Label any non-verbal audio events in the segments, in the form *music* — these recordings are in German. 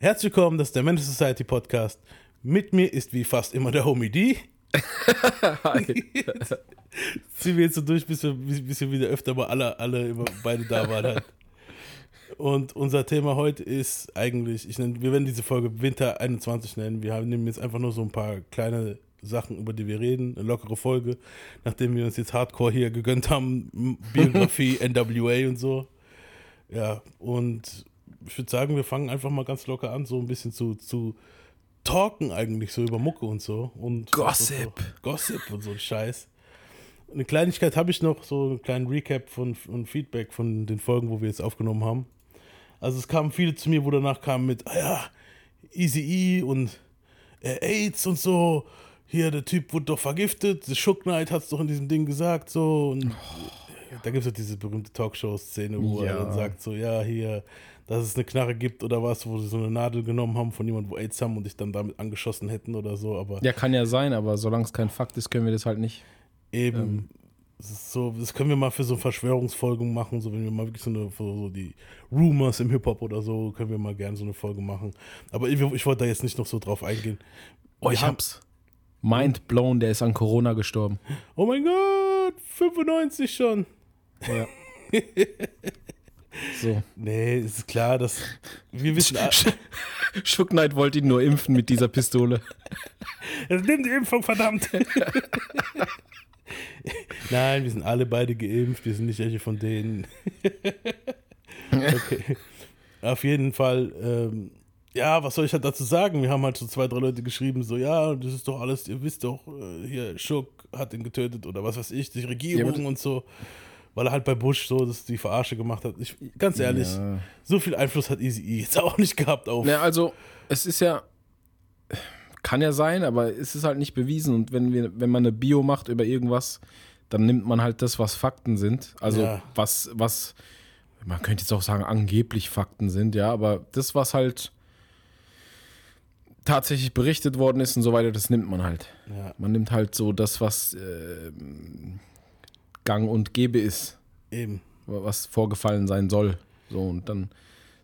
Herzlich willkommen, das ist der Mental Society Podcast. Mit mir ist wie fast immer der Homie D. Hi. *laughs* Ziehen wir jetzt so durch, bis wir, bis wir wieder öfter mal alle, alle immer beide da waren halt. Und unser Thema heute ist eigentlich, ich nenne, wir werden diese Folge Winter 21 nennen. Wir haben nehmen jetzt einfach nur so ein paar kleine Sachen, über die wir reden, eine lockere Folge, nachdem wir uns jetzt Hardcore hier gegönnt haben, Biografie, *laughs* NWA und so. Ja, und ich würde sagen, wir fangen einfach mal ganz locker an, so ein bisschen zu, zu talken eigentlich so über Mucke und so. Und Gossip. So, Gossip und so ein Scheiß. Eine Kleinigkeit habe ich noch, so einen kleinen Recap von, von Feedback von den Folgen, wo wir jetzt aufgenommen haben. Also es kamen viele zu mir, wo danach kamen mit, ah ja, Easy E und äh, AIDS und so. Hier, der Typ wurde doch vergiftet. The Shook Knight hat es doch in diesem Ding gesagt, so. Und da gibt es ja diese berühmte Talkshow-Szene, wo Ja. er dann sagt, so, ja, hier, dass es eine Knarre gibt oder was, wo sie so eine Nadel genommen haben von jemandem, wo AIDS haben und dich dann damit angeschossen hätten oder so. Aber Ja, kann ja sein, aber solange es kein Fakt ist, können wir das halt nicht. Eben, Ähm. so, das können wir mal für so Verschwörungsfolgen machen, so wenn wir mal wirklich so eine, so, die Rumors im Hip-Hop oder so, können wir mal gerne so eine Folge machen. Aber ich, ich wollte da jetzt nicht noch so drauf eingehen. Oh, ich Wir hab's. Mind blown, der ist an Corona gestorben. Oh mein Gott, 95 schon. Ja. *laughs* so. Nee, es ist klar, dass wir wissen, Shook Knight wollte ihn nur impfen mit dieser Pistole. es nimmt die Impfung, verdammt. Nein, wir sind alle beide geimpft, wir sind nicht welche von denen. okay. Auf jeden Fall, ähm, ja, was soll ich halt dazu sagen? Wir haben halt so zwei, drei Leute geschrieben, so, ja, das ist doch alles, ihr wisst doch, äh, hier, Schuck hat ihn getötet oder was weiß ich, die Regierung Ja, und so. Weil er halt bei Bush so das die Verarsche gemacht hat. Ich, ganz ehrlich, Ja. so viel Einfluss hat Easy E jetzt auch nicht gehabt auf. Na, also, es ist ja. Kann ja sein, aber es ist halt nicht bewiesen. Und wenn, wir, wenn man eine Bio macht über irgendwas, dann nimmt man halt das, was Fakten sind. Also, Ja. was, was. Man könnte jetzt auch sagen, angeblich Fakten sind, ja, aber das, was halt tatsächlich berichtet worden ist und so weiter, das nimmt man halt. Ja, Man nimmt halt so das, was äh, gang und gäbe ist, eben. was vorgefallen sein soll. So und dann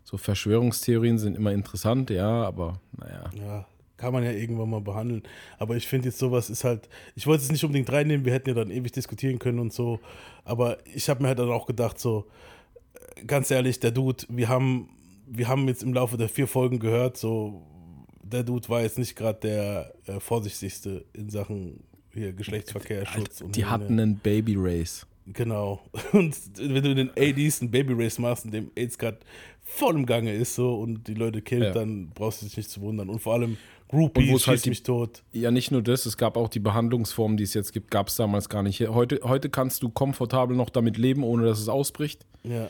so Verschwörungstheorien sind immer interessant, ja, aber naja. Ja, kann man ja irgendwann mal behandeln. Aber ich finde jetzt sowas ist halt, ich wollte es nicht unbedingt reinnehmen, wir hätten ja dann ewig diskutieren können und so. Aber ich habe mir halt dann auch gedacht, so, äh, ganz ehrlich, der Dude, wir haben, wir haben jetzt im Laufe der vier Folgen gehört, so, der Dude war jetzt nicht gerade der äh, vorsichtigste in Sachen hier Geschlechtsverkehr, Schutz und Die hatten einen Baby Race. Genau. *laughs* Und wenn du in den ADs ein Baby Race machst, in dem AIDS gerade voll im Gange ist so und die Leute killt, Ja. dann brauchst du dich nicht zu wundern. Und vor allem Groupies, es halt die- mich tot. Ja, nicht nur das, es gab auch die Behandlungsformen, die es jetzt gibt, gab es damals gar nicht. Heute, heute kannst du komfortabel noch damit leben, ohne dass es ausbricht. Ja.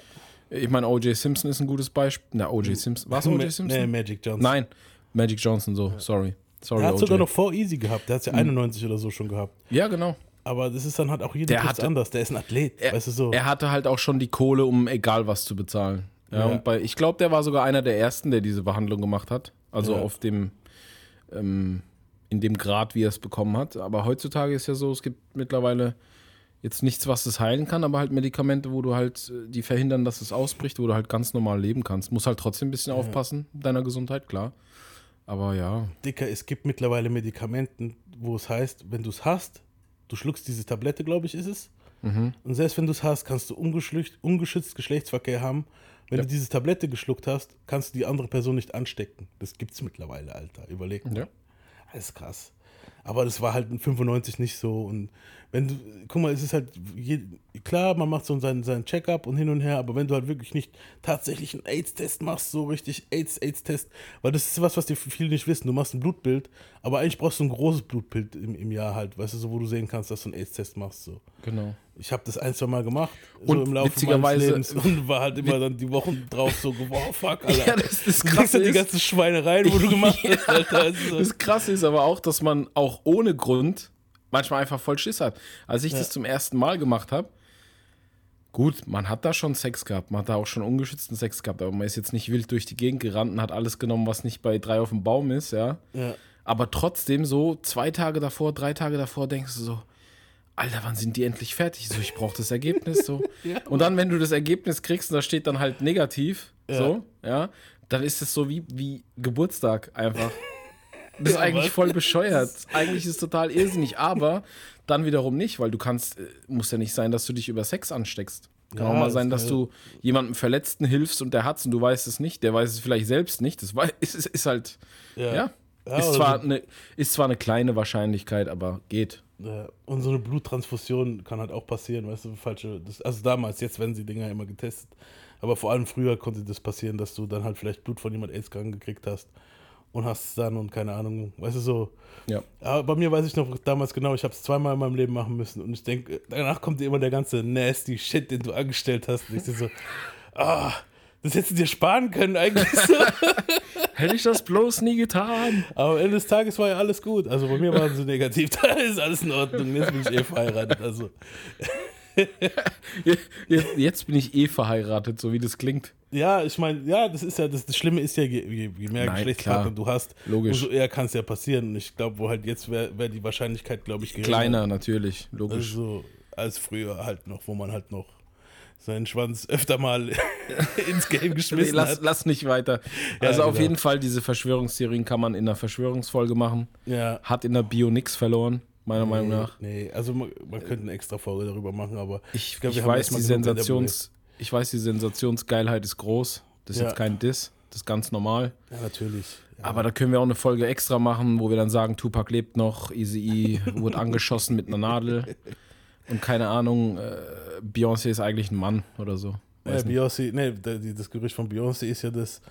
Ich meine, O.J. Simpson ist ein gutes Beispiel. Na, O.J. Simpson. Was O.J. Simpson? Nee, Magic Johnson. Nein, Magic Johnson, so, sorry. Sorry, Er hat sogar noch vor Easy gehabt. Der hat ja Mhm. 91 oder so schon gehabt. Ja, genau. Aber das ist dann halt auch jeder Der Typ anders. Der ist ein Athlet, Er, weißt du so. er hatte halt auch schon die Kohle, um egal was zu bezahlen. Ja, Ja. Und bei, ich glaube, der war sogar einer der ersten, der diese Behandlung gemacht hat. Also Ja. auf dem, ähm, in dem Grad, wie er es bekommen hat. Aber heutzutage ist ja so, es gibt mittlerweile jetzt nichts, was es heilen kann, aber halt Medikamente, wo du halt, äh, die verhindern, dass es ausbricht, wo du halt ganz normal leben kannst. Muss halt trotzdem ein bisschen aufpassen, deiner Gesundheit, klar. Aber ja, Dicker, es gibt mittlerweile Medikamenten, wo es heißt, wenn du es hast, du schluckst diese Tablette, glaube ich, ist es. Mhm. Und selbst wenn du es hast, kannst du ungeschützt, Geschlechtsverkehr haben. Wenn Ja. du diese Tablette geschluckt hast, kannst du die andere Person nicht anstecken. Das gibt's mittlerweile, Alter. Überleg mal. Ja. Das ist krass. Aber das war halt in 95 nicht so. Und wenn du, guck mal, es ist halt, je, klar, man macht so seinen, seinen Check-up und hin und her, aber wenn du halt wirklich nicht tatsächlich einen AIDS-Test machst, so richtig AIDS, AIDS-Test, weil das ist was, was die viele nicht wissen. Du machst ein Blutbild, aber eigentlich brauchst du ein großes Blutbild im, im Jahr halt, weißt du, so wo du sehen kannst, dass du einen AIDS-Test machst. So. genau. Ich habe das ein, zwei Mal gemacht, Und so im Laufe witzigerweise- meines Lebens *laughs* und war halt immer dann die Wochen drauf so, wow, fuck, Alter. Ja, das, das Du Krasse an die ist, ganzen Schweinereien, wo du *laughs* gemacht hast, Alter. Also, Das Krasse ist aber auch, dass man auch ohne Grund manchmal einfach voll Schiss hat. Als ich Ja. das zum ersten Mal gemacht habe, gut, man hat da schon Sex gehabt, man hat da auch schon ungeschützten Sex gehabt, aber man ist jetzt nicht wild durch die Gegend gerannt und hat alles genommen, was nicht bei drei auf dem Baum ist, ja. ja. Aber trotzdem so zwei Tage davor, drei Tage davor denkst du so, Alter, wann sind die endlich fertig? So, ich brauche das Ergebnis so. *laughs* Ja. Und dann, wenn du das Ergebnis kriegst und da steht dann halt negativ, Ja. so, ja, dann ist es so wie, wie Geburtstag einfach. *laughs* Das ist Ja, eigentlich voll bescheuert. *laughs* Eigentlich ist es total irrsinnig, aber dann wiederum nicht, weil du kannst, äh, muss ja nicht sein, dass du dich über Sex ansteckst. Kann Ja, auch mal sein, dass ja- du jemandem Verletzten hilfst und der hat's und du weißt es nicht. Der weiß es vielleicht selbst nicht. Das *laughs* ist, ist, ist halt, ja. Ja, ist, oder zwar eine, ist zwar eine kleine Wahrscheinlichkeit, aber geht. Ja, und so eine Bluttransfusion kann halt auch passieren, weißt du, falsche, das, also damals, jetzt werden die Dinger immer getestet, aber vor allem früher konnte das passieren, dass du dann halt vielleicht Blut von jemand AIDS krank gekriegt hast und hast es dann und keine Ahnung, weißt du, so. Ja. Aber bei mir weiß ich noch damals genau, ich habe es zweimal in meinem Leben machen müssen und ich denke, danach kommt dir immer der ganze nasty Shit, den du angestellt hast und ich so, *laughs* ah, das hättest du dir sparen können eigentlich so. *laughs* Hätte ich das bloß nie getan. Aber am Ende des Tages war ja alles gut. Also bei mir waren sie negativ, *laughs* da ist alles in Ordnung. Jetzt bin ich eh verheiratet. Also *laughs* Jetzt, jetzt bin ich eh verheiratet, so wie das klingt. ja, ich meine, ja, das ist ja, das, das Schlimme ist ja, je, je je mehr Nein, Geschlechtspartner klar. du hast, Logisch. umso eher kann es ja passieren. Und ich glaube, wo halt jetzt wäre wär die Wahrscheinlichkeit, glaube ich, geringer. Kleiner natürlich, logisch. Also als früher halt noch, wo man halt noch seinen Schwanz öfter mal *laughs* *laughs* ins Game Nee, geschmissen lass, hat. lass nicht weiter. Ja, also auf genau. jeden Fall, diese Verschwörungstheorien kann man in einer Verschwörungsfolge machen. Ja. Hat in der Bio nix verloren, meiner Meinung nach. Nee, also man, man könnte eine extra Folge darüber machen, aber Ich, glaub, ich wir haben weiß, die Sensations, ich weiß, die Sensationsgeilheit ist groß. Das ist Ja. jetzt kein Diss, das ist ganz normal. Ja, natürlich. Ja. Aber da können wir auch eine Folge extra machen, wo wir dann sagen, Tupac lebt noch, Easy E *laughs* wurde angeschossen mit einer Nadel. Und keine Ahnung, äh, Beyoncé ist eigentlich ein Mann oder so. Ja, nicht. Beyoncé, nee, das Gerücht von Beyoncé ist ja, dass,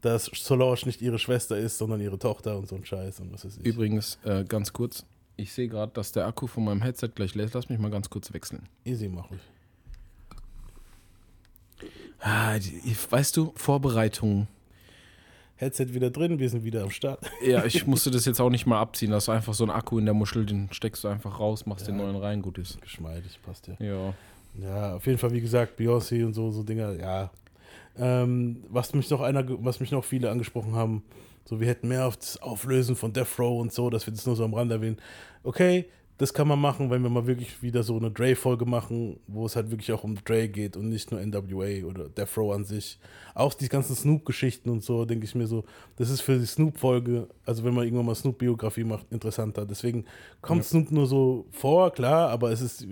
dass Solange nicht ihre Schwester ist, sondern ihre Tochter und so ein Scheiß und was weiß ich. Übrigens, äh, ganz kurz, ich sehe gerade, dass der Akku von meinem Headset gleich lädt. Lass mich mal ganz kurz wechseln. Easy mach ich. Ah, die, weißt du, Vorbereitungen. Headset wieder drin, wir sind wieder am Start. *laughs* Ja, ich musste das jetzt auch nicht mal abziehen. Das ist einfach so ein Akku in der Muschel, den steckst du einfach raus, machst den neuen rein, gut ist. Geschmeidig, passt ja. Ja. Ja, auf jeden Fall, wie gesagt, Beyoncé und so, so Dinger, ja. Ähm, was mich noch einer, was mich noch viele angesprochen haben, so wir hätten mehr auf das Auflösen von Death Row und so, dass wir das nur so am Rand erwähnen. Okay, das kann man machen, wenn wir mal wirklich wieder so eine Dre-Folge machen, wo es halt wirklich auch um Dre geht und nicht nur NWA oder Death Row an sich. Auch die ganzen Snoop-Geschichten und so, denke ich mir so, das ist für die Snoop-Folge, also wenn man irgendwann mal Snoop-Biografie macht, interessanter. Deswegen kommt Snoop nur so vor, klar, aber es ist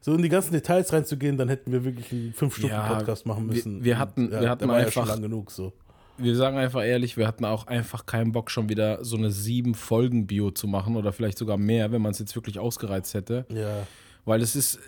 so in die ganzen Details reinzugehen, dann hätten wir wirklich einen 5-Stunden-Podcast machen wir- müssen. wir hatten- Und, ja, wir hatten ja einfach- schon lang genug so. Wir sagen einfach ehrlich, wir hatten auch einfach keinen Bock, schon wieder so eine sieben Folgen Bio zu machen oder vielleicht sogar mehr, wenn man es jetzt wirklich ausgereizt hätte. Ja, Weil es ist,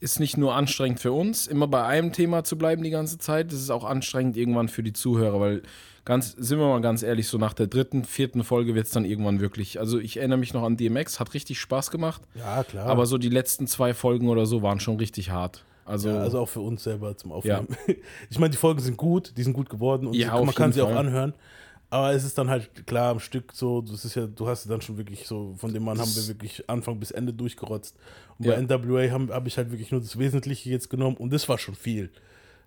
ist nicht nur anstrengend für uns, immer bei einem Thema zu bleiben die ganze Zeit. Es ist auch anstrengend irgendwann für die Zuhörer, weil ganz, sind wir mal ganz ehrlich, so nach der dritten, vierten Folge wird es dann irgendwann wirklich. Also ich erinnere mich noch an DMX, hat richtig Spaß gemacht, ja klar. aber so die letzten zwei Folgen oder so waren schon richtig hart. Also, ja, also auch für uns selber zum Aufnehmen. *laughs* Ich meine, die Folgen sind gut, die sind gut geworden und Ja, man kann sie auch Fall. anhören. Aber es ist dann halt klar am Stück so, das ist ja, du hast dann schon wirklich so, von dem Mann haben wir wirklich Anfang bis Ende durchgerotzt. Und Ja. bei NWA habe hab ich halt wirklich nur das Wesentliche jetzt genommen und das war schon viel.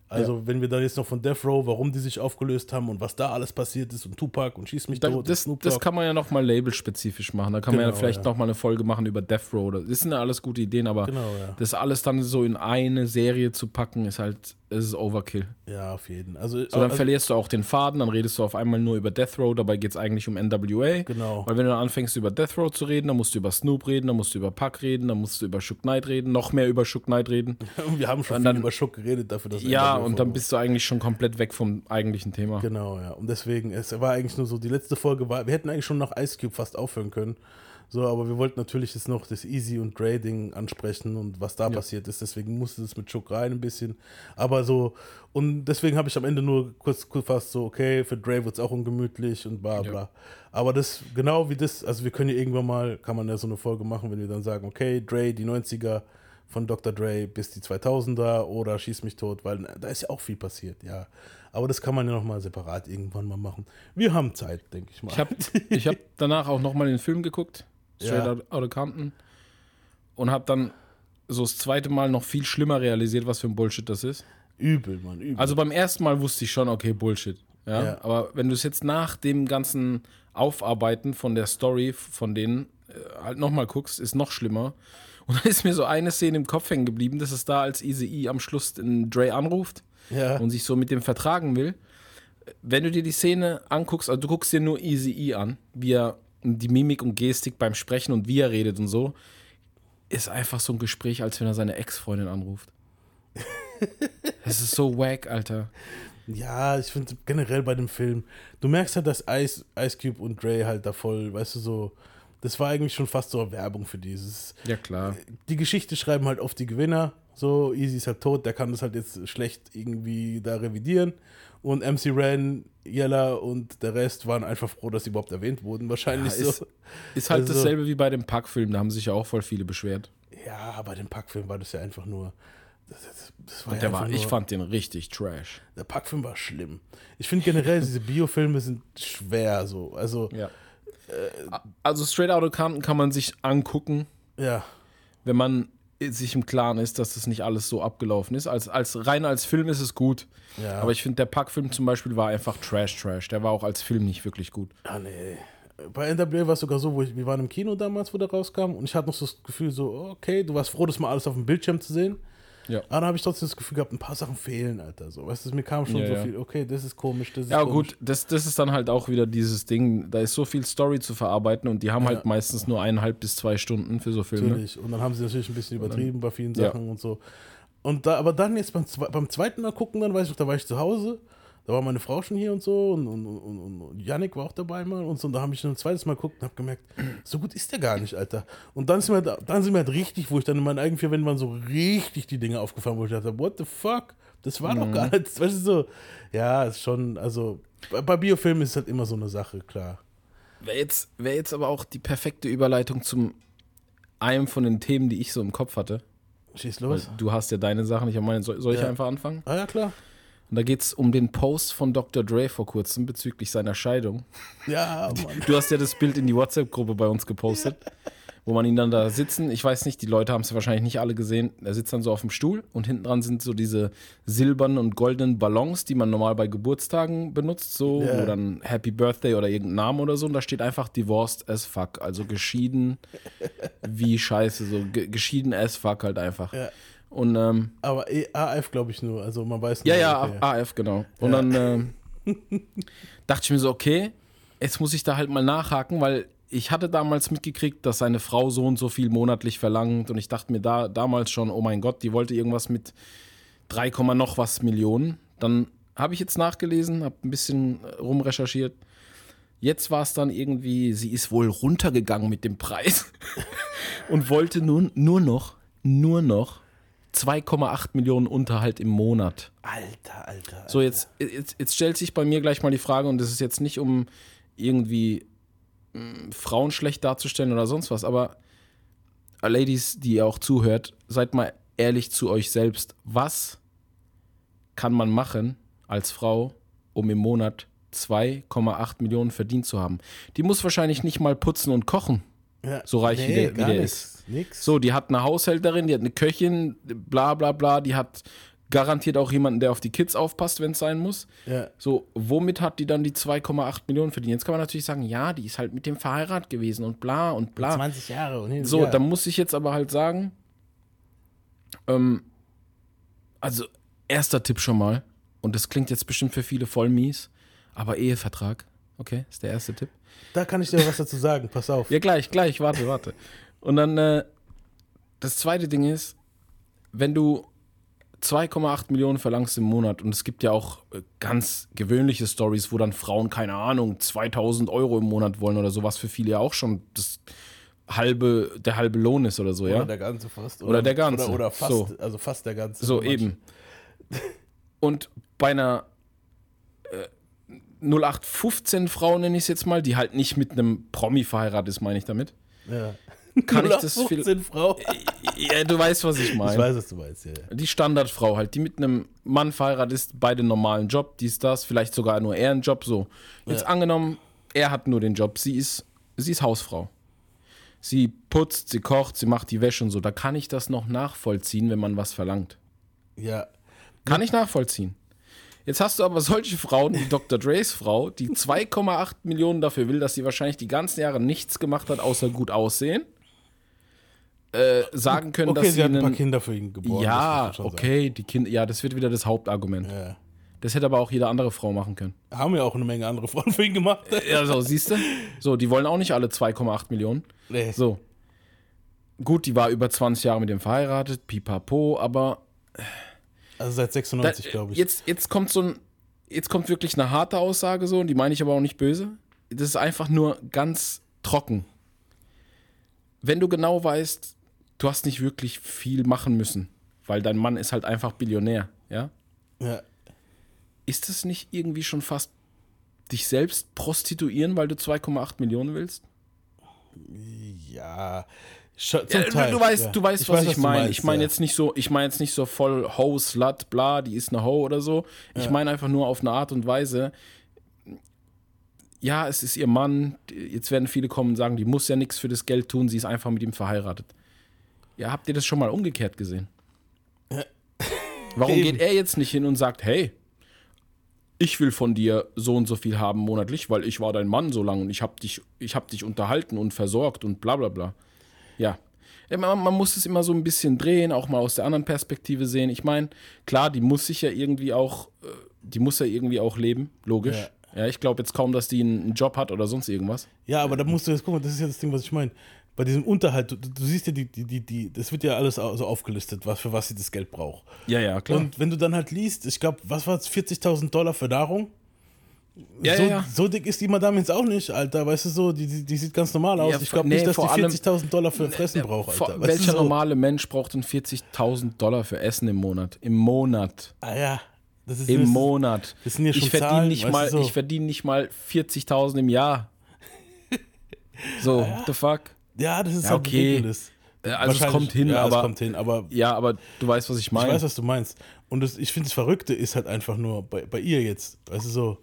Also, wenn wir dann jetzt noch von Death Row, warum die sich aufgelöst haben und was da alles passiert ist und Tupac und Schieß mich Da, tot das, das kann man ja nochmal labelspezifisch machen. Da kann man ja Genau, vielleicht ja. noch mal eine Folge machen über Death Row. Das sind ja alles gute Ideen, aber Genau, ja. das alles dann so in eine Serie zu packen, ist halt, es ist Overkill. Ja, auf jeden. Also, So, dann also verlierst du auch den Faden, dann redest du auf einmal nur über Death Row, dabei geht es eigentlich um NWA. Genau. Weil wenn du dann anfängst über Death Row zu reden, dann musst du über Snoop reden, dann musst du über Pac reden, dann musst du über Shook Knight reden, noch mehr über Shook Knight reden. *laughs* wir haben schon dann- über Schock geredet dafür, dass Ja, NWA und dann bist du eigentlich schon komplett weg vom eigentlichen Thema. Genau, ja. Und deswegen, es war eigentlich nur so, die letzte Folge war, wir hätten eigentlich schon nach Ice Cube fast aufhören können. So, aber wir wollten natürlich jetzt noch das Easy und Dre Ding ansprechen und was da passiert ist. Deswegen musste es mit Chuck rein ein bisschen. Aber so, und deswegen habe ich am Ende nur kurz gefasst, so, okay, für Dre wird es auch ungemütlich und bla bla. Aber das, genau wie das, also wir können ja irgendwann mal, kann man ja so eine Folge machen, wenn wir dann sagen, okay, Dre, die 90er von Dr. Dre bis die 2000er oder Schieß mich tot, weil da ist ja auch viel passiert, ja. Aber das kann man ja nochmal separat irgendwann mal machen. Wir haben Zeit, denke ich mal. Ich habe ich hab *laughs* danach auch nochmal den Film geguckt, Straight Ja. Out- Outta Compton, und habe dann so das zweite Mal noch viel schlimmer realisiert, was für ein Bullshit das ist. übel, Mann, übel. Also beim ersten Mal wusste ich schon, okay, Bullshit. Ja? Ja. Aber wenn du es jetzt nach dem ganzen Aufarbeiten von der Story von denen äh, halt nochmal guckst, ist noch schlimmer. *laughs* Und da ist mir so eine Szene im Kopf hängen geblieben, das ist da, als Easy E am Schluss den Dre anruft ja. und sich so mit dem vertragen will. wenn du dir die Szene anguckst, also du guckst dir nur Easy E an, wie er die Mimik und Gestik beim Sprechen und wie er redet und so, ist einfach so ein Gespräch, als wenn er seine Ex-Freundin anruft. *laughs* Es ist so wack, Alter. Ja, ich finde generell bei dem Film, du merkst halt, dass Ice, Ice Cube und Dre halt da voll, weißt du, so, das war eigentlich schon fast so eine Werbung für dieses. Ja, klar. Die Geschichte schreiben halt oft die Gewinner. So, Easy ist halt tot, der kann das halt jetzt schlecht irgendwie da revidieren. Und MC Ren, Yella und der Rest waren einfach froh, dass sie überhaupt erwähnt wurden. Wahrscheinlich Ja, ist, so. ist halt Also- dasselbe wie bei dem Pack-Film, da haben sich ja auch voll viele beschwert. Ja, bei dem Packfilm war das ja einfach nur. Das, das, das war Und ja der war, einfach ich nur, fand den richtig trash. Der Packfilm war schlimm. Ich finde generell, *laughs* diese Biofilme sind schwer so. Also, Ja. Also Straight Outta Compton kann man sich angucken, ja. wenn man sich im Klaren ist, dass das nicht alles so abgelaufen ist. Als, als rein als Film ist es gut. Ja. Aber ich finde, der Pack-Film zum Beispiel war einfach Trash, Trash. Der war auch als Film nicht wirklich gut. Ah, nee. Bei NWA war es sogar so, wo ich, wir waren im Kino damals, wo der rauskam, und ich hatte noch so das Gefühl, so, okay, du warst froh, das mal alles auf dem Bildschirm zu sehen. Ja. Aber dann habe ich trotzdem das Gefühl gehabt, ein paar Sachen fehlen, Alter. So, weißt du, mir kam schon Ja, so ja. viel, okay, das ist komisch, das ist Ja, komisch. gut, das, das ist dann halt auch wieder dieses Ding. Da ist so viel Story zu verarbeiten und die haben Ja. halt meistens nur eineinhalb bis zwei Stunden für so Filme. Natürlich. Und dann haben sie natürlich ein bisschen übertrieben bei vielen. Sachen und so. Und da, aber dann jetzt beim, beim zweiten Mal gucken, dann weiß ich noch, da war ich zu Hause, da war meine Frau schon hier und so und, und, und, und, Yannick war auch dabei mal und so. Und da habe ich schon ein zweites Mal geguckt und habe gemerkt, so gut ist der gar nicht, Alter. Und dann sind wir, da- dann sind wir halt richtig, wo ich dann in meinen eigenen vier Wänden waren so richtig die Dinge aufgefallen, wo ich dachte, what the fuck? Das war Mhm. doch gar nicht, weißt du so. Ja, ist schon, also bei, bei Biofilmen ist halt immer so eine Sache, klar. Wäre jetzt, wär jetzt aber auch die perfekte Überleitung zum einem von den Themen, die ich so im Kopf hatte. Schieß Weil los. du hast ja deine Sachen, ich habe meine. Soll, soll ich Ja. einfach anfangen? Ah ja, klar. Und da geht es um den Post von Dr. Dre vor kurzem bezüglich seiner Scheidung. Ja, Mann. Du hast ja das Bild in die WhatsApp-Gruppe bei uns gepostet, wo man ihn dann da sitzen. Ich weiß nicht, die Leute haben es wahrscheinlich nicht alle gesehen. Er sitzt dann so auf dem Stuhl und hinten dran sind so diese silbernen und goldenen Ballons, die man normal bei Geburtstagen benutzt, so, Ja. wo dann Happy Birthday oder irgendein Name oder so. Und da steht einfach divorced as fuck, also geschieden wie scheiße, so ge geschieden as fuck halt einfach. Ja. Und ähm, Aber eh, AF glaube ich nur, also man weiß ja, nur, ja, okay. AF, genau. Und Ja. dann *laughs* ähm, dachte ich mir so, okay, jetzt muss ich da halt mal nachhaken, weil ich hatte damals mitgekriegt, dass seine Frau so und so viel monatlich verlangt und ich dachte mir da damals schon, oh mein Gott, die wollte irgendwas mit 3, Komma noch was Millionen. Dann habe ich jetzt nachgelesen, habe ein bisschen äh, rumrecherchiert. Jetzt war es dann irgendwie, sie ist wohl runtergegangen mit dem Preis *laughs* und wollte nun nur noch, nur noch 2,8 Millionen Unterhalt im Monat. Alter, Alter. So, jetzt, jetzt, jetzt stellt sich bei mir gleich mal die Frage, und das ist jetzt nicht, um irgendwie mh, Frauen schlecht darzustellen oder sonst was, aber äh, Ladies, die ihr auch zuhört, seid mal ehrlich zu euch selbst. Was kann man machen als Frau, um im Monat 2,8 Millionen verdient zu haben? Die muss wahrscheinlich nicht mal putzen und kochen. ja. so reich wie der- wie der nix, Nix. So, die hat eine Haushälterin, die hat eine Köchin, bla bla bla, die hat garantiert auch jemanden, der auf die Kids aufpasst, wenn es sein muss. Ja. So, womit hat die dann die 2,8 Millionen verdient? Jetzt kann man natürlich sagen, ja, die ist halt mit dem verheiratet gewesen und bla und bla. 20 Jahre und hin und So, her. da muss ich jetzt aber halt sagen, ähm, also erster Tipp schon mal, und das klingt jetzt bestimmt für viele voll mies, aber Ehevertrag, okay, ist der erste Tipp. Da kann ich dir was dazu sagen, pass auf. Ja, gleich, gleich, warte, warte. Und dann, äh, das zweite Ding ist, wenn du 2,8 Millionen verlangst im Monat und es gibt ja auch äh, ganz gewöhnliche Stories, wo dann Frauen, keine Ahnung, 2000 Euro im Monat wollen oder so, was für viele ja auch schon das halbe, der halbe Lohn ist oder so, ja? Oder der ganze fast. Oder der ganze. Oder, oder fast, So. also fast der ganze. So, eben. Und bei einer äh, 0815 Frau, nenne ich es jetzt mal, die halt nicht mit einem Promi verheiratet ist, meine ich damit. Ja. Kann ich das viel. 15 Frau. Ja, du weißt, was ich Ich meine. weiß, was du meinst, ja. ja. Die Standardfrau halt, die mit einem Mann verheiratet ist, beide normalen Job, dies, das, vielleicht sogar nur er einen Job, so. Jetzt Ja. angenommen, er hat nur den Job, sie ist, sie ist Hausfrau. Sie putzt, sie kocht, sie macht die Wäsche und so. Da kann ich das noch nachvollziehen, wenn man was verlangt. Ja. Kann ich nachvollziehen. Jetzt hast du aber solche Frauen wie Dr. Dre's Frau, die *laughs* 2,8 Millionen dafür will, dass sie wahrscheinlich die ganzen Jahre nichts gemacht hat, außer gut aussehen. Äh, sagen können, Okay, dass sie sie hat ein paar Kinder für ihn geboren. Ja, okay, die Kinder, ja, das wird wieder das Hauptargument. Ja. Das hätte aber auch jede andere Frau machen können. Haben ja auch eine Menge andere Frauen für ihn gemacht. Ja, so, siehst du? So, die wollen auch nicht alle 2,8 Millionen. Nee. So. Gut, die war über 20 Jahre mit dem verheiratet, pipapo, aber Also seit da, 96, glaube ich. jetzt, jetzt kommt so ein, jetzt kommt wirklich eine harte Aussage so, und die meine ich aber auch nicht böse. Das ist einfach nur ganz trocken. Wenn du genau weißt, du hast nicht wirklich viel machen müssen, weil dein Mann ist halt einfach Billionär, ja? Ja. Ist es nicht irgendwie schon fast dich selbst prostituieren, weil du 2,8 Millionen willst? Ja. Schon, Ja, zum Teil, du weißt, ja. du weißt, was, ich du meine. Ich meine ja. jetzt nicht so, ich meine jetzt nicht so voll Ho, Slut, bla, die ist eine Ho oder so. Ich meine einfach nur auf eine Art und Weise. Ja, es ist ihr Mann. Jetzt werden viele kommen und sagen, die muss ja nichts für das Geld tun, sie ist einfach mit ihm verheiratet. Ja, habt ihr das schon mal umgekehrt gesehen? Warum *laughs* Eben. geht er jetzt nicht hin und sagt, hey, ich will von dir so und so viel haben monatlich, weil ich war dein Mann so lange und ich habe dich, ich hab dich unterhalten und versorgt und bla bla bla. Ja. Ja, Man, man muss es immer so ein bisschen drehen, auch mal aus der anderen Perspektive sehen. Ich meine, klar, die muss sich ja irgendwie auch, äh, die muss ja irgendwie auch leben, logisch. Ja, ich glaube jetzt kaum, dass die einen einen Job hat oder sonst irgendwas. Ja, aber da musst du jetzt gucken, das ist ja das Ding, was ich meine. Bei diesem Unterhalt, du, du siehst ja, die, die, die, die, das wird ja alles so aufgelistet, was, für was sie das Geld braucht. Ja, ja, klar. Und wenn du dann halt liest, ich glaube, was war es, 40.000 Dollar für Nahrung? ja, so, ja, ja. so dick ist die Madame jetzt auch nicht, Alter. Weißt du so, die, die, die sieht ganz normal aus. Ja, ich glaube nee, nicht, dass die vor allem- 40.000 Dollar für Fressen braucht, Vor- Alter. Weißt Welcher so? normale Mensch braucht denn 40.000 Dollar für Essen im Monat? Im Monat. Ah ja, das ist Im Monat. das sind ja schon ich verdiene nicht mal, so. ich verdiene nicht mal 40.000 im Jahr. *laughs* So, what the fuck? Ja, das ist Ja, halt okay. ridiculous. Äh, also es kommt hin, ja, aber- es kommt hin, aber Ja, aber du weißt, was ich ich meine. weiß, was du meinst. Und das, ich finde, das Verrückte ist halt einfach nur bei, bei ihr jetzt. Du so,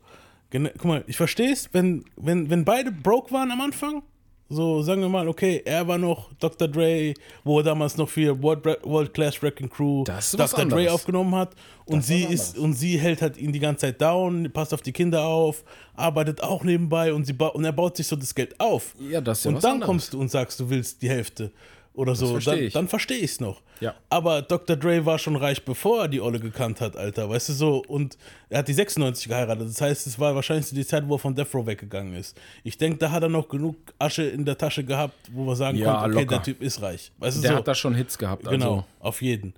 guck mal, ich verstehe es, wenn, wenn, wenn beide broke waren am Anfang, so sagen wir mal, okay, er war noch Dr. Dre, wo er damals noch für World, World Class Wrecking Crew Dr. Dre aufgenommen hat und Das sie ist und sie hält halt ihn die ganze Zeit down, passt auf die Kinder auf, arbeitet auch nebenbei und sie und er baut sich so das Geld auf. Ja, das ist ja und dann anderes. kommst du und sagst, du willst die Hälfte oder so, versteh dann, dann verstehe ich es noch. Ja. Aber Dr. Dre war schon reich, bevor er die Olle gekannt hat, Alter, weißt du so. Und er hat die 96 geheiratet. Das heißt, es war wahrscheinlich so die Zeit, wo er von Death Row weggegangen ist. Ich denke, da hat er noch genug Asche in der Tasche gehabt, wo wir sagen Ja, konnten, okay, locker. der Typ ist reich. Weißt du Der so? hat da schon Hits gehabt. Genau, Also. auf jeden.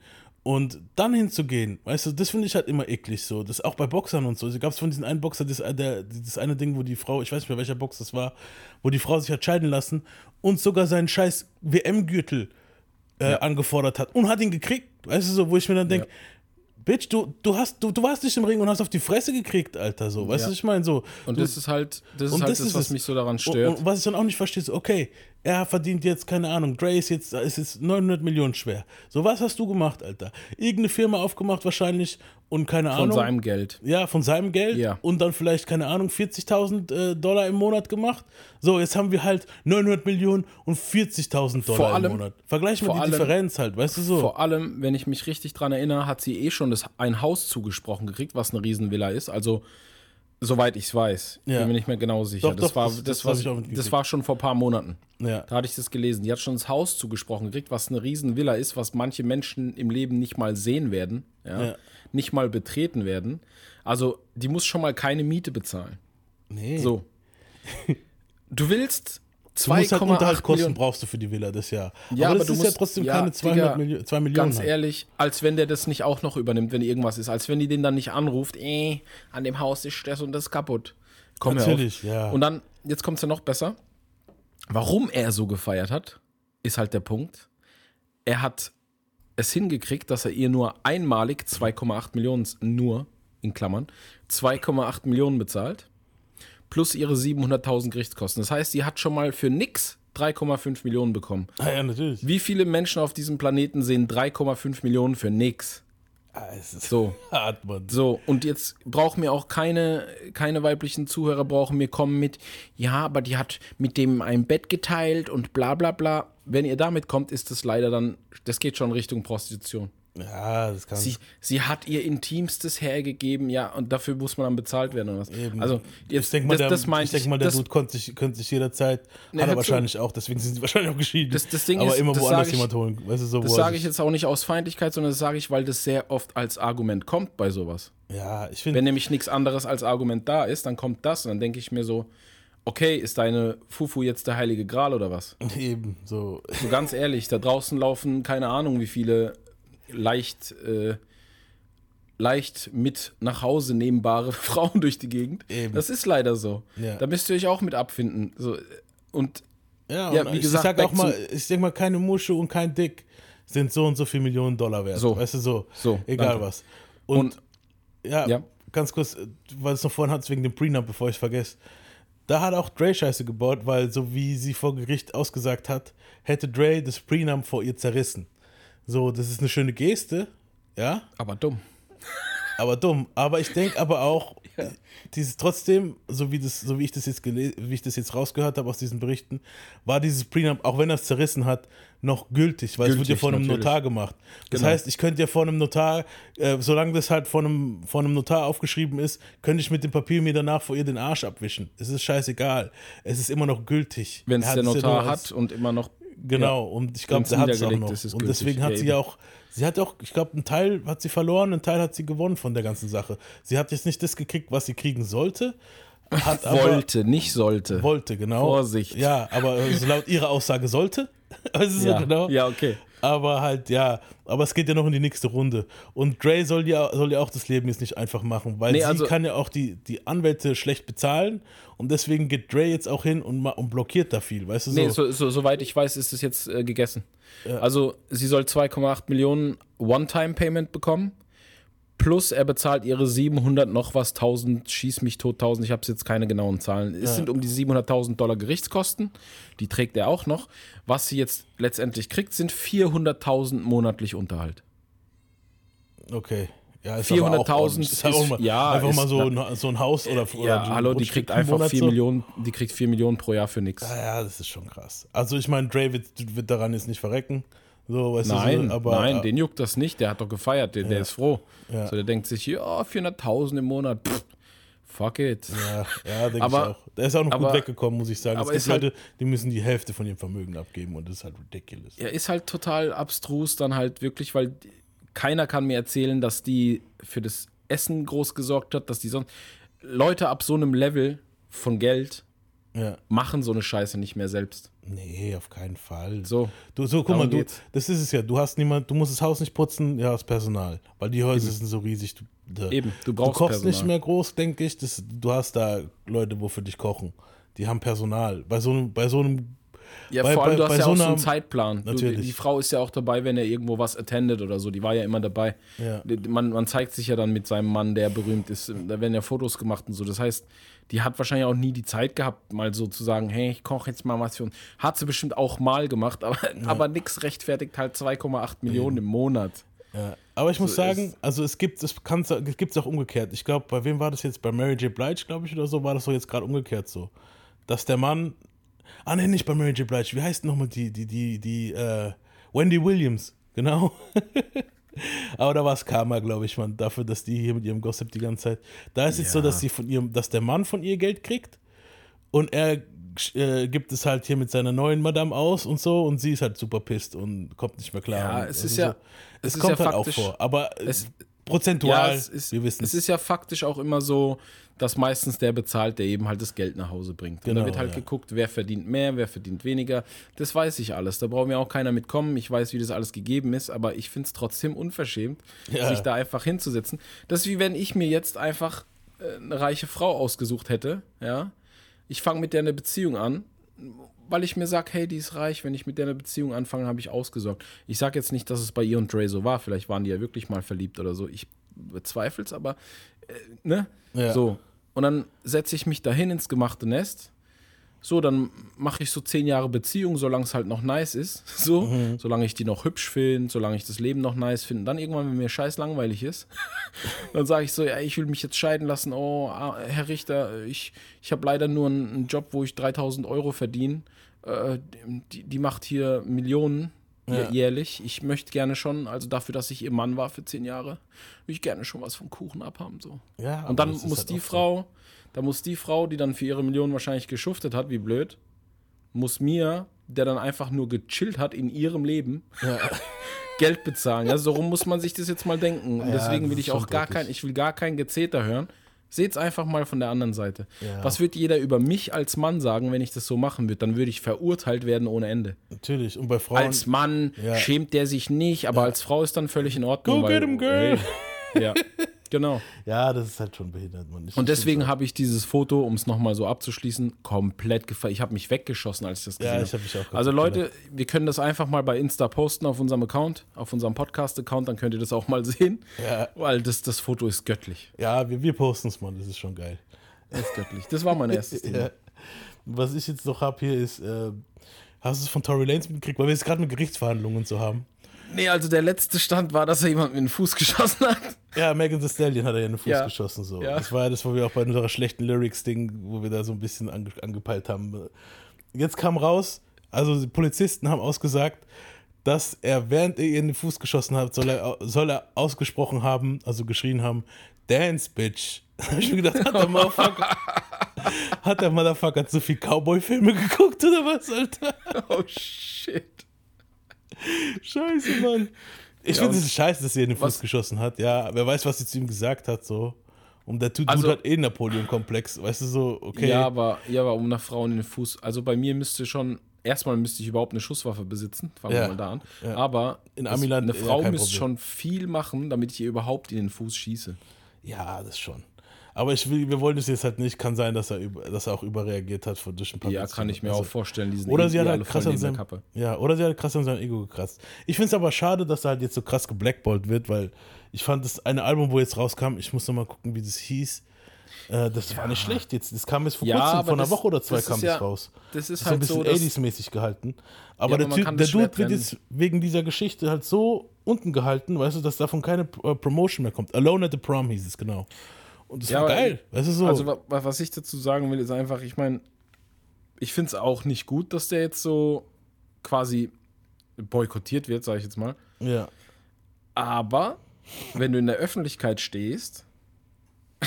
Und dann hinzugehen, weißt du, das finde ich halt immer eklig so. Das auch bei Boxern und so. Es gab von diesen einen Boxer, das, der, das eine Ding, wo die Frau, ich weiß nicht mehr welcher Box das war, wo die Frau sich hat scheiden lassen und sogar seinen scheiß WM-Gürtel äh, angefordert hat und hat ihn gekriegt. Weißt du so, wo ich mir dann denke, Bitch, du, du, hast, du, du warst nicht im Ring und hast auf die Fresse gekriegt, Alter. So, weißt Ja. du, was ich meine? So, Und du, das ist halt, das ist und halt das das, was mich so daran und, stört. und was ich dann auch nicht verstehe, ist, okay, er verdient jetzt, keine Ahnung, Dre ist jetzt, ist jetzt 900 Millionen schwer. So, was hast du gemacht, Alter? Irgendeine Firma aufgemacht wahrscheinlich und keine von Ahnung. seinem Geld. ja, von seinem Geld Ja. und dann vielleicht, keine Ahnung, 40.000 äh, Dollar im Monat gemacht. So, jetzt haben wir halt 900 Millionen und 40.000 Dollar allem- im Monat. Vergleich mal vor die allem- Differenz halt, weißt du so. Vor allem, wenn ich mich richtig dran erinnere, hat sie eh schon das, ein Haus zugesprochen gekriegt, was eine Riesenvilla ist. Also, soweit ich es weiß. Ja. Bin mir nicht mehr genau sicher. Doch, das, doch, war, das- das, war, das war schon vor ein paar Monaten. ja. Da hatte ich das gelesen. Die hat schon das Haus zugesprochen gekriegt, was eine Riesenvilla ist, was manche Menschen im Leben nicht mal sehen werden. Ja? Ja. Nicht mal betreten werden. Also, die muss schon mal keine Miete bezahlen. Nee. So. *laughs* Du willst Du musst halt 2,8 Unterhaltskosten Millionen. brauchst du für die Villa das Jahr. Ja, aber aber das du ist musst, ja trotzdem ja, keine 200 Digga, Millio 2 Millionen. Ganz halt. ehrlich, als wenn der das nicht auch noch übernimmt, wenn irgendwas ist. Als wenn die den dann nicht anruft, eh, an dem Haus ist das und das kaputt. Komm Natürlich, ja. Und dann, jetzt kommt es ja noch besser. Warum er so gefeiert hat, ist halt der Punkt. Er hat es hingekriegt, dass er ihr nur einmalig 2,8 Millionen, nur in Klammern, 2,8 Millionen bezahlt, plus ihre 700.000 Gerichtskosten. Das heißt, sie hat schon mal für nix 3,5 Millionen bekommen. Ah, ja, natürlich. Wie viele Menschen auf diesem Planeten sehen 3,5 Millionen für nix? Ah, es ist So. *laughs* hart, Mann. So, und jetzt brauchen mir auch keine, keine weiblichen Zuhörer brauchen mir kommen mit, ja, aber die hat mit dem ein Bett geteilt und bla bla bla. Wenn ihr damit kommt, ist das leider dann, das geht schon Richtung Prostitution. Ja, das kann Sie, sie hat ihr Intimstes hergegeben, ja, und dafür muss man dann bezahlt werden oder was. Eben. Also, jetzt, ich denke mal, das, der, das meinte ich denk mal, der das, Dude konnte sich, könnte sich jederzeit, Ne, hat er wahrscheinlich auch, deswegen sind sie *laughs* wahrscheinlich auch geschieden. Das- das Ding aber ist, immer woanders ich- jemand holen. Weißt du, so, das sage ich jetzt auch nicht aus Feindlichkeit, sondern das sage ich, weil das sehr oft als Argument kommt bei sowas. Ja, ich Wenn finde, nämlich nichts anderes als Argument da ist, dann kommt das und dann denke ich mir so, okay, ist deine Fufu jetzt der heilige Gral oder was? *laughs* eben so. So ganz ehrlich, da draußen laufen keine Ahnung, wie viele leicht, äh, leicht mit nach Hause nehmbare *laughs* Frauen durch die Gegend. Eben. Das ist leider so. Ja. Da müsst ihr euch auch mit abfinden. So, und Ja, Ja, und wie ich gesagt, sag auch mal, ich denke mal, keine Musche und kein Dick sind so und so viel Millionen Dollar wert. So. Weißt du, so. So, Egal danke. was. Und, Und- ja, Ja. ganz kurz, äh, weil es noch vorhin hat, wegen dem Prenup, bevor ich vergesse. Da hat auch Dre Scheiße gebaut, weil so wie sie vor Gericht ausgesagt hat, hätte Dre das Prenup vor ihr zerrissen. So, das ist eine schöne Geste, ja, aber dumm. aber dumm. Aber ich denke aber auch, *laughs* dieses trotzdem, so wie das, so wie ich das jetzt wie ich das jetzt rausgehört habe aus diesen Berichten, war dieses Prenup, auch wenn er es zerrissen hat, noch gültig, weil es wird ja Gültig, vor einem natürlich. Notar gemacht. Das Genau. heißt, ich könnte ja vor einem Notar, äh, solange das halt vor einem, vor einem Notar aufgeschrieben ist, könnte ich mit dem Papier mir danach vor ihr den Arsch abwischen. Es ist scheißegal. Es ist immer noch gültig. Wenn es der ja Notar als- hat und immer noch. Genau, und ich glaube, der hat es auch noch. und gültig. deswegen hat Ja, sie ja auch, sie hat auch, ich glaube, einen Teil hat sie verloren, einen Teil hat sie gewonnen von der ganzen Sache. Sie hat jetzt nicht das gekriegt, was sie kriegen sollte, hat *laughs* aber, wollte, nicht sollte. wollte, genau. Vorsicht. Ja, aber so laut ihrer Aussage sollte. *laughs* Also ja. genau. ja, okay. Aber halt, ja, aber es geht ja noch in die nächste Runde. Und Dre soll ja, soll ja auch das Leben jetzt nicht einfach machen, weil Nee, sie also- kann ja auch die, die Anwälte schlecht bezahlen und deswegen geht Dre jetzt auch hin und, und blockiert da viel, weißt du so? Nee, so, so, soweit ich weiß, ist es jetzt äh, gegessen. Also, sie soll 2,8 Millionen One-Time-Payment bekommen. Plus er bezahlt ihre 700 noch was, 1000, schieß mich tot, 1000, ich habe jetzt keine genauen Zahlen. Es sind um die 700.000 Dollar Gerichtskosten, die trägt er auch noch. Was sie jetzt letztendlich kriegt, sind 400.000 monatlich Unterhalt. Okay. Ja, ist aber auch 400.000 ordentlich. Ist auch ist- mal, ja, einfach ist- mal so, ein, so ein Haus oder, oder Ja, hallo, die kriegt einfach Monat 4 so. Millionen, die kriegt 4 Millionen pro Jahr für nichts. Ja, ja, das ist schon krass. Also ich meine, Dre wird, wird daran jetzt nicht verrecken. So, weißt Nein, du, aber, nein, den juckt das nicht. Der hat doch gefeiert, der, der ist froh. Ja. So, der denkt sich, ja, 400.000 im Monat, pff, fuck it. Ja, ja denke ich auch. Der ist auch noch gut aber- weggekommen, muss ich sagen. Es aber gibt ist halt- Leute, die müssen die Hälfte von ihrem Vermögen abgeben und das ist halt ridiculous. Er ist halt total abstrus dann halt wirklich, weil keiner kann mir erzählen, dass die für das Essen groß gesorgt hat, dass die sonst. Leute ab so einem Level von Geld Ja. machen so eine Scheiße nicht mehr selbst. Nee, auf keinen Fall. So. Du, so, guck mal, du, geht's. das ist es ja. Du hast niemand, du musst das Haus nicht putzen, ja, hast Personal. Weil die Häuser sind so riesig. Du, da- Eben, du du brauchst kochst Personal. nicht mehr groß, denke ich. Das, du hast da Leute, wo für dich kochen. Die haben Personal. Bei so einem, bei so einem Ja, Bei- vor allem, bei- du hast ja so auch so einen Zeitplan. Du, Natürlich. die, die Frau ist ja auch dabei, wenn er irgendwo was attendet oder so. Die war ja immer dabei. Ja. Man, man zeigt sich ja dann mit seinem Mann, der berühmt ist. Da werden ja Fotos gemacht und so. Das heißt, die hat wahrscheinlich auch nie die Zeit gehabt, mal so zu sagen, hey, ich koche jetzt mal was für uns. Hat sie bestimmt auch mal gemacht, aber, aber nix rechtfertigt halt 2,8 Millionen im Monat. Ja, aber ich muss So sagen, also es gibt es es gibt's auch umgekehrt. Ich glaube, bei wem war das jetzt? Bei Mary J. Blige, glaube ich, oder so, war das so jetzt gerade umgekehrt so. Dass der Mann. Ah, nee, nicht bei Mary J. Blige. Wie heißt nochmal die, die, die, die, äh, Wendy Williams, genau. *laughs* aber da war es Karma, glaube ich, man, dafür, dass die hier mit ihrem Gossip die ganze Zeit. Da ist jetzt so, Ja. dass sie von ihrem, dass der Mann von ihr Geld kriegt und er äh, gibt es halt hier mit seiner neuen Madame aus und so und sie ist halt super pisst und kommt nicht mehr klar. Ja, Und es also ist ja- so, es es ist kommt ja halt auch vor, aber es- prozentual, Ja, es ist, wir wissen es ist ja faktisch auch immer so, dass meistens der bezahlt, der eben halt das Geld nach Hause bringt. und Genau, da wird halt ja. geguckt, wer verdient mehr, wer verdient weniger. Das weiß ich alles. Da braucht mir auch keiner mitkommen. Ich weiß, wie das alles gegeben ist, aber ich finde es trotzdem unverschämt, Ja. sich da einfach hinzusetzen. Das ist wie wenn ich mir jetzt einfach äh, eine reiche Frau ausgesucht hätte, ja. Ich fange mit der eine Beziehung an, weil ich mir sage, hey, die ist reich, wenn ich mit der eine Beziehung anfange, habe ich ausgesorgt. Ich sage jetzt nicht, dass es bei ihr und Dre so war, vielleicht waren die ja wirklich mal verliebt oder so. Ich bezweifle es, aber äh, ne? Ja. So. Und dann setze ich mich dahin ins gemachte Nest. So, dann mache ich so zehn Jahre Beziehung, solange es halt noch nice ist. *laughs* So, Mhm. solange ich die noch hübsch finde, solange ich das Leben noch nice finde. Dann irgendwann, wenn mir scheiß langweilig ist, *laughs* dann sage ich so, ja, ich will mich jetzt scheiden lassen. Oh, ah, Herr Richter, ich, ich habe leider nur einen, Job, wo ich 3000 Euro verdiene. Äh, die, die macht hier Millionen. ja. jährlich. Ich möchte gerne schon, also dafür, dass ich ihr Mann war für zehn Jahre, will ich gerne schon was vom Kuchen abhaben. So. Ja, Und dann muss halt die. Frau, da muss die Frau, die dann für ihre Millionen wahrscheinlich geschuftet hat, wie blöd, muss mir, der dann einfach nur gechillt hat in ihrem Leben, *laughs* Geld bezahlen. Ja, so rum muss man sich das jetzt mal denken. Und Ja, deswegen will ich auch gar kein, ich will gar kein Gezeter hören. Seht's einfach mal von der anderen Seite. Ja. Was wird jeder über mich als Mann sagen, wenn ich das so machen würde? Dann würde ich verurteilt werden ohne Ende. Natürlich. Und bei Frauen. Als Mann Ja. schämt der sich nicht, aber als Frau ist dann völlig in Ordnung. Go weil, get 'em, girl. Hey, ja, *laughs* genau. ja, das ist halt schon behindert, man. Ich Und deswegen habe ich dieses Foto, um es nochmal so abzuschließen, komplett gefallen. Ich habe mich weggeschossen, als ich das gesehen Ja, habe. ich habe mich auch Also Leute, wir können das einfach mal bei Insta posten auf unserem Account, auf unserem Podcast-Account, dann könnt ihr das auch mal *laughs* sehen. Ja. Weil das, das Foto ist göttlich. Ja, wir, wir posten es, Mann. Das ist schon geil. Das ist göttlich. Das war mein *laughs* erstes Thema. Ja. Was ich jetzt noch habe hier ist, äh, hast du es von Tory Lanez mitgekriegt, weil wir jetzt gerade eine Gerichtsverhandlung und so haben. Nee, also der letzte Stand war, dass er jemand mit den Fuß *laughs* geschossen hat. Ja, Megan Thee Stallion hat er ja in den Fuß Ja. geschossen. So. Ja. Das war ja das, wo wir auch bei unserer schlechten Lyrics-Ding, wo wir da so ein bisschen ange angepeilt haben. Jetzt kam raus, also die Polizisten haben ausgesagt, dass er, während er ihr in den Fuß geschossen hat, soll er, soll er ausgesprochen haben, also geschrien haben, Dance, Bitch. Da *laughs* hab ich mir gedacht, hat der Motherfucker, *laughs* hat der Motherfucker zu viel Cowboy-Filme geguckt oder was, Alter? Oh shit. Scheiße, Mann. Ich Ja, finde es scheiße, dass sie in den Fuß was- geschossen hat. Ja, wer weiß, was sie zu ihm gesagt hat, so. Und der Dude Also- hat eh Napoleon-Komplex. Weißt du, so, okay. Ja, aber, ja, aber um nach Frauen in den Fuß. Also bei mir müsste schon, erstmal müsste ich überhaupt eine Schusswaffe besitzen. Fangen Ja. wir mal da an. Aber In Amiland eine eher Frau kein müsste schon viel machen, damit ich ihr überhaupt in den Fuß schieße. Ja, das schon. Aber ich will, wir wollen es jetzt halt nicht. Kann sein, dass er, über, dass er auch überreagiert hat von durch ein paar Ja, kann ich mir Also- auch vorstellen. Die sind Oder eh- sie eh hat alle halt krass an seinem, ja, oder sie hat krass an seinem Ego gekratzt. Ich finde es aber schade, dass er halt jetzt so krass geblackballt wird, weil ich fand das eine Album, wo jetzt rauskam, ich muss noch mal gucken, wie das hieß. Äh, das war nicht schlecht jetzt. Das kam jetzt vor Ja, kurzem, vor einer das- Woche oder zwei das kam das ja- raus. Das ist ist so ein halt bisschen so, dass, 80s-mäßig gehalten. Aber der, typ, der das Dude wird jetzt wegen dieser Geschichte halt so unten gehalten, weißt du, dass davon keine äh, Promotion mehr kommt. Alone at the Prom hieß es, genau. Und das Ja, war geil. Weißt du, so. Also wa- wa- was ich dazu sagen will, ist einfach, ich meine, ich finde es auch nicht gut, dass der jetzt so quasi boykottiert wird, sage ich jetzt mal. ja. Aber wenn du in der Öffentlichkeit stehst, *laughs*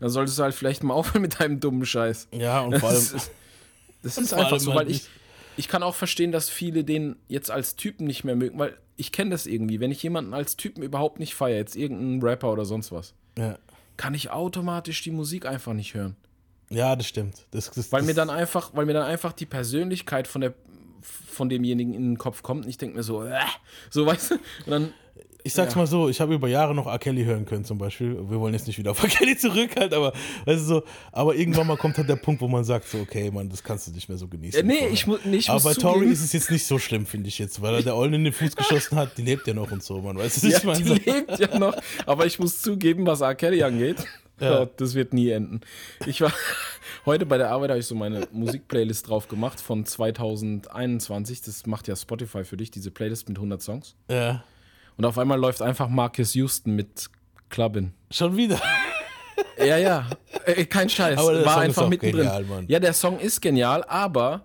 dann solltest du halt vielleicht mal *laughs* aufhören mit deinem dummen Scheiß. ja, und vor allem, Das ist, das *laughs* ist einfach so, halt weil ich, ich kann auch verstehen, dass viele den jetzt als Typen nicht mehr mögen, weil ich kenne das irgendwie. Wenn ich jemanden als Typen überhaupt nicht feiere, jetzt irgendeinen Rapper oder sonst was, ja. Kann ich automatisch die Musik einfach nicht hören. ja, das stimmt. Das, das, Weil das, mir dann einfach, weil mir dann einfach die Persönlichkeit von der von demjenigen in den Kopf kommt und ich denke mir so, äh, so weißt du, und dann Ich sag's Ja. mal so, ich habe über Jahre noch R. Kelly hören können zum Beispiel. Wir wollen jetzt nicht wieder auf R. Kelly zurück halt, aber weißt du so, aber irgendwann mal kommt halt der Punkt, wo man sagt so, okay, Mann, das kannst du nicht mehr so genießen. äh, nee, vorher. ich, mu ich aber muss bei Tori ist es jetzt nicht so schlimm, finde ich jetzt, weil er der Ollen in den Fuß geschossen hat, die lebt ja noch und so, man. Weißt du, ja, ich meine, die lebt ja noch, aber ich muss zugeben, was R. Kelly angeht, Ja. das wird nie enden. Ich war heute bei der Arbeit habe ich so meine Musikplaylist drauf gemacht von 2021, das macht ja Spotify für dich, diese Playlist mit 100 Songs. ja, Und auf einmal läuft einfach Marcus Houston mit Clubbin. schon wieder. Ja, ja. Äh, kein Scheiß. Aber der War Song ist einfach auch mittendrin. genial, Mann. Ja, der Song ist genial, aber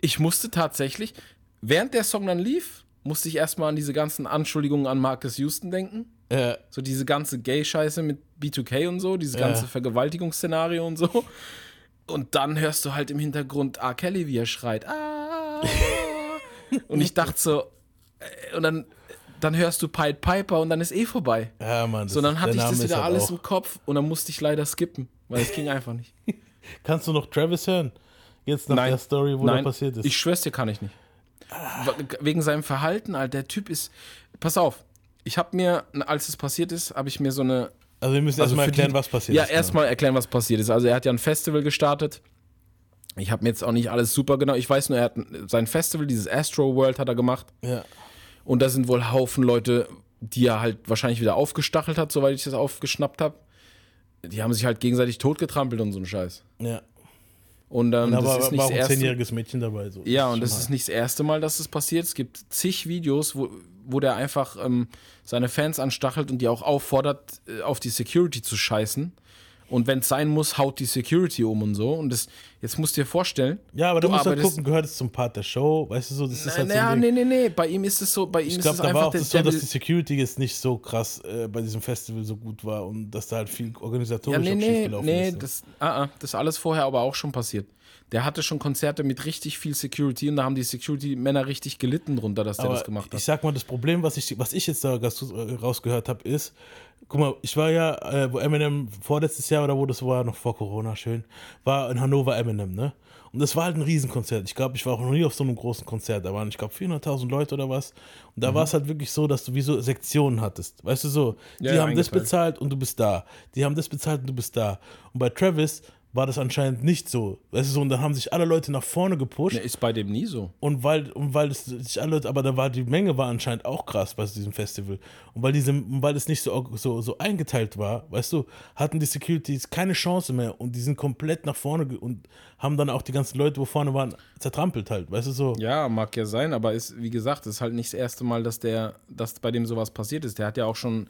ich musste tatsächlich, während der Song dann lief, musste ich erstmal an diese ganzen Anschuldigungen an Marcus Houston denken. Ja, So diese ganze Gay-Scheiße mit B2K und so, dieses Ja. ganze Vergewaltigungsszenario und so. Und dann hörst du halt im Hintergrund R. Kelly, wie er schreit. Ah. *laughs* und ich dachte so, äh, und dann, dann hörst du Pied Piper und dann ist eh vorbei. ja, Mann. So, dann hatte ich das wieder alles auch- im Kopf und dann musste ich leider skippen, weil es ging einfach nicht. *laughs* Kannst du noch Travis hören? Jetzt nach Nein. der Story, wo Nein, da passiert ist. ich schwör's dir, kann ich nicht. We- Wegen seinem Verhalten, Alter, der Typ ist. Pass auf, ich habe mir, als es passiert ist, habe ich mir so eine. also wir müssen Also erstmal erklären, die- was passiert Ja, ist. genau. erstmal erklären, was passiert ist. Also er hat ja ein Festival gestartet. Ich habe mir jetzt auch nicht alles super genau. Ich weiß nur, er hat ein- sein Festival, dieses Astro World, hat er gemacht. Ja, Und da sind wohl Haufen Leute, die er halt wahrscheinlich wieder aufgestachelt hat, soweit ich das aufgeschnappt habe. Die haben sich halt gegenseitig totgetrampelt und so ein Scheiß. ja. Und ähm, Da das war, ist nicht war auch ein zehnjähriges Mädchen dabei. So. Ja, und das ist nicht das erste Mal, dass das passiert. Es gibt zig Videos, wo, wo der einfach ähm, seine Fans anstachelt und die auch auffordert, äh, auf die Security zu scheißen. Und wenn es sein muss, haut die Security um und so. Und das, jetzt musst du dir vorstellen. Ja, aber du, du musst halt gucken, gehört es zum Part der Show? Weißt du so, das ist halt naja, so nee, nee, nee. Bei ihm ist es so, bei ihm Ich ist glaube, es da war auch der das so, dass die Security jetzt nicht so krass äh, bei diesem Festival so gut war und dass da halt viel Ja, organisatorisch nee, auch nee, schiefgelaufen nee, ist. so. das, ah, ah, das ist alles vorher aber auch schon passiert. Der hatte schon Konzerte mit richtig viel Security und da haben die Security-Männer richtig gelitten drunter, dass der Aber das gemacht ich hat. sag mal, das Problem, was ich, was ich jetzt da äh, rausgehört habe, ist, guck mal, ich war ja, äh, wo Eminem vorletztes Jahr oder wo das war, noch vor Corona, schön, war in Hannover Eminem, ne? Und das war halt ein Riesenkonzert. Ich glaube, ich war auch noch nie auf so einem großen Konzert. Da waren, ich glaube, 400.000 Leute oder was. Und Mhm. da war es halt wirklich so, dass du wie so Sektionen hattest. Weißt du so, die Ja, haben das bezahlt und du bist da. Die haben das bezahlt und du bist da. Und bei Travis war das anscheinend nicht so. Weißt du so, und dann haben sich alle Leute nach vorne gepusht. Nee, ist bei dem nie so. Und weil, und weil es sich alle, aber da war die Menge war anscheinend auch krass bei diesem Festival. Und weil diese, weil es nicht so, so, so eingeteilt war, weißt du, hatten die Securities keine Chance mehr und die sind komplett nach vorne und haben dann auch die ganzen Leute, wo vorne waren, zertrampelt halt, weißt du so. Ja, mag ja sein, aber ist, wie gesagt, ist halt nicht das erste Mal, dass der, dass bei dem sowas passiert ist. Der hat ja auch schon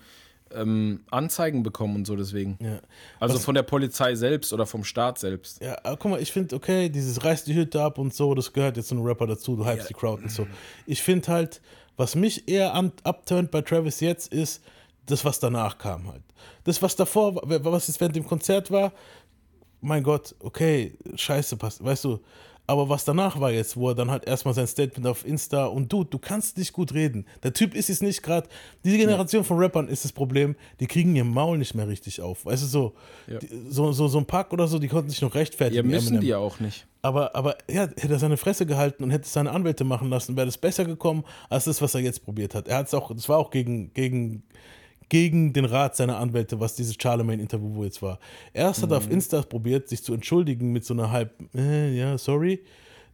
ähm, Anzeigen bekommen und so deswegen. Ja. Also Was- von der Polizei selbst oder vom Staat selbst. Ja, aber guck mal, ich finde, okay, dieses reiß die Hütte ab und so, das gehört jetzt zu einem Rapper dazu, du hypst die Crowd und so. Ich finde halt, was mich eher abturnt bei Travis jetzt, ist das, was danach kam halt. Das, was davor, war, was jetzt während dem Konzert war, mein Gott, okay, scheiße, passt, weißt du. Aber was danach war jetzt, wo er dann halt erstmal sein Statement auf Insta und du, du kannst nicht gut reden. Der Typ ist es nicht gerade, diese Generation von Rappern ist das Problem, die kriegen ihr Maul nicht mehr richtig auf. Weißt du, so, Ja. die, so, so, so ein Pack oder so, die konnten sich noch Ja, rechtfertigen. müssen Eminem. die ja auch nicht. Aber, aber ja, hätte er seine Fresse gehalten und hätte es seine Anwälte machen lassen, wäre das besser gekommen, als das, was er jetzt probiert hat. Er hat es auch, das war auch gegen, gegen, gegen den Rat seiner Anwälte, was dieses Charlemagne-Interview wo jetzt war. Erst hat er Mhm. auf Insta probiert, sich zu entschuldigen mit so einer halb, äh, ja, sorry.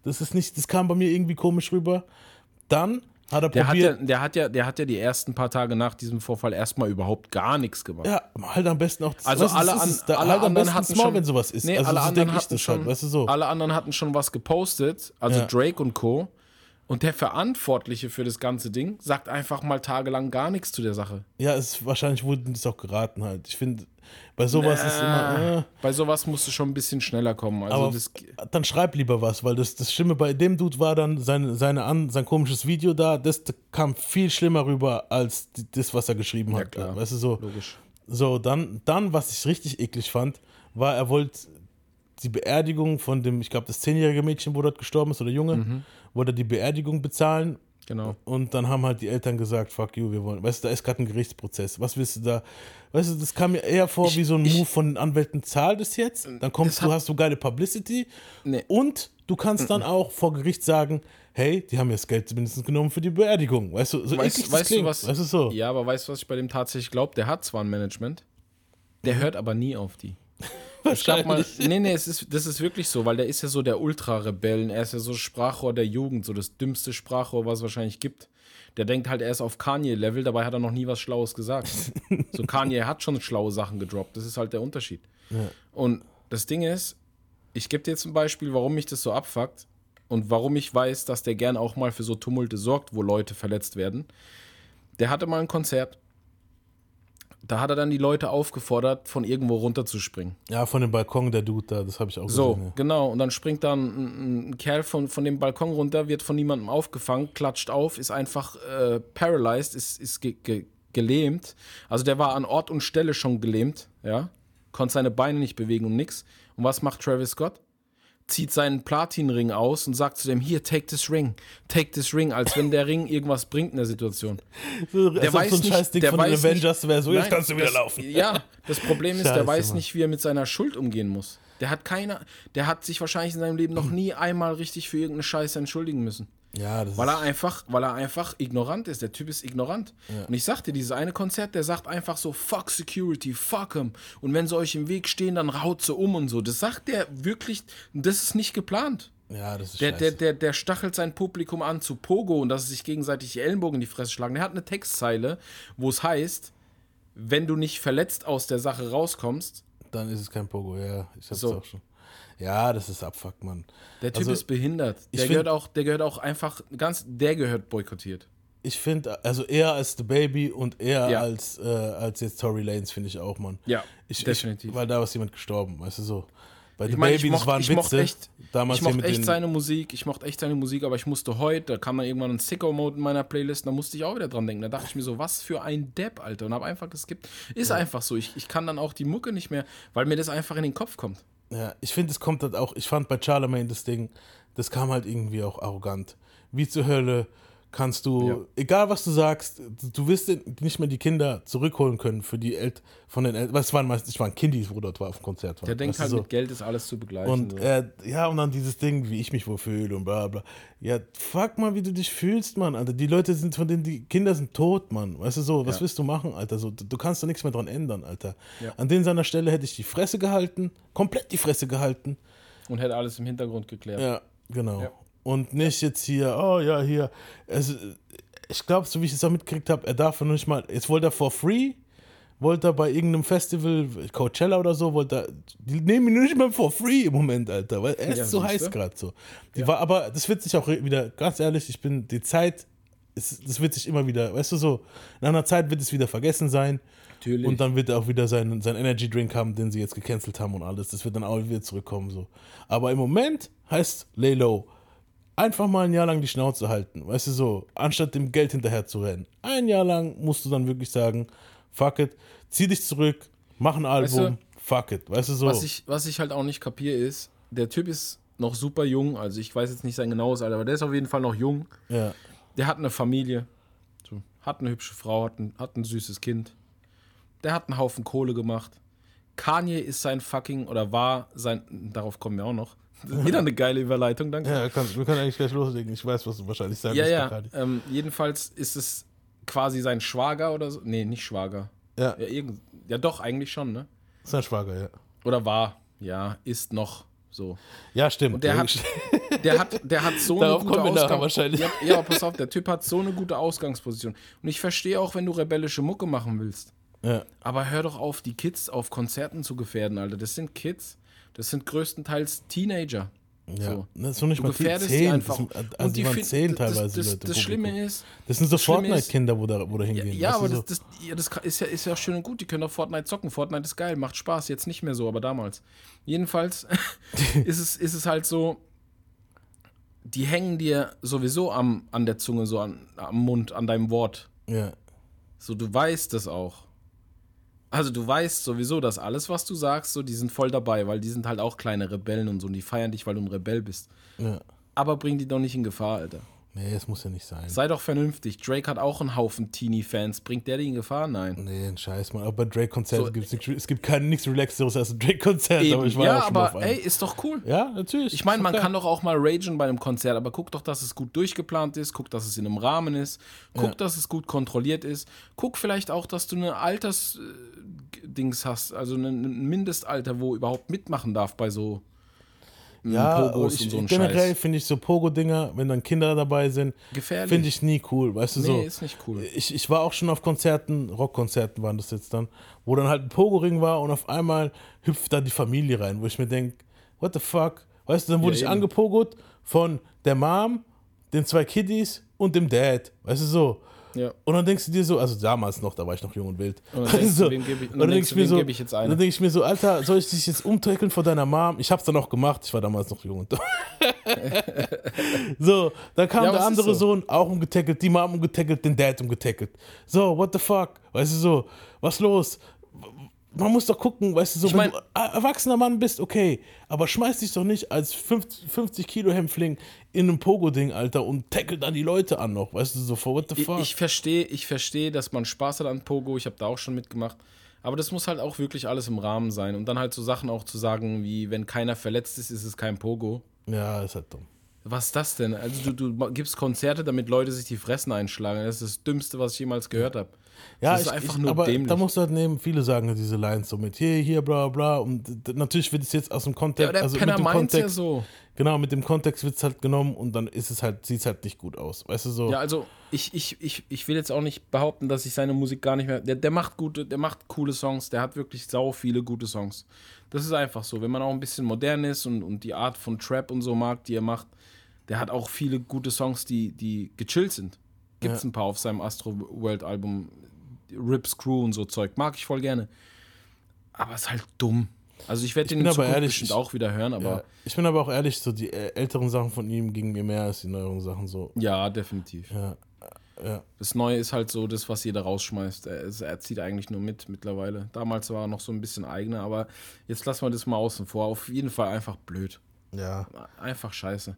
Das ist nicht, das kam bei mir irgendwie komisch rüber. Dann hat er Der hat, ja, probiert, der, hat ja, der hat ja die ersten paar Tage nach diesem Vorfall erstmal überhaupt gar nichts gemacht. ja, halt am besten auch, Also weißt alle, an, ist da, alle halt anderen hatten schon, wenn sowas ist. Nee, also alle so anderen denke ich hatten das schon, halt, weißt du so. alle anderen hatten schon was gepostet, also Ja. Drake und Co. Und der Verantwortliche für das ganze Ding sagt einfach mal tagelang gar nichts zu der Sache. Ja, es wahrscheinlich wurden das auch geraten halt. Ich finde, bei sowas ist immer, äh, Bei sowas musst du schon ein bisschen schneller kommen. Also Aber das, dann schreib lieber was, weil das, das Schlimme bei dem Dude war dann seine, seine an, sein komisches Video da, das kam viel schlimmer rüber als die, das, was er geschrieben hat. klar. Weißt du, so. logisch. So, dann, dann, was ich richtig eklig fand, war, er wollte die Beerdigung von dem, ich glaube, das zehnjährige Mädchen, wo dort gestorben ist, oder Junge, Mhm. wollte die Beerdigung bezahlen Genau. und dann haben halt die Eltern gesagt, fuck you, wir wollen. Weißt du, da ist gerade ein Gerichtsprozess. Was willst du da? Weißt du, das kam mir eher vor Ich- wie so ein ich- Move von den Anwälten, zahl das jetzt, dann kommst das du, hast du geile Publicity Nee. und du kannst dann auch vor Gericht sagen, hey, die haben jetzt Geld zumindest genommen für die Beerdigung. Weißt du, so Weißt, das weißt du klingt. was? Weißt du so? Ja, aber weißt du, was ich bei dem tatsächlich glaube? Der hat zwar ein Management, der hört aber nie auf die. Ich glaub mal, nee, nee, es ist, das ist wirklich so, weil der ist ja so der Ultra-Rebellen. Er ist ja so Sprachrohr der Jugend, so das dümmste Sprachrohr, was es wahrscheinlich gibt. Der denkt halt, er ist auf Kanye-Level, dabei hat er noch nie was Schlaues gesagt. *laughs* so, Kanye hat schon schlaue Sachen gedroppt. Das ist halt der Unterschied. Und das Ding ist, ich gebe dir jetzt ein Beispiel, warum mich das so abfuckt und warum ich weiß, dass der gern auch mal für so Tumulte sorgt, wo Leute verletzt werden. Der hatte mal ein Konzert. Da hat er dann die Leute aufgefordert, von irgendwo runterzuspringen. Ja, von dem Balkon der Dude da, das habe ich auch So, gesehen. genau. Und dann springt dann ein, ein Kerl von, von dem Balkon runter, wird von niemandem aufgefangen, klatscht auf, ist einfach äh, paralyzed, ist, ist ge ge gelähmt. Also der war an Ort und Stelle schon gelähmt, ja. Konnte seine Beine nicht bewegen und nix. Und was macht Travis Scott? Zieht seinen Platinring aus und sagt zu dem, hier, take this ring, take this ring, als wenn der Ring irgendwas bringt in der Situation. So, Der als ob weiß so ein nicht, Scheißding der von weiß Avengers wäre so, jetzt kannst du wieder das, laufen. Ja, das Problem ist, der Scheiße, weiß Mann. nicht, wie er mit seiner Schuld umgehen muss. Der hat keine, der hat sich wahrscheinlich in seinem Leben noch nie einmal richtig für irgendeine Scheiße entschuldigen müssen. Ja, das Weil er einfach, weil er einfach ignorant ist. Der Typ ist ignorant. Und ich sagte, dieses eine Konzert, der sagt einfach so, fuck Security, fuck him. Und wenn sie euch im Weg stehen, dann haut sie um und so. Das sagt der wirklich, das ist nicht geplant. ja, das ist Der, der, der, der stachelt sein Publikum an zu Pogo und dass sie sich gegenseitig die Ellenbogen in die Fresse schlagen. Der hat eine Textzeile, wo es heißt, wenn du nicht verletzt aus der Sache rauskommst, Dann ist es kein Pogo, ja. Ich hab's So. auch schon. Ja, das ist Abfuck, Mann. der Typ Also, ist behindert. Der gehört auch, der gehört auch einfach ganz, der gehört boykottiert. ich finde, also eher als The Baby und eher Ja. als, äh, als jetzt Tory Lanez, finde ich auch, Mann. Ja, Ich, definitiv. Ich, weil da ist jemand gestorben, weißt du so. Bei The Ich meine, ich Baby, das mochte, waren ich Witze. mochte echt, damals ich mochte echt seine Musik, ich mochte echt seine Musik, aber ich musste heute, da kam dann irgendwann ein Sicko-Mode in meiner Playlist, da musste ich auch wieder dran denken. Da dachte ich mir so, was für ein Depp, Alter. Und habe einfach geskippt. Ist einfach so. Ich, ich kann dann auch die Mucke nicht mehr, weil mir das einfach in den Kopf kommt. Ja, ich finde, es kommt halt auch, ich fand bei Charlemagne das Ding, das kam halt irgendwie auch arrogant. Wie zur Hölle kannst du, Ja. egal was du sagst, du- wirst nicht mehr die Kinder zurückholen können für die El von den Eltern. Was waren meistens, ich war ein Kiddies, wo dort war auf dem Konzert. War. Der denkt halt, so? mit Geld ist alles zu begleichen. Und äh, ja, und dann dieses Ding, wie ich mich wohl fühle und bla bla. Ja, fuck mal, wie du dich fühlst, Mann, Alter. Die Leute sind von denen, die Kinder sind tot, Mann. Weißt du so, was Ja. willst du machen, Alter? So, du, du kannst da nichts mehr dran ändern, Alter. Ja. An den seiner Stelle hätte ich die Fresse gehalten, komplett die Fresse gehalten. Und hätte alles im Hintergrund geklärt. Ja, genau. Ja. Und nicht jetzt hier, oh ja, hier. Also, ich glaube, so wie ich es auch mitgekriegt habe, er darf noch nicht mal, jetzt wollte er for free, wollte er bei irgendeinem Festival, Coachella oder so, wollte er, die nehmen ihn nicht mal for free im Moment, Alter, weil er ist Ja, so heiß gerade so. Die war, aber das wird sich auch wieder, ganz ehrlich, ich bin, die Zeit, ist, das wird sich immer wieder, weißt du so, in einer Zeit wird es wieder vergessen sein. Natürlich. Und dann wird er auch wieder seinen, seinen Energy Drink haben, den sie jetzt gecancelt haben und alles. Das wird dann auch wieder zurückkommen. So. Aber im Moment heißt Lay Low. Einfach mal ein Jahr lang die Schnauze halten. Weißt du so, anstatt dem Geld hinterher zu rennen. Ein Jahr lang musst du dann wirklich sagen, fuck it, zieh dich zurück, mach ein Album, Weißt du, fuck it. Weißt du so. Was ich, was ich halt auch nicht kapiere ist, der Typ ist noch super jung, also ich weiß jetzt nicht sein genaues Alter, aber der ist auf jeden Fall noch jung. ja. Der hat eine Familie, hat eine hübsche Frau, hat ein, hat ein süßes Kind. Der hat einen Haufen Kohle gemacht. Kanye ist sein fucking, oder war sein, darauf kommen wir auch noch. Wieder eine geile Überleitung, danke. Ja, kann, wir können eigentlich gleich loslegen. Ich weiß, was du wahrscheinlich sagen Ja, willst, ja. Ähm, jedenfalls ist es quasi sein Schwager oder so. Nee, nicht Schwager. Ja, Ja, irgend, ja doch, eigentlich schon, ne? ist ein Schwager, ja. Oder war. Ja, ist noch so. Ja, stimmt. Und der hat, *laughs* der hat, der hat so *laughs* Darauf eine gute kommen wir nachher Ausgang- wahrscheinlich. Ja, ja, pass auf, der Typ hat so eine gute Ausgangsposition. Und ich verstehe auch, wenn du rebellische Mucke machen willst. ja. Aber hör doch auf, die Kids auf Konzerten zu gefährden, Alter. Das sind Kids. Das sind größtenteils Teenager. Ja, So. das ist noch nicht Du mal gefährdest die Zehn. einfach. Das sind, also Und die die waren zehn das- teilweise, Das, Leute. das, das im Schlimme ist, Das sind so das Fortnite-Kinder, wo da, wo da ja, hingehen. ja weißt aber so? das, das, ja, das ist, ja, ist ja schön und gut. Die können doch Fortnite zocken. Fortnite ist geil, macht Spaß. Jetzt nicht mehr so, aber damals. Jedenfalls *laughs* ist, es, ist es halt so, die hängen dir sowieso am, an der Zunge, so an, am Mund, an deinem Wort. Ja. So, du weißt es auch. Also du weißt sowieso, dass alles, was du sagst, so, die sind voll dabei, weil die sind halt auch kleine Rebellen und so und die feiern dich, weil du ein Rebell bist. ja. Aber bring die doch nicht in Gefahr, Alter. Nee, das muss ja nicht sein. Sei doch vernünftig. Drake hat auch einen Haufen Teenie-Fans. Bringt der die in Gefahr? Nein. Nee, ein Scheiß, Mann. Auch bei Drake-Konzerten So, gibt es nichts, es gibt kein, nichts Relaxeres als ein Drake-Konzert, aber ich war ja, auch schon mal aber ey, ist doch cool. Ja, natürlich. Ich meine, man kann doch auch mal ragen bei einem Konzert, aber guck doch, dass es gut durchgeplant ist, guck, dass es in einem Rahmen ist, guck, Ja. dass es gut kontrolliert ist, guck vielleicht auch, dass du eine Alters-Dings hast, also ein ein Mindestalter, wo überhaupt mitmachen darf bei so Ja, Pogos ich, und so ein generell finde ich so Pogo-Dinger, wenn dann Kinder dabei sind, finde ich nie cool, weißt du Nee, so. ist nicht cool. Ich, ich war auch schon auf Konzerten, Rockkonzerten waren das jetzt dann, wo dann halt ein Pogo-Ring war und auf einmal hüpft da die Familie rein, wo ich mir denke, what the fuck? Weißt du, dann wurde Ja, ich eben. angepogot von der Mom, den zwei Kiddies und dem Dad, weißt du so. Ja. Und dann denkst du dir so, also damals noch, da war ich noch jung und wild. Und dann denkst du, so, wem gebe ich- dann denk denkst du, mir wem so, gebe ich jetzt eine? und Dann denke ich mir so, Alter, soll ich dich jetzt umtackeln vor deiner Mom? Ich hab's dann auch gemacht, ich war damals noch jung und *laughs* So, dann kam Ja, der andere so. Sohn, auch umgetackelt, die Mom umgetackelt, den Dad umgetackelt. So, what the fuck? Weißt du so, was los? Man muss doch gucken, weißt du, so, Ich wenn mein- du ein erwachsener Mann bist, okay, aber schmeiß dich doch nicht als 50, 50 Kilo Hämpfling in einem Pogo-Ding, Alter, und tackle dann die Leute an noch, weißt du, so, for what the Ich, fuck? ich verstehe, ich verstehe, dass man Spaß hat an Pogo. Ich habe da auch schon mitgemacht. Aber das muss halt auch wirklich alles im Rahmen sein. Und dann halt so Sachen auch zu sagen, wie wenn keiner verletzt ist, ist es kein Pogo. ja, ist halt dumm. Was ist das denn? Also du, du gibst Konzerte, damit Leute sich die Fressen einschlagen. Das ist das Dümmste, was ich jemals gehört habe. Ja, Das ist ich, einfach ich, nur aber dämlich. da musst du halt nehmen, viele sagen ja diese Lines so mit hier, hier, bla, bla. Und natürlich wird es jetzt aus dem Ja, Kontext, der also Penner mit dem meint's ja Kontext, so. genau, mit dem Kontext wird es halt genommen und dann ist es halt, sieht es halt nicht gut aus. Weißt du so? Ja, also ich, ich, ich, ich will jetzt auch nicht behaupten, dass ich seine Musik gar nicht mehr. Der, der macht gute, der macht coole Songs, der hat wirklich sau viele gute Songs. Das ist einfach so. Wenn man auch ein bisschen modern ist und, und die Art von Trap und so mag, die er macht, der hat auch viele gute Songs, die, die gechillt sind. Gibt es Ja. ein paar auf seinem Astro World Album. Rip Screw und so Zeug. Mag ich voll gerne. Aber ist halt dumm. Also ich werde den in aber Zukunft ehrlich, bestimmt auch wieder hören, aber Ja. Ich bin aber auch ehrlich, so die äh, älteren Sachen von ihm gingen mir mehr als die neueren Sachen so. ja, definitiv. Ja. Ja. Das Neue ist halt so das, was jeder rausschmeißt. Er, er zieht eigentlich nur mit mittlerweile. Damals war er noch so ein bisschen eigener, aber jetzt lassen wir das mal außen vor. Auf jeden Fall einfach blöd. Ja. Einfach scheiße.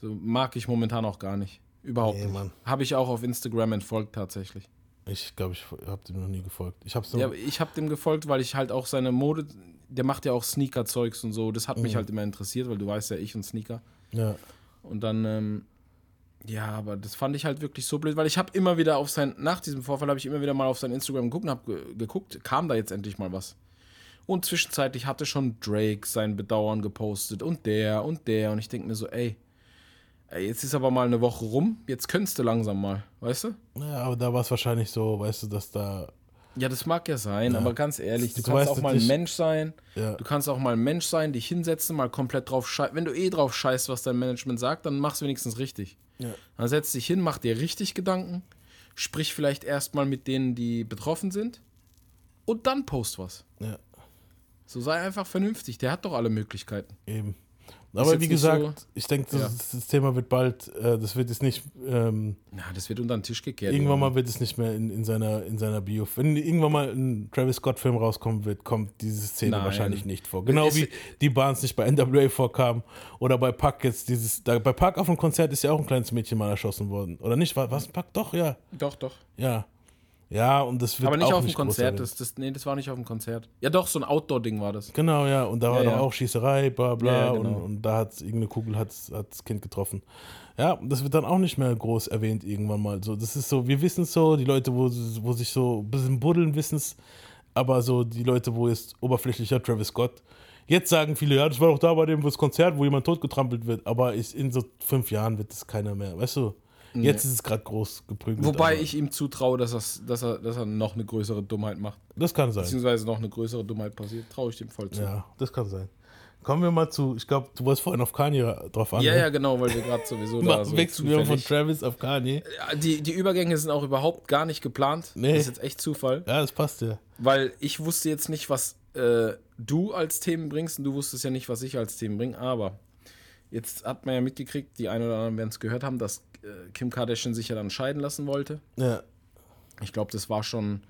So mag ich momentan auch gar nicht. Überhaupt Nee, nicht. Habe ich auch auf Instagram entfolgt tatsächlich. Ich glaube, ich habe dem noch nie gefolgt. Ich habe so. Ja, ich habe dem gefolgt, weil ich halt auch seine Mode, der macht ja auch Sneaker-Zeugs und so. Das hat Mhm. mich halt immer interessiert, weil du weißt ja, ich und Sneaker. ja. Und dann, ähm, ja, aber das fand ich halt wirklich so blöd, weil ich habe immer wieder auf sein, nach diesem Vorfall habe ich immer wieder mal auf sein Instagram geguckt und habe ge geguckt, kam da jetzt endlich mal was. Und zwischenzeitlich hatte schon Drake sein Bedauern gepostet und der und der und ich denke mir so, ey, ey, jetzt ist aber mal eine Woche rum, jetzt könntest du langsam mal, weißt du? ja, aber da war es wahrscheinlich so, weißt du, dass da. Ja, das mag ja sein, aber ganz ehrlich, du Du kannst auch mal ein Mensch sein. Ja. Du kannst auch mal ein Mensch sein, dich hinsetzen, mal komplett drauf scheißen. Wenn du eh drauf scheißt, was dein Management sagt, dann mach's wenigstens richtig. Ja. Dann setz dich hin, mach dir richtig Gedanken, sprich vielleicht erstmal mit denen, die betroffen sind und dann post was. Ja, So sei einfach vernünftig, der hat doch alle Möglichkeiten. eben. Aber wie gesagt, so- ich denke, das, Ja. das Thema wird bald, äh, das wird jetzt nicht, ähm, Na, das wird unter den Tisch gekehrt. irgendwann mal wird es nicht mehr in, in, seiner, in seiner Bio. Wenn irgendwann mal ein Travis Scott-Film rauskommen wird, kommt diese Szene Nein. wahrscheinlich nicht vor. Genau Es- wie die Bahns nicht bei NWA vorkamen oder bei Pac jetzt dieses, da, bei Pac auf dem Konzert ist ja auch ein kleines Mädchen mal erschossen worden. Oder nicht? War was? Pac? Doch, ja. Doch, doch. Ja. Ja, und das wird Aber nicht auf dem Konzert. Das, das, nee, das war nicht auf dem Konzert. Ja, doch, so ein Outdoor-Ding war das. Genau, ja. Und da war Ja, doch ja. auch Schießerei, bla bla. Ja, genau. und, und da hat irgendeine Kugel hat das Kind getroffen. Ja, und das wird dann auch nicht mehr groß erwähnt irgendwann mal. So, das ist so, wir wissen es so, die Leute, wo, wo sich so ein bisschen buddeln, wissen es. Aber so die Leute, wo jetzt oberflächlicher Travis Scott. Jetzt sagen viele, ja, das war doch da bei dem das Konzert, wo jemand totgetrampelt wird. Aber ich, in so fünf Jahren wird das keiner mehr. Weißt du? Jetzt ist es gerade groß geprügelt. Wobei aber ich ihm zutraue, dass, er's- dass, er, dass er noch eine größere Dummheit macht. Das kann sein. Beziehungsweise noch eine größere Dummheit passiert. Traue ich dem voll zu. Ja, das kann sein. Kommen wir mal zu, ich glaube, du wolltest vorhin auf Kanye drauf an. Ja, ne? ja, genau, weil wir gerade sowieso *laughs* da so wechseln wir von Travis auf Kanye. Die, die Übergänge sind auch überhaupt gar nicht geplant. Nee. Das ist jetzt echt Zufall. Ja, das passt ja. Weil ich wusste jetzt nicht, was äh, du als Themen bringst und du wusstest ja nicht, was ich als Themen bringe. Aber jetzt hat man ja mitgekriegt, die einen oder anderen werden es gehört haben, dass Kim Kardashian sich ja dann scheiden lassen wollte. Ja, Ich glaube, das war schon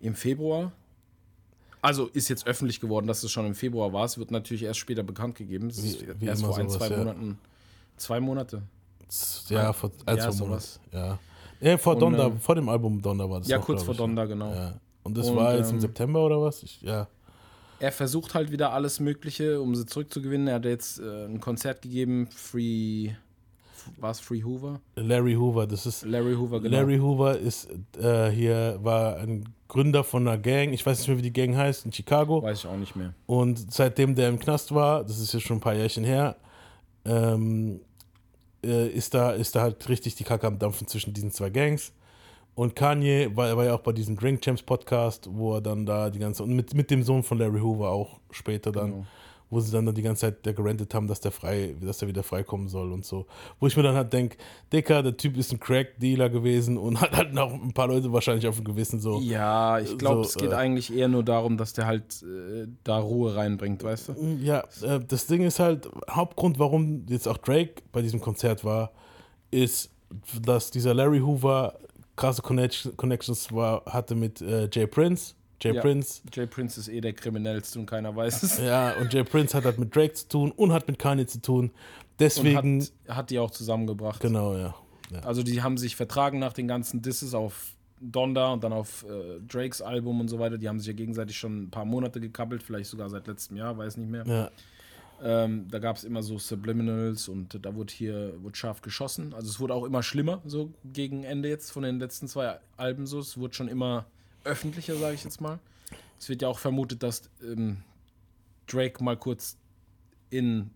im Februar. Also ist jetzt öffentlich geworden, dass es schon im Februar war. Es wird natürlich erst später bekannt gegeben. Es ist Wie- wie erst vor ein, sowas, zwei ja. Monaten. Zwei Monate. ja vor ein, Ja, zwei. Monaten. Ja. ja, vor Und, Donda, ähm, vor dem Album Donda war das. Ja, noch, kurz vor ich, Donda, genau. Ja. Und das Und, war jetzt im ähm, September oder was? Ich, ja. Er versucht halt wieder alles Mögliche, um sie zurückzugewinnen. Er hat jetzt äh, ein Konzert gegeben, Free. War es Free Hoover? Larry Hoover, das ist. Larry Hoover, genau. Larry Hoover ist äh, hier, war ein Gründer von einer Gang, ich weiß nicht mehr, wie die Gang heißt, in Chicago. Weiß ich auch nicht mehr. Und seitdem der im Knast war, das ist jetzt schon ein paar Jährchen her, ähm, äh, ist, da, ist da halt richtig die Kacke am Dampfen zwischen diesen zwei Gangs. Und Kanye war, war ja auch bei diesem Drink Champs Podcast, wo er dann da die ganze, und mit, mit dem Sohn von Larry Hoover auch später dann, Genau. Wo sie dann die ganze Zeit der gerentet haben, dass der frei, dass er wieder freikommen soll und so. Wo ich mir dann halt denke, Dicker, der Typ ist ein Crack-Dealer gewesen und hat halt noch ein paar Leute wahrscheinlich auf dem Gewissen so. Ja, ich glaube, So, es geht äh, eigentlich eher nur darum, dass der halt äh, da Ruhe reinbringt, weißt du? Ja, äh, das Ding ist halt, Hauptgrund, warum jetzt auch Drake bei diesem Konzert war, ist, dass dieser Larry Hoover krasse Connection, Connections war, hatte mit äh, Jay Prince. Jay Ja. Prince, Jay Prince ist eh der Kriminellste und keiner weiß es. ja, und Jay Prince hat halt mit Drake zu tun und hat mit Kanye zu tun. Deswegen, Und hat, hat die auch zusammengebracht. genau, ja. ja. Also die haben sich vertragen nach den ganzen Disses auf Donda und dann auf äh, Drakes Album und so weiter. Die haben sich ja gegenseitig schon ein paar Monate gekappelt, vielleicht sogar seit letztem Jahr, weiß nicht mehr. ja. Ähm, da gab es immer so Subliminals und da wurde hier wurde scharf geschossen. Also es wurde auch immer schlimmer, so gegen Ende jetzt von den letzten zwei Alben so. Es wurde schon immer öffentlicher, sage ich jetzt mal. Es wird ja auch vermutet, dass ähm, Drake mal kurz in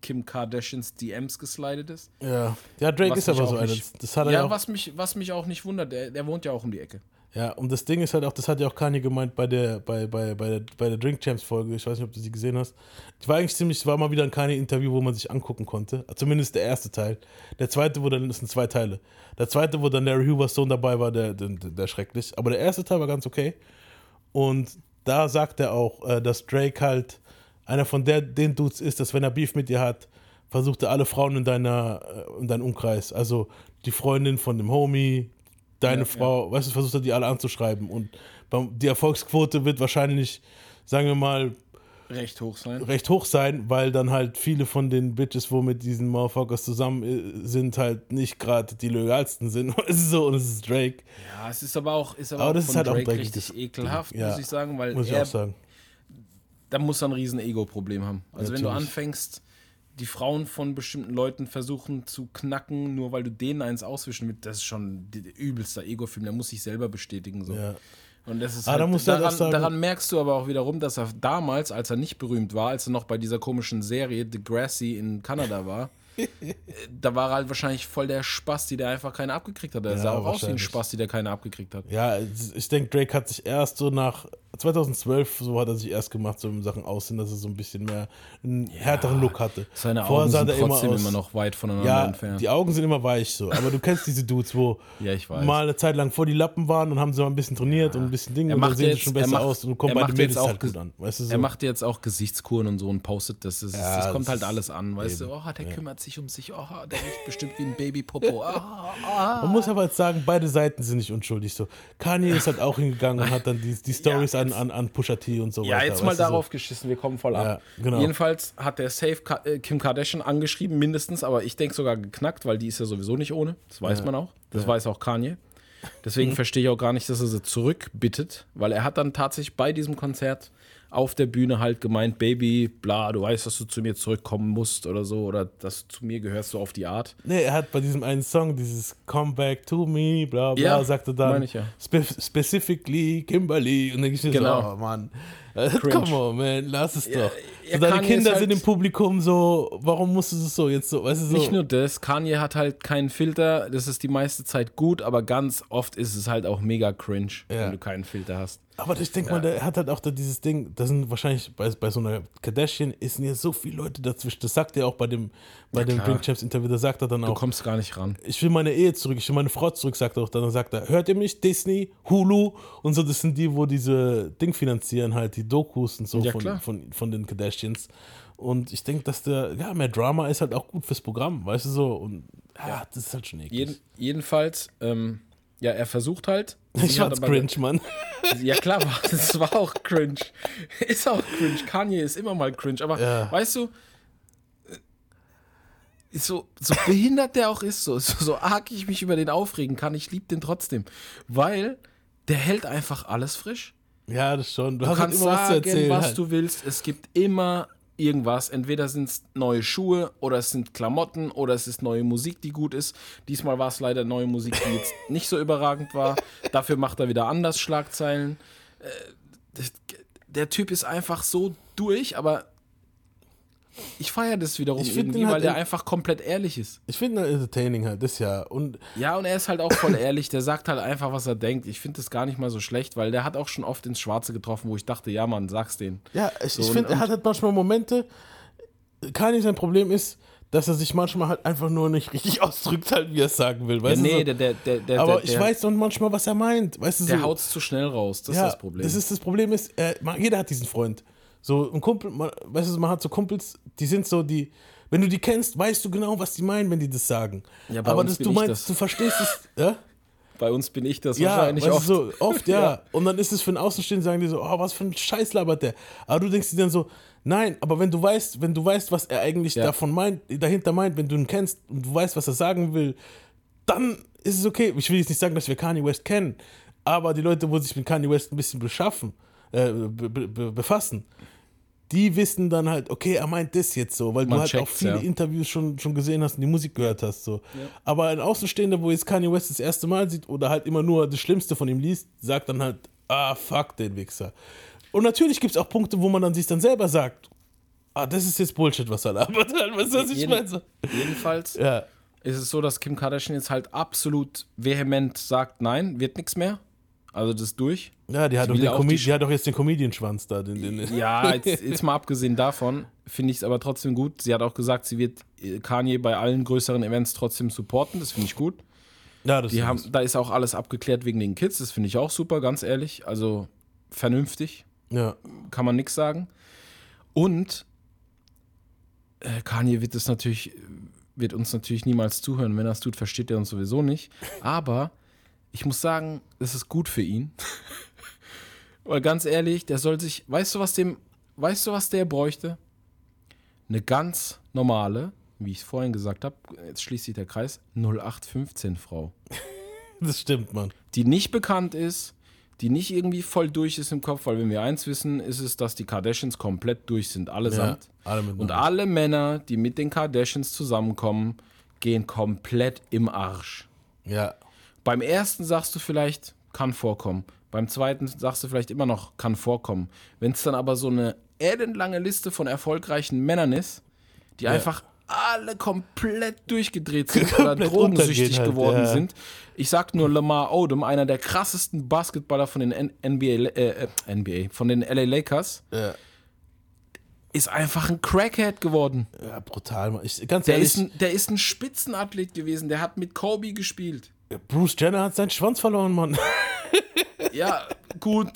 Kim Kardashians DMs geslidet ist. Ja, ja Drake Was ist aber so einer. Das hat er Ja, ja was mich, was mich auch nicht wundert, der, der wohnt ja auch um die Ecke. Ja, und das Ding ist halt auch, das hat ja auch Kanye gemeint bei der, bei, bei, bei der, bei der Drink Champs Folge. Ich weiß nicht, ob du sie gesehen hast. Ich war eigentlich ziemlich, es war mal wieder ein Kanye-Interview, wo man sich angucken konnte. Zumindest der erste Teil. Der zweite, wo dann, das sind zwei Teile. Der zweite, wo dann Larry Huberstone dabei war, der, der, der schrecklich. Aber der erste Teil war ganz okay. Und da sagt er auch, äh, dass Drake halt einer von der, den Dudes ist, dass wenn er Beef mit dir hat, versucht er alle Frauen in deiner, äh, in deinem Umkreis, also die Freundin von dem Homie, deine Ja, Frau, weißt du, versucht er die alle anzuschreiben und die Erfolgsquote wird wahrscheinlich, sagen wir mal, Recht hoch sein. recht hoch sein, weil dann halt viele von den Bitches, wo mit diesen Motherfuckers zusammen äh, sind, halt nicht gerade die loyalsten sind. *laughs* Es ist so und es ist Drake, Ja, es ist aber auch, ist aber Aber auch das ist halt auch Drake richtig ekelhaft. Ja. muss ich sagen, weil muss ich er, auch sagen. da muss er ein riesen Ego-Problem haben. Also wenn du Natürlich. anfängst, die Frauen von bestimmten Leuten versuchen zu knacken, nur weil du denen eins auswischen willst, das ist schon der übelster Ego-Film, der muss sich selber bestätigen. So. Ja. Und das ist Ah, halt, da halt daran, sagen- daran merkst du aber auch wiederum, dass er damals, als er nicht berühmt war, als er noch bei dieser komischen Serie Degrassi in Kanada war, *laughs* da war er halt wahrscheinlich voll der Spasti, der einfach keine abgekriegt hat. Er Ja, sah auch aus wie ein wahrscheinlich. Spasti, der keine abgekriegt hat. Ja, ich denke, Drake hat sich erst so nach 2012, so hat er sich erst gemacht, so in Sachen Aussehen, dass er so ein bisschen mehr einen härteren Look hatte. Seine Vorher Augen sind immer trotzdem aus- immer, noch weit voneinander Ja, entfernt. die Augen sind immer weich so. Aber du kennst diese Dudes, wo *laughs* Ja, mal eine Zeit lang vor die Lappen waren und haben sie mal ein bisschen trainiert und ein bisschen Dinge und dann sehen sie jetzt- schon er besser macht- aus und kommen bei den Mädels halt gut an. Weißt du, so. Er macht jetzt auch Gesichtskuren und so und postet das. Das, Ja, das kommt das halt alles an, weißt eben, du? Oh, der ja. kümmert sich um sich. Oh, der riecht bestimmt wie ein Babypopo. *laughs* Ah, ah. Man muss aber jetzt sagen, beide Seiten sind nicht unschuldig. So. Kanye ist halt auch hingegangen und hat dann die, die Stories an, an, an Pusha T und so Ja, weiter. jetzt mal du, so. darauf geschissen, wir kommen voll ab. Ja, genau. Jedenfalls hat der Safe äh, Kim Kardashian angeschrieben, mindestens, aber ich denke sogar geknackt, weil die ist ja sowieso nicht ohne. Das weiß man auch. Das weiß auch Kanye. Deswegen verstehe ich auch gar nicht, dass er sie zurückbittet, weil er hat dann tatsächlich bei diesem Konzert auf der Bühne halt gemeint, Baby, bla, du weißt, dass du zu mir zurückkommen musst oder so, oder dass du zu mir gehörst, so auf die Art. Nee, er hat bei diesem einen Song dieses Come Back to Me, bla bla, Ja, sagte dann ich ja. spe specifically Kimberly. Und dann ich Genau. so, oh Mann, Cringe. come on, man, lass es doch. ja, so, deine Kanye Kinder halt- sind im Publikum so, warum musst du das so jetzt so, weißt du so? Nicht nur das, Kanye hat halt keinen Filter, das ist die meiste Zeit gut, aber ganz oft ist es halt auch mega cringe, Ja. wenn du keinen Filter hast. Aber ich denke mal, der hat halt auch da dieses Ding, da sind wahrscheinlich bei, bei so einer Kardashian ist ja so viele Leute dazwischen. Das sagt er auch bei dem, bei dem klar. Drink Champs Interview, da sagt er dann Du auch, kommst gar nicht ran. ich will meine Ehe zurück, ich will meine Frau zurück, sagt er auch dann. Dann sagt er, hört ihr mich? Disney, Hulu und so, das sind die, wo diese Ding finanzieren, halt die Dokus und so Ja, von, von, von den Kardashians. Und ich denke, dass der, ja, mehr Drama ist halt auch gut fürs Programm, weißt du so. Und ja, das ist halt schon eklig. Jeden, jedenfalls, ähm, ja, er versucht halt. *laughs* ich fand's cringe, Mann. *laughs* Ja, klar, das war auch cringe. *laughs* Ist auch cringe. Kanye ist immer mal cringe. Aber Ja. weißt du, äh, so, so behindert der auch ist, so, so, so arg ich mich über den aufregen kann, ich liebe den trotzdem. Weil der hält einfach alles frisch. Ja, das schon. Du, Du hast halt kannst immer was zu sagen, erzählen. was halt. du willst. Es gibt immer irgendwas. Entweder sind es neue Schuhe oder es sind Klamotten oder es ist neue Musik, die gut ist. Diesmal war es leider neue Musik, die jetzt *laughs* nicht so überragend war. Dafür macht er wieder anders Schlagzeilen. Äh, Der Typ ist einfach so durch, aber ich feiere das wiederum Ich irgendwie, ihn halt weil der in- einfach komplett ehrlich ist. Ich finde ihn entertaining halt, das ja. Und Ja, und er ist halt auch voll ehrlich. Der sagt halt einfach, was er denkt. Ich finde das gar nicht mal so schlecht, weil der hat auch schon oft ins Schwarze getroffen, wo ich dachte, ja, Mann, sag's denen. Ja, ich, So, ich finde, er hat halt manchmal Momente. Kanye sein Problem ist, dass er sich manchmal halt einfach nur nicht richtig *laughs* ausdrückt, halt, wie er es sagen will. Weißt nee, du, der, der, der, Aber ich weiß dann manchmal, was er meint. Weißt du, der so. haut's zu schnell raus. Das ja, ist das Problem. Das, ist das Problem ist, man, jeder hat diesen Freund. So ein Kumpel, man, weißt du, man hat so Kumpels, die sind so die. Wenn du die kennst, weißt du genau, was die meinen, wenn die das sagen. Ja, bei Aber das, du meinst, das. du verstehst es, *laughs* ja? Bei uns bin ich das Ja, wahrscheinlich weißt oft. so, oft, ja. *laughs* Ja. Und dann ist es für einen Außenstehenden, sagen die so, oh, was für ein Scheiß labert der. Aber du denkst dir dann so, nein, aber wenn du weißt, wenn du weißt, was er eigentlich Ja. davon meint, dahinter meint, wenn du ihn kennst und du weißt, was er sagen will, dann ist es okay. Ich will jetzt nicht sagen, dass wir Kanye West kennen, aber die Leute, wo sich mit Kanye West ein bisschen beschaffen, äh, be, be, be, befassen, die wissen dann halt, okay, er meint das jetzt so, weil Man du halt auch viele ja. Interviews schon, schon gesehen hast und die Musik gehört hast. So. Aber ein Außenstehender, wo jetzt Kanye West das erste Mal sieht oder halt immer nur das Schlimmste von ihm liest, sagt dann halt, ah, fuck den Wichser. Und natürlich gibt es auch Punkte, wo man dann sich dann selber sagt, ah, das ist jetzt Bullshit, was er labert. *laughs* Weißt du, was ich Jeden- meine? So. Jedenfalls Ja. ist es so, dass Kim Kardashian jetzt halt absolut vehement sagt, nein, wird nichts mehr. Also das ist durch. Ja, die hat, doch, den Comed- die die, hat doch jetzt den Comedian-Schwanz da. Den, den, Ja, jetzt, jetzt mal abgesehen davon, finde ich es aber trotzdem gut. Sie hat auch gesagt, sie wird äh, Kanye bei allen größeren Events trotzdem supporten. Das finde ich gut. ja, das Die haben, da ist auch alles abgeklärt wegen den Kids. Das finde ich auch super, ganz ehrlich. Also vernünftig, Ja, kann man nichts sagen. Und äh, Kanye wird es natürlich, wird uns natürlich niemals zuhören. Wenn er es tut, versteht er uns sowieso nicht. Aber ich muss sagen, es ist gut für ihn. *laughs* Weil ganz ehrlich, der soll sich, weißt du, was dem, weißt du, was der bräuchte? Eine ganz normale, wie ich es vorhin gesagt habe, jetzt schließt sich der Kreis, 0815 Frau *laughs* das stimmt, Mann. die nicht bekannt ist, die nicht irgendwie voll durch ist im Kopf, weil wenn wir eins wissen, ist es, dass die Kardashians komplett durch sind, allesamt. Ja, alle. Und alle Männer, die mit den Kardashians zusammenkommen, gehen komplett im Arsch. Ja, Beim ersten sagst du vielleicht, kann vorkommen. Beim zweiten sagst du vielleicht immer noch, kann vorkommen. Wenn es dann aber so eine ellenlange Liste von erfolgreichen Männern ist, die einfach alle komplett durchgedreht sind *laughs* oder Komplett drogensüchtig untergehen halt, geworden ja. sind. Ich sag nur Lamar Odom, einer der krassesten Basketballer von den N NBA, äh, äh, NBA, von den LA Lakers, ja, ist einfach ein Crackhead geworden. ja brutal. Ich, ganz Der ehrlich, ist, ein, der ist ein Spitzenathlet gewesen, der hat mit Kobe gespielt. Bruce Jenner hat seinen Schwanz verloren, Mann. *laughs* Ja, gut,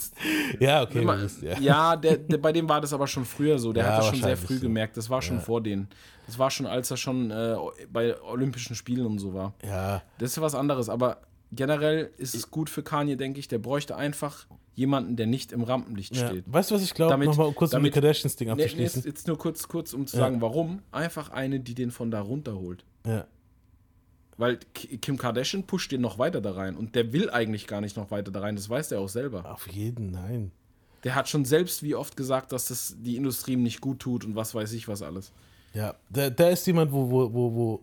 ja, okay. Man, das- ja. ja, der, der, bei dem war das aber schon früher so. Der Ja, hat das schon sehr früh so. gemerkt. Das war schon vor denen. Das war schon, als er schon äh, bei Olympischen Spielen und so war. ja. Das ist was anderes. Aber generell ist es gut für Kanye, denke ich. Der bräuchte einfach jemanden, der nicht im Rampenlicht Ja. steht. Weißt du, was ich glaube? Nochmal kurz um damit- die Kardashians-Ding Nee, nee, abzuschließen. jetzt, jetzt nur kurz, kurz, um zu sagen, warum. Einfach eine, die den von da runterholt. ja. Weil Ki- Kim Kardashian pusht den noch weiter da rein. Und der will eigentlich gar nicht noch weiter da rein. Das weiß der auch selber. Auf jeden, nein. Der hat schon selbst wie oft gesagt, dass das die Industrie ihm nicht gut tut und was weiß ich was alles. Ja, der, der ist jemand, wo, wo, wo, wo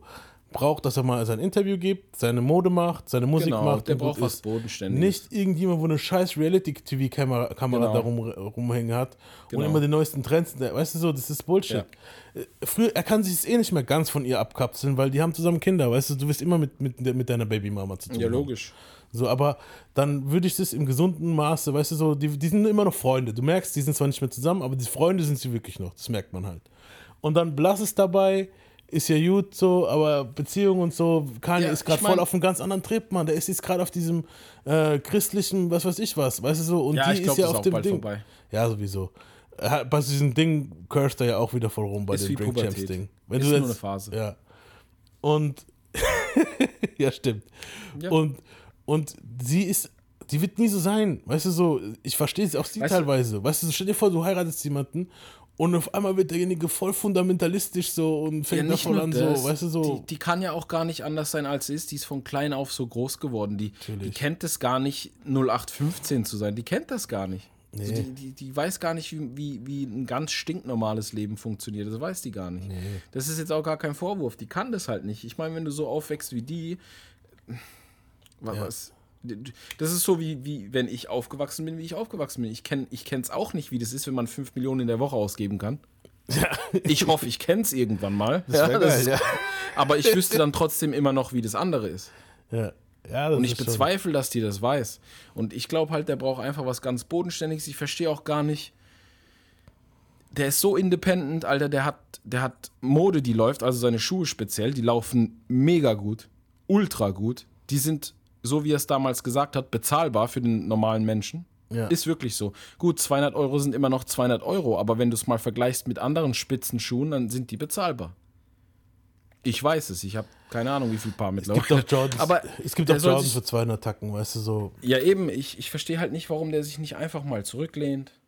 braucht, dass er mal sein Interview gibt, seine Mode macht, seine Musik Genau, macht. der braucht was ist. Bodenständiges. Nicht irgendjemand, wo eine scheiß Reality-TV-Kamera Kamera Genau. da rum, rumhängen hat Genau. und immer die neuesten Trends. Der- Weißt du so, das ist Bullshit. Äh, Früher, er kann sich es eh nicht mehr ganz von ihr abkapseln, weil die haben zusammen Kinder, weißt du, du wirst immer mit, mit, mit deiner Babymama zu tun Ja, logisch. So, aber dann würde ich das im gesunden Maße, weißt du, so, die, die sind immer noch Freunde. Du merkst, die sind zwar nicht mehr zusammen, aber die Freunde sind sie wirklich noch. Das merkt man halt. Und dann blass es dabei, ist ja gut so, aber Beziehung und so, Kanye Ja, ist gerade ich mein- voll auf einem ganz anderen Trip, Mann. Der ist jetzt gerade auf diesem äh, christlichen, was weiß ich was, weißt du so, und Ja, die ich glaub, ist ja ist auf auch dem Ding. vorbei. Ja, sowieso. Hat- Bei diesem Ding cursed er ja auch wieder voll rum bei Ist dem Drink Champs. Ding. Wenn Ist du nur jetzt, eine Phase. Ja. Und *laughs* ja, stimmt. Ja. Und, und sie ist, die wird nie so sein. Weißt du, so, ich verstehe es auch sie Weißt du- teilweise. weißt du, stell dir vor, du heiratest jemanden und auf einmal wird derjenige voll fundamentalistisch so und fängt da voll an, so, weißt du, so. Die, die kann ja auch gar nicht anders sein, als sie ist. Die ist von klein auf so groß geworden. Die, die kennt es gar nicht, 0815 zu sein. Die kennt das gar nicht. Also Nee. die, die, die weiß gar nicht, wie, wie, ein ganz stinknormales Leben funktioniert. Das weiß die gar nicht. Das ist jetzt auch gar kein Vorwurf. Die kann das halt nicht. Ich meine, wenn du so aufwächst wie die, wa- Ja. was? Das ist so wie, wie wenn ich aufgewachsen bin, wie ich aufgewachsen bin. Ich kenne es auch nicht, wie das ist, wenn man 5 Millionen in der Woche ausgeben kann. Ich hoffe, ich kenne es irgendwann mal. Ja, geil, ist- ja. Aber ich wüsste dann trotzdem immer noch, wie das andere ist. ja. Ja, Und ich bezweifle, dass die das weiß. Und ich glaube halt, der braucht einfach was ganz Bodenständiges. Ich verstehe auch gar nicht. Der ist so independent, Alter. Der hat, der hat Mode, die läuft, also seine Schuhe speziell, die laufen mega gut, ultra gut. Die sind, so wie er es damals gesagt hat, bezahlbar für den normalen Menschen. Ja. Ist wirklich so. Gut, 200 Euro sind immer noch 200 Euro, aber wenn du es mal vergleichst mit anderen Spitzenschuhen, dann sind die bezahlbar. Ich weiß es, ich habe keine Ahnung, wie viel Paar Es mittlerweile. gibt doch Jordans, Aber es gibt soll Jordans für 200 Tacken, weißt du, so. Ja, eben, ich, ich verstehe halt nicht, warum der sich nicht einfach mal zurücklehnt,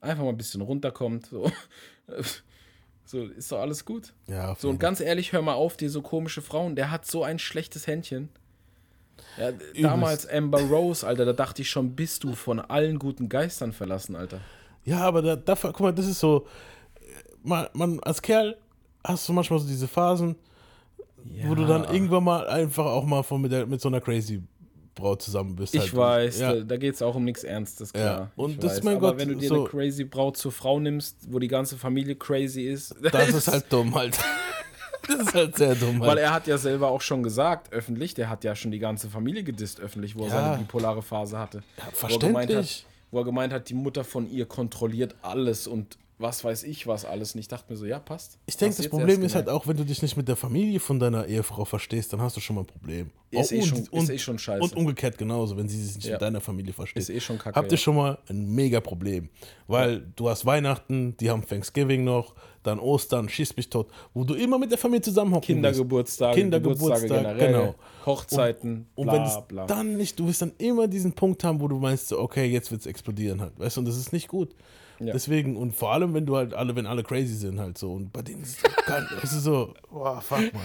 einfach mal ein bisschen runterkommt. So, *laughs* so ist doch alles gut. Ja, So, und ganz ehrlich, hör mal auf, dir so komische Frauen, der hat so ein schlechtes Händchen. Ja, damals Amber Rose, Alter, da dachte ich schon, bist du von allen guten Geistern verlassen, Alter. Ja, aber da, dafür, guck mal, das ist so, man, man als Kerl hast du manchmal so diese Phasen, wo du dann irgendwann mal einfach auch mal von mit, der, mit so einer crazy Braut zusammen bist. Ich halt. weiß, Ja. da, da geht es auch um nichts Ernstes, klar. Ja, und ich das ist weiß. mein Aber Gott, wenn du dir so- eine crazy Braut zur Frau nimmst, wo die ganze Familie crazy ist, *laughs* Das ist halt dumm halt. *laughs* Das ist halt sehr dumm. Weil er hat ja selber auch schon gesagt, öffentlich, der hat ja schon die ganze Familie gedisst öffentlich, wo er Ja. seine bipolare Phase hatte. Ja, Wo er, verständlich. hat, wo er gemeint hat, die Mutter von ihr kontrolliert alles und was weiß ich was alles. Und ich dachte mir so, ja, passt. Ich denke, das Problem ist halt auch, wenn du dich nicht mit der Familie von deiner Ehefrau verstehst, dann hast du schon mal ein Problem. Ist Oh, eh und, schon- ist und, eh schon scheiße. Und umgekehrt genauso, wenn sie sich nicht Ja. mit deiner Familie versteht. Ist eh schon kacke, Habt ihr ja. schon mal ein mega Problem. Weil du hast Weihnachten, die haben Thanksgiving noch, dann Ostern, schieß mich tot, wo du immer mit der Familie zusammenhocken Kindergeburtstage, Kindergeburtstag, Geburtstage generell, genau. Hochzeiten, Und bla, wenn es bla. dann nicht, du wirst dann immer diesen Punkt haben, wo du meinst, so, okay, jetzt wird es explodieren halt, weißt du, und das ist nicht gut. Ja. Deswegen, und vor allem, wenn du halt alle, wenn alle crazy sind halt so, und bei denen ist es *laughs* so, boah, fuck, man.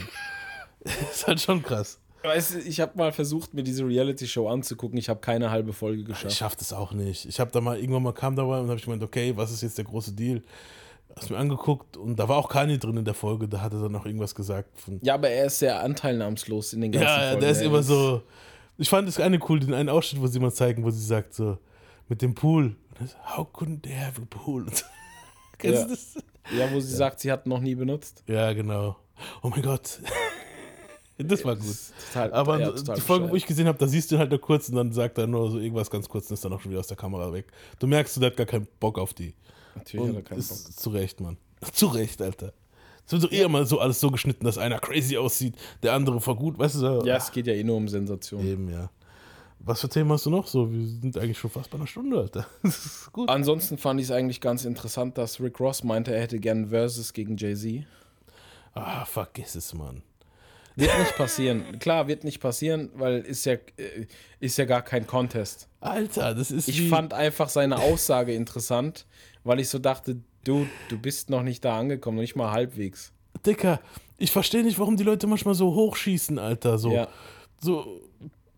*laughs* ist halt schon krass. Weißt du, ich habe mal versucht, mir diese Reality-Show anzugucken. Ich habe keine halbe Folge Ich geschafft. schaff das auch nicht. Ich habe da mal, irgendwann mal kam dabei und habe ich gemeint, okay, was ist jetzt der große Deal? Hast mir angeguckt und da war auch Kanye drin in der Folge, da hat er dann noch irgendwas gesagt Ja, aber er ist sehr anteilnahmslos in den ganzen Ja, ja, Folgen. der ist Er immer so. Ich fand das eine cool, den einen Ausschnitt, wo sie mal zeigen, wo sie sagt, so, mit dem Pool. Und How couldn't they have a pool? Und so. Kennst Ja. du das? Ja, wo sie sagt, sie hat noch nie benutzt. Ja, genau. Oh mein Gott. *laughs* das war gut. Total, Aber ja, die Folge, wo ich gesehen habe, da siehst du ihn halt nur kurz und dann sagt er nur so irgendwas ganz kurz und ist dann auch schon wieder aus der Kamera weg. Du merkst, der hat gar keinen Bock auf die. Natürlich hat er Und keinen Bock. zu Recht, Mann. *laughs* Zu Recht, Alter. Es wird doch eher mal so alles so geschnitten, dass einer crazy aussieht, der andere voll gut, weißt du? So, Ja, es geht ja eh nur um Sensation. Eben, ja. Was für Themen hast du noch so? Wir sind eigentlich schon fast bei einer Stunde, Alter. *laughs* Das ist gut. Ansonsten fand ich es eigentlich ganz interessant, dass Rick Ross meinte, er hätte gern Versus gegen Jay-Z. Ah, vergiss es, Mann. Wird nicht passieren. Klar, wird nicht passieren, weil ist ja, äh, ist ja gar kein Contest. Alter, das ist Ich fand einfach seine Aussage interessant, weil ich so dachte, du, du bist noch nicht da angekommen, noch nicht mal halbwegs. Dicker, ich verstehe nicht, warum die Leute manchmal so hochschießen, Alter. So, Ja. so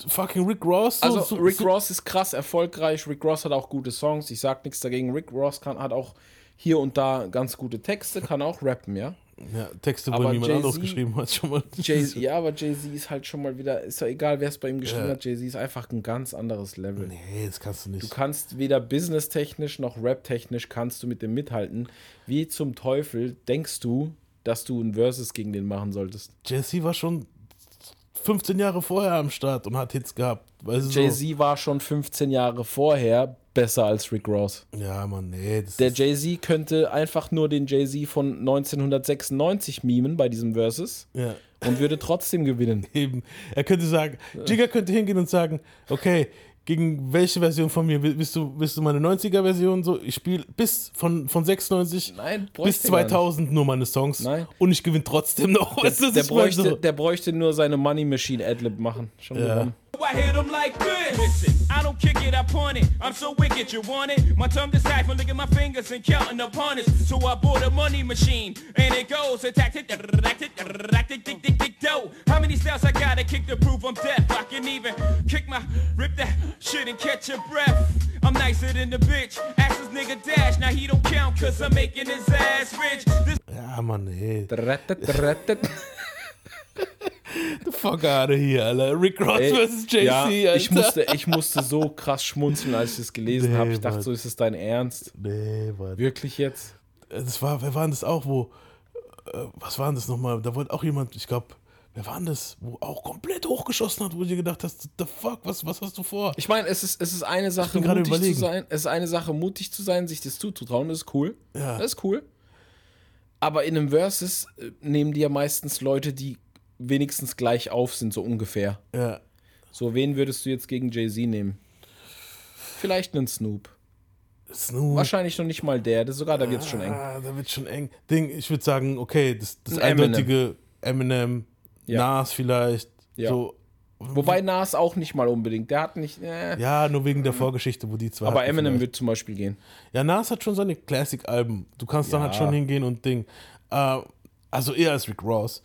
fucking Rick Ross. So, Also so, Rick so, Ross ist krass erfolgreich. Rick Ross hat auch gute Songs. Ich sag nichts dagegen. Rick Ross kann, hat auch hier und da ganz gute Texte, kann auch rappen, ja. Ja, Texte, wo Aber jemand anderes Jay-Z- geschrieben hat, schon mal. Jay *laughs* ja, aber Jay-Z ist halt schon mal wieder, ist doch egal, wer es bei ihm geschrieben Ja. hat. Jay-Z ist einfach ein ganz anderes Level. Nee, das kannst du nicht. Du kannst weder businesstechnisch noch raptechnisch kannst du mit dem mithalten. Wie zum Teufel denkst du, dass du ein Versus gegen den machen solltest? Jesse war schon 15 Jahre vorher am Start und hat Hits gehabt. Weißt du, Jay-Z war schon 15 Jahre vorher besser als Rick Ross. So. Ja, Mann, nee. Der Jay-Z könnte einfach nur den Jay-Z von 1996 mimen bei diesem Versus ja. und würde trotzdem gewinnen. *laughs* Eben. Er könnte sagen, Jigga könnte hingehen und sagen, okay, gegen welche Version von mir? Willst du, willst du meine 90er-Version? So, ich spiele bis von, von 96 Nein, bis bräuchte gar nicht. 2000 nur meine Songs. Nein. Und ich gewinne trotzdem noch. Der ich meine? bräuchte, So. der bräuchte nur seine Money Machine Adlib machen. Schon Ja. I hit like. Listen, I kick it, I point it. I'm so wicked, you want it? My tongue deciphering, look at my fingers and counting opponents. So I bought a money machine, and it goes attack it, attack it, attack it, dick, dick, dick, dough. How many styles I gotta kick to prove I'm deaf? I can even kick my, rip that shit and catch your breath. I'm nicer than the bitch. Ask this nigga Dash, now he don't count, cause I'm making his ass rich. This Ja, Mann, nee. Rettet, rettet. The fuck out of here, Alter. Rick Ross Ey, versus JC, ja, Alter. ich musste, ich musste so krass schmunzeln, als ich das gelesen Nee, habe. Ich dachte Mann. so, ist es dein Ernst? Nee, Mann. Wirklich jetzt? Das war, wer war denn das auch, wo, äh, was war denn das nochmal? Da wollte auch jemand, ich glaube, wer war denn das, wo auch komplett hochgeschossen hat, wo du dir gedacht hast, the fuck, was, was hast du vor? Ich meine, es ist, es ist eine Sache, mutig zu überlegen. sein. Es ist eine Sache, mutig zu sein, sich das zuzutrauen. Das ist cool. Ja. Das ist cool. Aber in einem Versus äh, nehmen die ja meistens Leute, die wenigstens gleich auf sind, so ungefähr. Ja, So, wen würdest du jetzt gegen Jay-Z nehmen? Vielleicht einen Snoop. Snoop. Wahrscheinlich noch nicht mal der. Das sogar, da wird es schon eng. Ah, da wird schon eng. Ding, ich würde sagen, okay, das, das Eminem. eindeutige Eminem, Ja. Nas vielleicht, Ja. so. Wobei Nas auch nicht mal unbedingt. Der hat nicht. Äh. Ja, nur wegen der Vorgeschichte, wo die zwei Aber Eminem vielleicht. wird zum Beispiel gehen. Ja, Nas hat schon seine Classic-Alben. Du kannst dann Ja. halt schon hingehen und Ding. Äh, also eher als Rick Ross.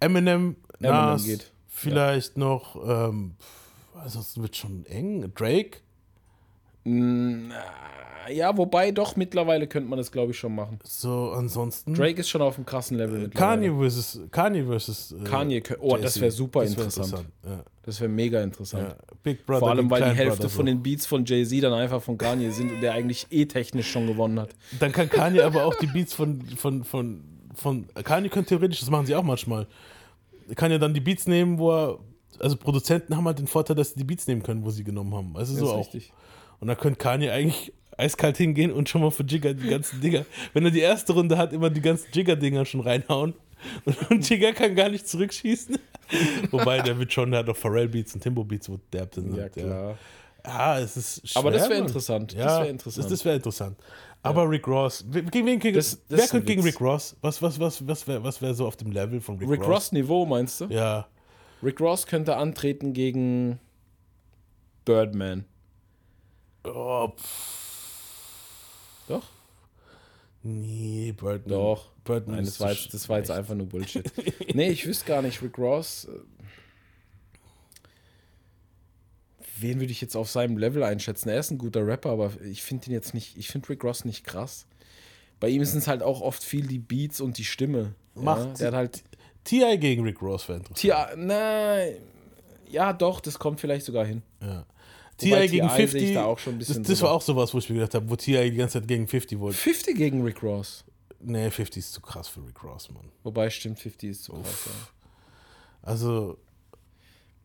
Eminem, Nas, geht. vielleicht noch, ähm, ansonsten wird schon eng. Drake, Ja, wobei doch mittlerweile könnte man das, glaube ich, schon machen. so ansonsten. Drake ist schon auf einem krassen Level. mittlerweile. Kanye versus Kanye versus äh, Kanye oh, das Jay-Z. wär super Das wär interessant. Ja. Das wäre mega interessant. Ja. Big Brother Vor allem, weil die Hälfte Brother, von so. den Beats von Jay-Z dann einfach von Kanye sind und der eigentlich eh technisch schon gewonnen hat. Dann kann Kanye aber auch die Beats von, von, von, von Kanye könnte theoretisch, das machen sie auch manchmal. Kann ja dann die Beats nehmen, wo er, also Produzenten haben halt den Vorteil, dass sie die Beats nehmen können, wo sie genommen haben. Also Das so ist auch. richtig. Und dann könnte Kanye eigentlich eiskalt hingehen und schon mal für Jigger die ganzen Dinger, wenn er die erste Runde hat, immer die ganzen Jigger-Dinger schon reinhauen. Und, Jigger kann gar nicht zurückschießen. *laughs* Wobei, der wird schon, der hat doch Pharrell-Beats und Timbo-Beats, wo der sind. Ja, klar. Ja, es ist schwer, Aber das wäre interessant. Ja, das wäre interessant. Das, das wäre interessant. Aber Rick Ross, gegen wen gegen, Das- das wer könnte gegen. Rick Ross? Was, was, was, was wäre was wär so auf dem Level von Rick, Rick Ross? Ross Niveau, meinst du? Ja. Rick Ross könnte antreten gegen Birdman. Oh, Doch? nee, Birdman. Doch. Birdman Nein, das war, jetzt, das war jetzt einfach nur Bullshit. *laughs* nee, ich wüsste gar nicht, Rick Ross. äh, Wen würde ich jetzt auf seinem Level einschätzen? Er ist ein guter Rapper, aber ich finde ihn jetzt nicht, ich finde Rick Ross nicht krass. Bei ihm sind es halt auch oft viel die Beats und die Stimme. Ja, Macht- der hat halt. T.I. gegen Rick Ross wäre interessant. Tja, nein. Ja, doch, das kommt vielleicht sogar hin. Ja. T.I. gegen T.I. sehe 50. ich da auch schon ein bisschen das, das war auch sowas, wo ich mir gedacht habe, wo T.I. die ganze Zeit gegen 50 wollte. 50 gegen Rick Ross. Nee, 50 ist zu krass für Rick Ross, Mann. Wobei, stimmt, 50 ist zu krass. Ja. Also,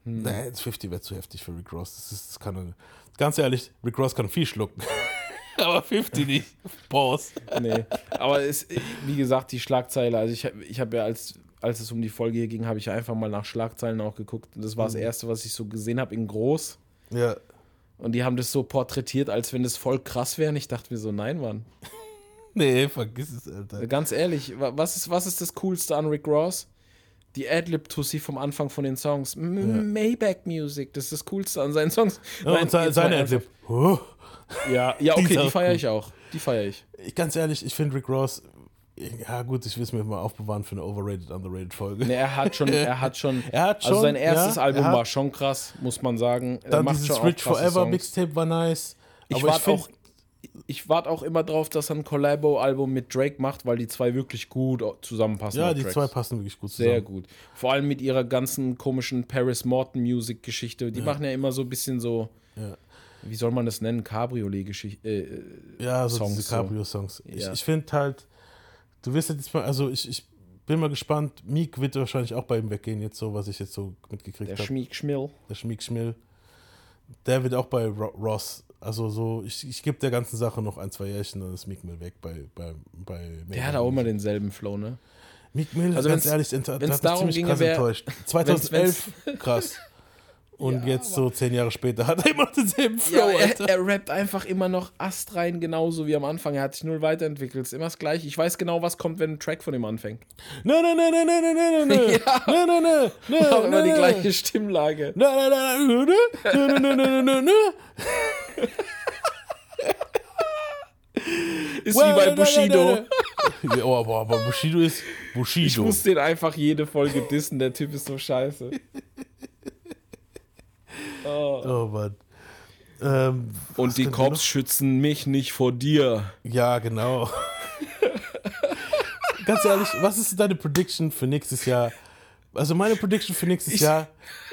Hm. nee, das 50 wäre zu heftig für Rick Ross. Das, ist, das kann ganz ehrlich, Rick Ross kann viel schlucken. *laughs* Aber 50 nicht. Pause. Nee, aber es, wie gesagt, die Schlagzeile, also ich, ich habe ja, als, als es um die Folge hier ging, habe ich einfach mal nach Schlagzeilen auch geguckt. Und das war das Erste, was ich so gesehen habe in groß. Ja. Und die haben das so porträtiert, als wenn das voll krass wäre. Und ich dachte mir so, nein, Mann. *laughs* Nee, vergiss es, Alter. Ganz ehrlich, wa- was ist, was ist das Coolste an Rick Ross? Die Adlib-Tussi vom Anfang von den Songs. M Maybach Music, das ist das Coolste an seinen Songs. Ja, und seine, jetzt mal seine. Adlib. Oh. Ja, ja, okay, *laughs* die feiere ich auch. Die feiere ich. Ich, ganz ehrlich, ich finde Rick Ross, ja gut, ich will es mir mal aufbewahren für eine overrated, underrated Folge. Nee, er hat schon, er hat schon, *laughs* Er hat also schon, sein erstes ja, Album hat- war schon krass, muss man sagen. Dann dieses Rich Forever Songs. Mixtape war nice. Ich find- auch, ich warte auch immer drauf, dass er ein Collabo-Album mit Drake macht, weil die zwei wirklich gut zusammenpassen. Ja, die Tracks. zwei passen wirklich gut zusammen. Sehr gut. Vor allem mit ihrer ganzen komischen Paris Morton Music Geschichte. Die machen ja immer so ein bisschen so, Ja. wie soll man das nennen, Cabriolet Geschichte. Äh, Ja, so Songs diese so. Cabrio-Songs. Ich, Ja. ich finde halt, du wirst jetzt mal, also ich, ich bin mal gespannt. Meek wird wahrscheinlich auch bei ihm weggehen, jetzt so, was ich jetzt so mitgekriegt der habe. Schmieg Schmill. Der Schmieg Schmill. Der wird auch bei Ro Ross. Also so, ich, ich gebe der ganzen Sache noch ein, zwei Jährchen, dann ist Meek Mill weg bei, bei, bei Der hat auch immer denselben Flow, ne? Meek Mill, Also ganz wenn's- ehrlich, ent- hat wenn's mich darum ginge, krass wer- enttäuscht. 2011, krass. Und Ja, jetzt so zehn Jahre später hat er immer noch denselben Flow, Ja, er, er rappt einfach immer noch astrein, genauso wie am Anfang. Er hat sich null weiterentwickelt. Ist immer das Gleiche. Ich weiß genau, was kommt, wenn ein Track von ihm anfängt. Nö, nö, nö, nö, nö, nö, nö, nö. Ja. Nö, nö, nö, nö, Auch immer die gleiche Stimmlage. Nö, nö, nö, nö, nö, nö, nö, nö, nö, nö. Ist wie bei Bushido. Ja, oh, aber, aber Bushido ist Ich Bushido. muss den einfach jede Folge dissen. Der Typ ist so scheiße. Oh Mann. Ähm, Und die Cops schützen mich nicht vor dir. ja, genau. *laughs* Ganz ehrlich, was ist deine Prediction für nächstes Jahr? Also meine Prediction für nächstes Ich- Jahr,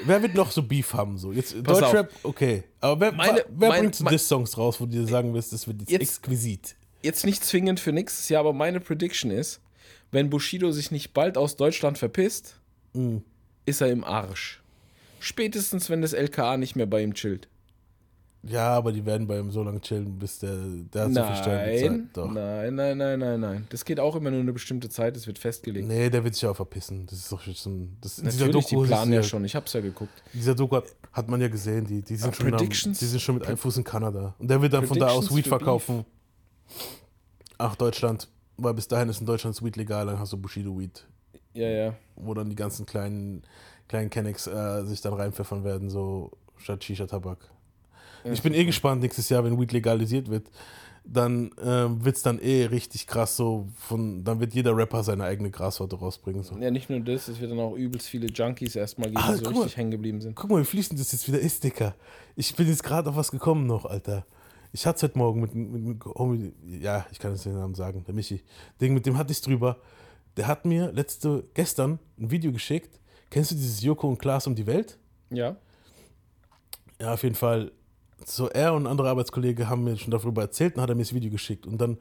wer wird noch so Beef haben? So? Jetzt Pass auf. Deutschrap, okay. Aber wer, Meine- wer mein- bringt so Diss-Songs raus, wo du dir sagen wirst, das wird jetzt, Jetzt- exquisit? Jetzt nicht zwingend für nächstes Jahr, aber meine Prediction ist, wenn Bushido sich nicht bald aus Deutschland verpisst, Mhm. ist er im Arsch. Spätestens, wenn das LKA nicht mehr bei ihm chillt. Ja, aber die werden bei ihm so lange chillen, bis der, der hat so viel. Nein, Doch. nein, nein, nein, nein, nein. Das geht auch immer nur eine bestimmte Zeit, das wird festgelegt. Nee, der wird sich auch verpissen. Das ist doch schon. Das, Natürlich, die Doku ist planen ja ja- schon. Ich hab's ja geguckt. Dieser Doku hat, hat man ja gesehen, die, die, sind schon am, die sind schon mit einem Fuß in Kanada. Und der wird dann von da aus Weed verkaufen. Ach, Deutschland. Weil bis dahin ist in Deutschland Weed legal, dann hast du Bushido Weed, Ja, ja. wo dann die ganzen kleinen, kleinen Kennex äh, sich dann reinpfeffern werden, so statt Shisha-Tabak. ich bin eh gespannt nächstes Jahr, wenn Weed legalisiert wird. Dann ähm, wird es dann eh richtig krass so von, dann wird jeder Rapper seine eigene Grassorte rausbringen. So. Ja, nicht nur das, es wird dann auch übelst viele Junkies erstmal geben, Ah, die so guck mal. richtig hängen geblieben sind. Guck mal, wie fließend das jetzt wieder ist, Dicker. Ich bin jetzt gerade auf was gekommen noch, Alter. Ich hatte heute Morgen mit, mit, mit Homie, ja, ich kann jetzt den Namen sagen, der Michi. Ding, mit dem hatte ich drüber. Der hat mir letzte, gestern ein Video geschickt. Kennst du dieses Joko und Klaas um die Welt? Ja. Ja, auf jeden Fall. So, er und ein anderer Arbeitskollege haben mir schon darüber erzählt und hat er mir das Video geschickt. Und dann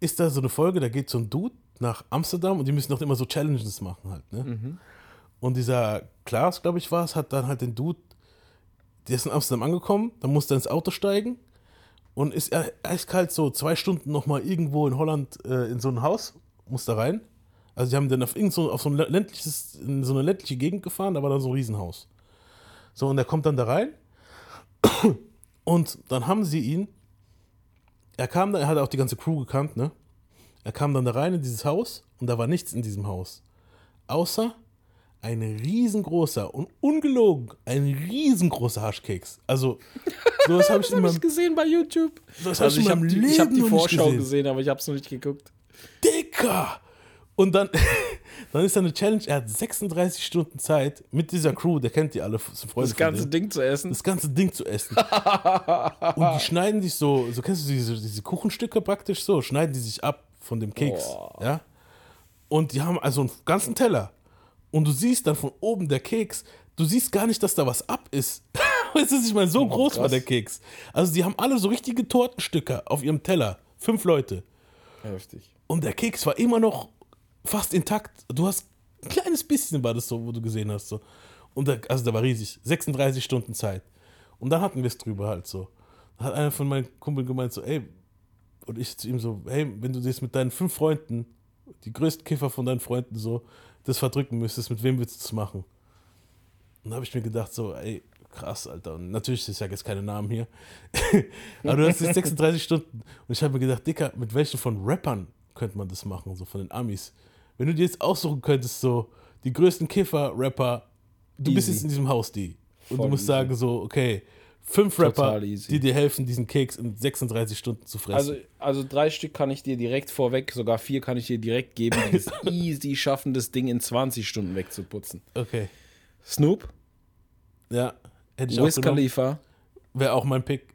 ist da so eine Folge, da geht so ein Dude nach Amsterdam und die müssen doch immer so Challenges machen halt, ne? Und dieser Klaas, glaube ich, war es, hat dann halt den Dude, der ist in Amsterdam angekommen, dann musste er ins Auto steigen und ist er eiskalt so zwei Stunden nochmal irgendwo in Holland äh, in so ein Haus, musste rein. Also die haben dann auf, irgend so, auf so ein ländliches, in so eine ländliche Gegend gefahren, da war dann so ein Riesenhaus. So, und er kommt dann da rein *clears throat* und dann haben sie ihn, er kam da, er hat auch die ganze Crew gekannt, ne? Er kam dann da rein in dieses Haus und da war nichts in diesem Haus. Außer ein riesengroßer und ungelogen, ein riesengroßer Haschkeks. Also, *laughs* sowas habe ich Habe meinem ich gesehen bei YouTube. Das hab also ich habe meinem die, ich hab die Vorschau gesehen. gesehen. aber ich habe es noch nicht geguckt. Dicker! Und dann, *laughs* dann ist da eine Challenge, er hat 36 Stunden Zeit mit dieser Crew, der kennt die alle, sind Freunde Das ganze Ding zu essen. das ganze Ding zu essen. *laughs* Und die schneiden sich so, so kennst du diese, diese Kuchenstücke praktisch so, schneiden die sich ab von dem Keks. Boah. Ja? Und die haben also einen ganzen Teller. Und du siehst dann von oben der Keks, du siehst gar nicht, dass da was ab ist. *laughs* Weißt du, ich meine, so groß war krass. der Keks. Also die haben alle so richtige Tortenstücke auf ihrem Teller. Fünf Leute. Heftig. Und der Keks war immer noch fast intakt. Du hast ein kleines bisschen war das so, wo du gesehen hast. So. Und der, also der war riesig. 36 Stunden Zeit. Und dann hatten wir es drüber halt so. Da hat einer von meinen Kumpeln gemeint, so, ey, und ich zu ihm so, hey, wenn du das mit deinen fünf Freunden, die größten Kiffer von deinen Freunden so, das verdrücken müsstest, mit wem würdest du das machen? Und da habe ich mir gedacht, so, ey, krass, Alter. Und natürlich, ich sage jetzt keine Namen hier. *laughs* Aber du hast jetzt 36 Stunden. Und ich habe mir gedacht, Dicker, mit welchen von Rappern könnte man das machen, so von den Amis? Wenn du dir jetzt aussuchen könntest, so, die größten Kiffer, Rapper, du bist Easy. jetzt in diesem Haus, die. Und Voll du musst easy. sagen, so, okay, fünf Rapper, die dir helfen, diesen Keks in 36 Stunden zu fressen. Also, also drei Stück kann ich dir direkt vorweg, sogar vier kann ich dir direkt geben, die es *laughs* easy schaffen, das Ding in 20 Stunden wegzuputzen. okay. Snoop, Ja, hätte ich auch Wiz genommen. Khalifa, Wäre auch mein Pick.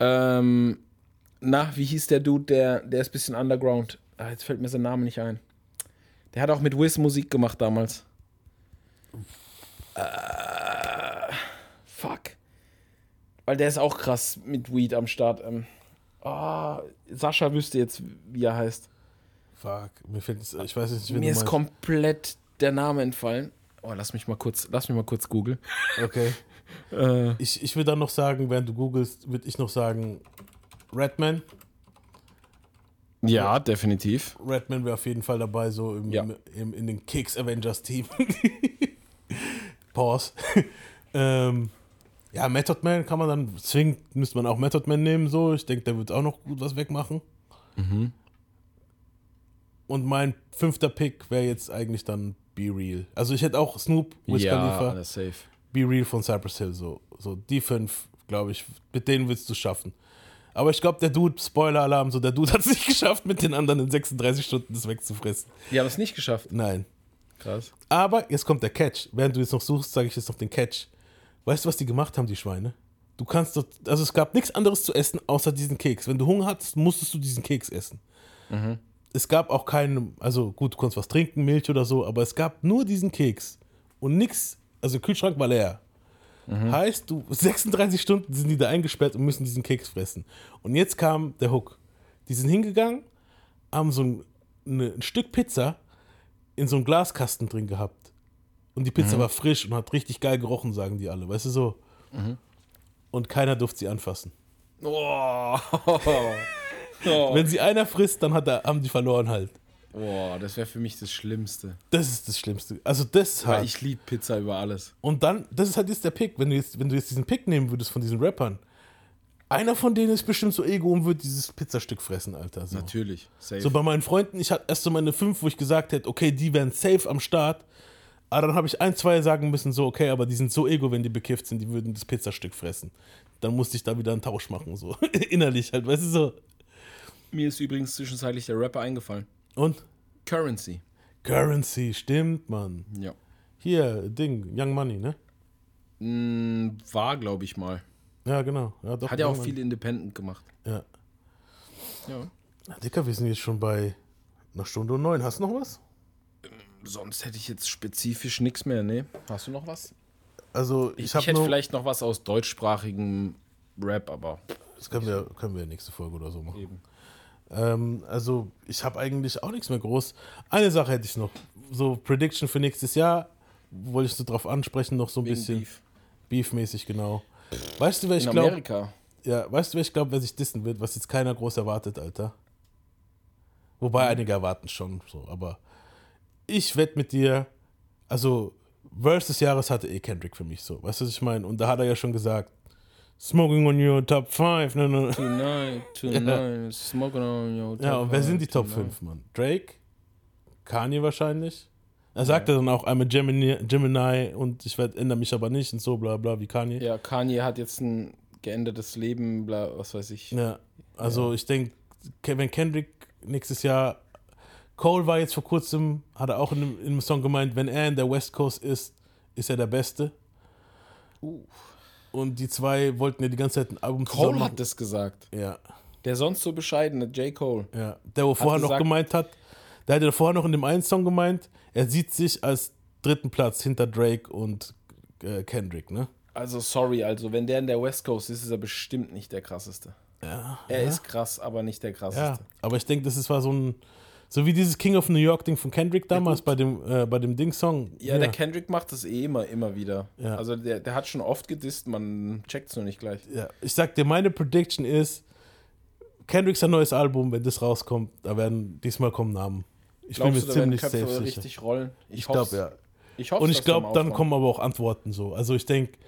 ähm, na, wie hieß der Dude, der, der ist ein bisschen underground. Ah, jetzt fällt mir sein Name nicht ein. Der hat auch mit Wiz Musik gemacht damals. Äh, fuck. Weil der ist auch krass mit Weed am Start. Ähm, ah, Sascha wüsste jetzt, wie er heißt. Fuck, mir fällt es, ich weiß nicht, wen Mir ist komplett der Name entfallen. Oh, lass mich mal kurz, lass mich mal kurz googeln. Okay. Äh, Ich, ich würde dann noch sagen, während du googelst, würde ich noch sagen, Redman. Ja, definitiv. Redman wäre auf jeden Fall dabei, so im, Ja. im, in den Kicks Avengers Team. *laughs* Pause. *laughs* ähm, ja, Method Man kann man dann, zwingend müsste man auch Method Man nehmen, so. Ich denke, der wird auch noch gut was wegmachen. Mhm. Und mein fünfter Pick wäre jetzt eigentlich dann Be Real. Also ich hätte auch Snoop, Wiz ja, Khalifa, safe. Be Real von Cypress Hill, so, so die fünf, glaube ich, mit denen willst du schaffen. Aber ich glaube, der Dude, Spoiler-Alarm, so der Dude *laughs* hat es nicht geschafft, mit den anderen in 36 Stunden das wegzufressen. Die haben es nicht geschafft. Nein. Krass. Aber jetzt kommt der Catch. Während du jetzt noch suchst, sage ich jetzt noch den Catch. Weißt du, was die gemacht haben, die Schweine? Du kannst dort, also es gab nichts anderes zu essen, außer diesen Keks. Wenn du Hunger hattest, musstest du diesen Keks essen. Es gab auch keinen, also gut, du konntest was trinken, Milch oder so, aber es gab nur diesen Keks. Und nichts, also Kühlschrank war leer. Heißt, du 36 Stunden sind die da eingesperrt und müssen diesen Keks fressen. Und jetzt kam der Hook. Die sind hingegangen, haben so ein, eine, ein Stück Pizza in so einem Glaskasten drin gehabt. Und die Pizza war frisch und hat richtig geil gerochen, sagen die alle. Weißt du so? Und keiner durfte sie anfassen. Oh. *laughs* oh. Wenn sie einer frisst, dann hat er, haben die verloren halt. Boah, das wäre für mich das Schlimmste. Das ist das Schlimmste. Also das ist Weil ich liebe Pizza über alles. Und dann, das ist halt jetzt der Pick. Wenn du jetzt, wenn du jetzt diesen Pick nehmen würdest von diesen Rappern, einer von denen ist bestimmt so ego und wird dieses Pizzastück fressen, Alter. So. Natürlich. Safe. So bei meinen Freunden, ich hatte erst so meine fünf, wo ich gesagt hätte, okay, die wären safe am Start. Aber dann habe ich ein, zwei sagen müssen, so, okay, aber die sind so ego, wenn die bekifft sind, die würden das Pizzastück fressen. Dann musste ich da wieder einen Tausch machen, so. *laughs* Innerlich halt, weißt du so. Mir ist übrigens zwischenzeitlich der Rapper eingefallen. Und? Currency. Currency, stimmt, Mann. Ja. Hier, Ding, Young Money, ne? Mm, war, glaube ich mal. Ja, genau. Ja, doch, Hat ja Young auch Money. viel Independent gemacht. Ja. Ja. Na, Dicker, wir sind jetzt schon bei einer Stunde und neun. Hast du noch was? Sonst hätte ich jetzt spezifisch nichts mehr, ne? Hast du noch was? Also, ich, Ich, habe hätte vielleicht noch was aus deutschsprachigem Rap, aber Das können wir, können wir nächste Folge oder so machen. eben. Ähm, also ich habe eigentlich auch nichts mehr groß. Eine Sache hätte ich noch. So Prediction für nächstes Jahr, wollte ich so drauf ansprechen, noch so ein Wegen bisschen Beef. Beef-mäßig, genau. Weißt du, wer ich glaube, Amerika. ja, weißt du, wer ich glaube, wer sich dissen wird, was jetzt keiner groß erwartet, Alter? Wobei einige erwarten schon so, aber ich wette mit dir, also Verse des Jahres hatte eh Kendrick für mich so, weißt du, was ich meine? Und da hat er ja schon gesagt, Smoking on your top 5, ne, ne. Tonight, *laughs* tonight, smoking on your Ja, und wer sind die Top tonight. 5, Mann? Drake? Kanye wahrscheinlich? Er sagte dann auch einmal Gemini, Gemini und ich werd, ändere mich aber nicht und so, bla bla, wie Kanye. Ja, Kanye hat jetzt ein geändertes Leben, bla, was weiß ich. Ja, also ich denke, wenn Kendrick nächstes Jahr, Cole war jetzt vor kurzem, hat er auch in einem, in einem Song gemeint, wenn er in der West Coast ist, ist er der Beste. Und die zwei wollten ja die ganze Zeit ein Album Cole hat das gesagt. Ja, Der sonst so bescheidene J. Cole. ja. Der, wo vorher noch gemeint hat, der hat ja vorher noch in dem einen Song gemeint, er sieht sich als dritten Platz hinter Drake und äh, Kendrick, ne? Also sorry, also wenn der in der West Coast ist, ist er bestimmt nicht der krasseste. Ja. Er ist krass, aber nicht der Ja, krasseste. aber ich denke, das ist war so ein, so wie dieses King of New York Ding von Kendrick damals bei dem, äh, bei dem Ding-Song. Ja, der Kendrick macht das eh immer, immer wieder. Ja. Also der, der hat schon oft gedisst, man checkt es nur nicht gleich. Ja, ich sag dir, meine Prediction ist, Kendricks ein neues Album, wenn das rauskommt, da werden diesmal kommen Namen. Ich Glaubst bin du, mir werden ziemlich Köpfe safe sicher. richtig rollen? Ich hoff's. glaube, ja. Ich hoffe, Und ich glaube, dann kommen aber auch Antworten so. Also ich denke,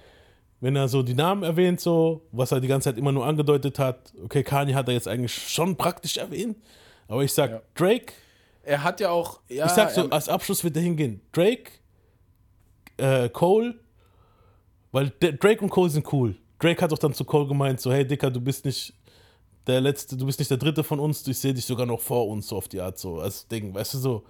wenn er so die Namen erwähnt, so, was er die ganze Zeit immer nur angedeutet hat, okay, Kanye hat er jetzt eigentlich schon praktisch erwähnt, aber ich sag Ja. Drake, Er hat ja auch. Ja, ich sag so, als Abschluss wird er hingehen, Drake, äh, Cole, weil Drake und Cole sind cool. Drake hat doch dann zu Cole gemeint, so, hey Dicker, du bist nicht der Letzte, du bist nicht der Dritte von uns, ich sehe dich sogar noch vor uns, so auf die Art, so als Ding, weißt du so.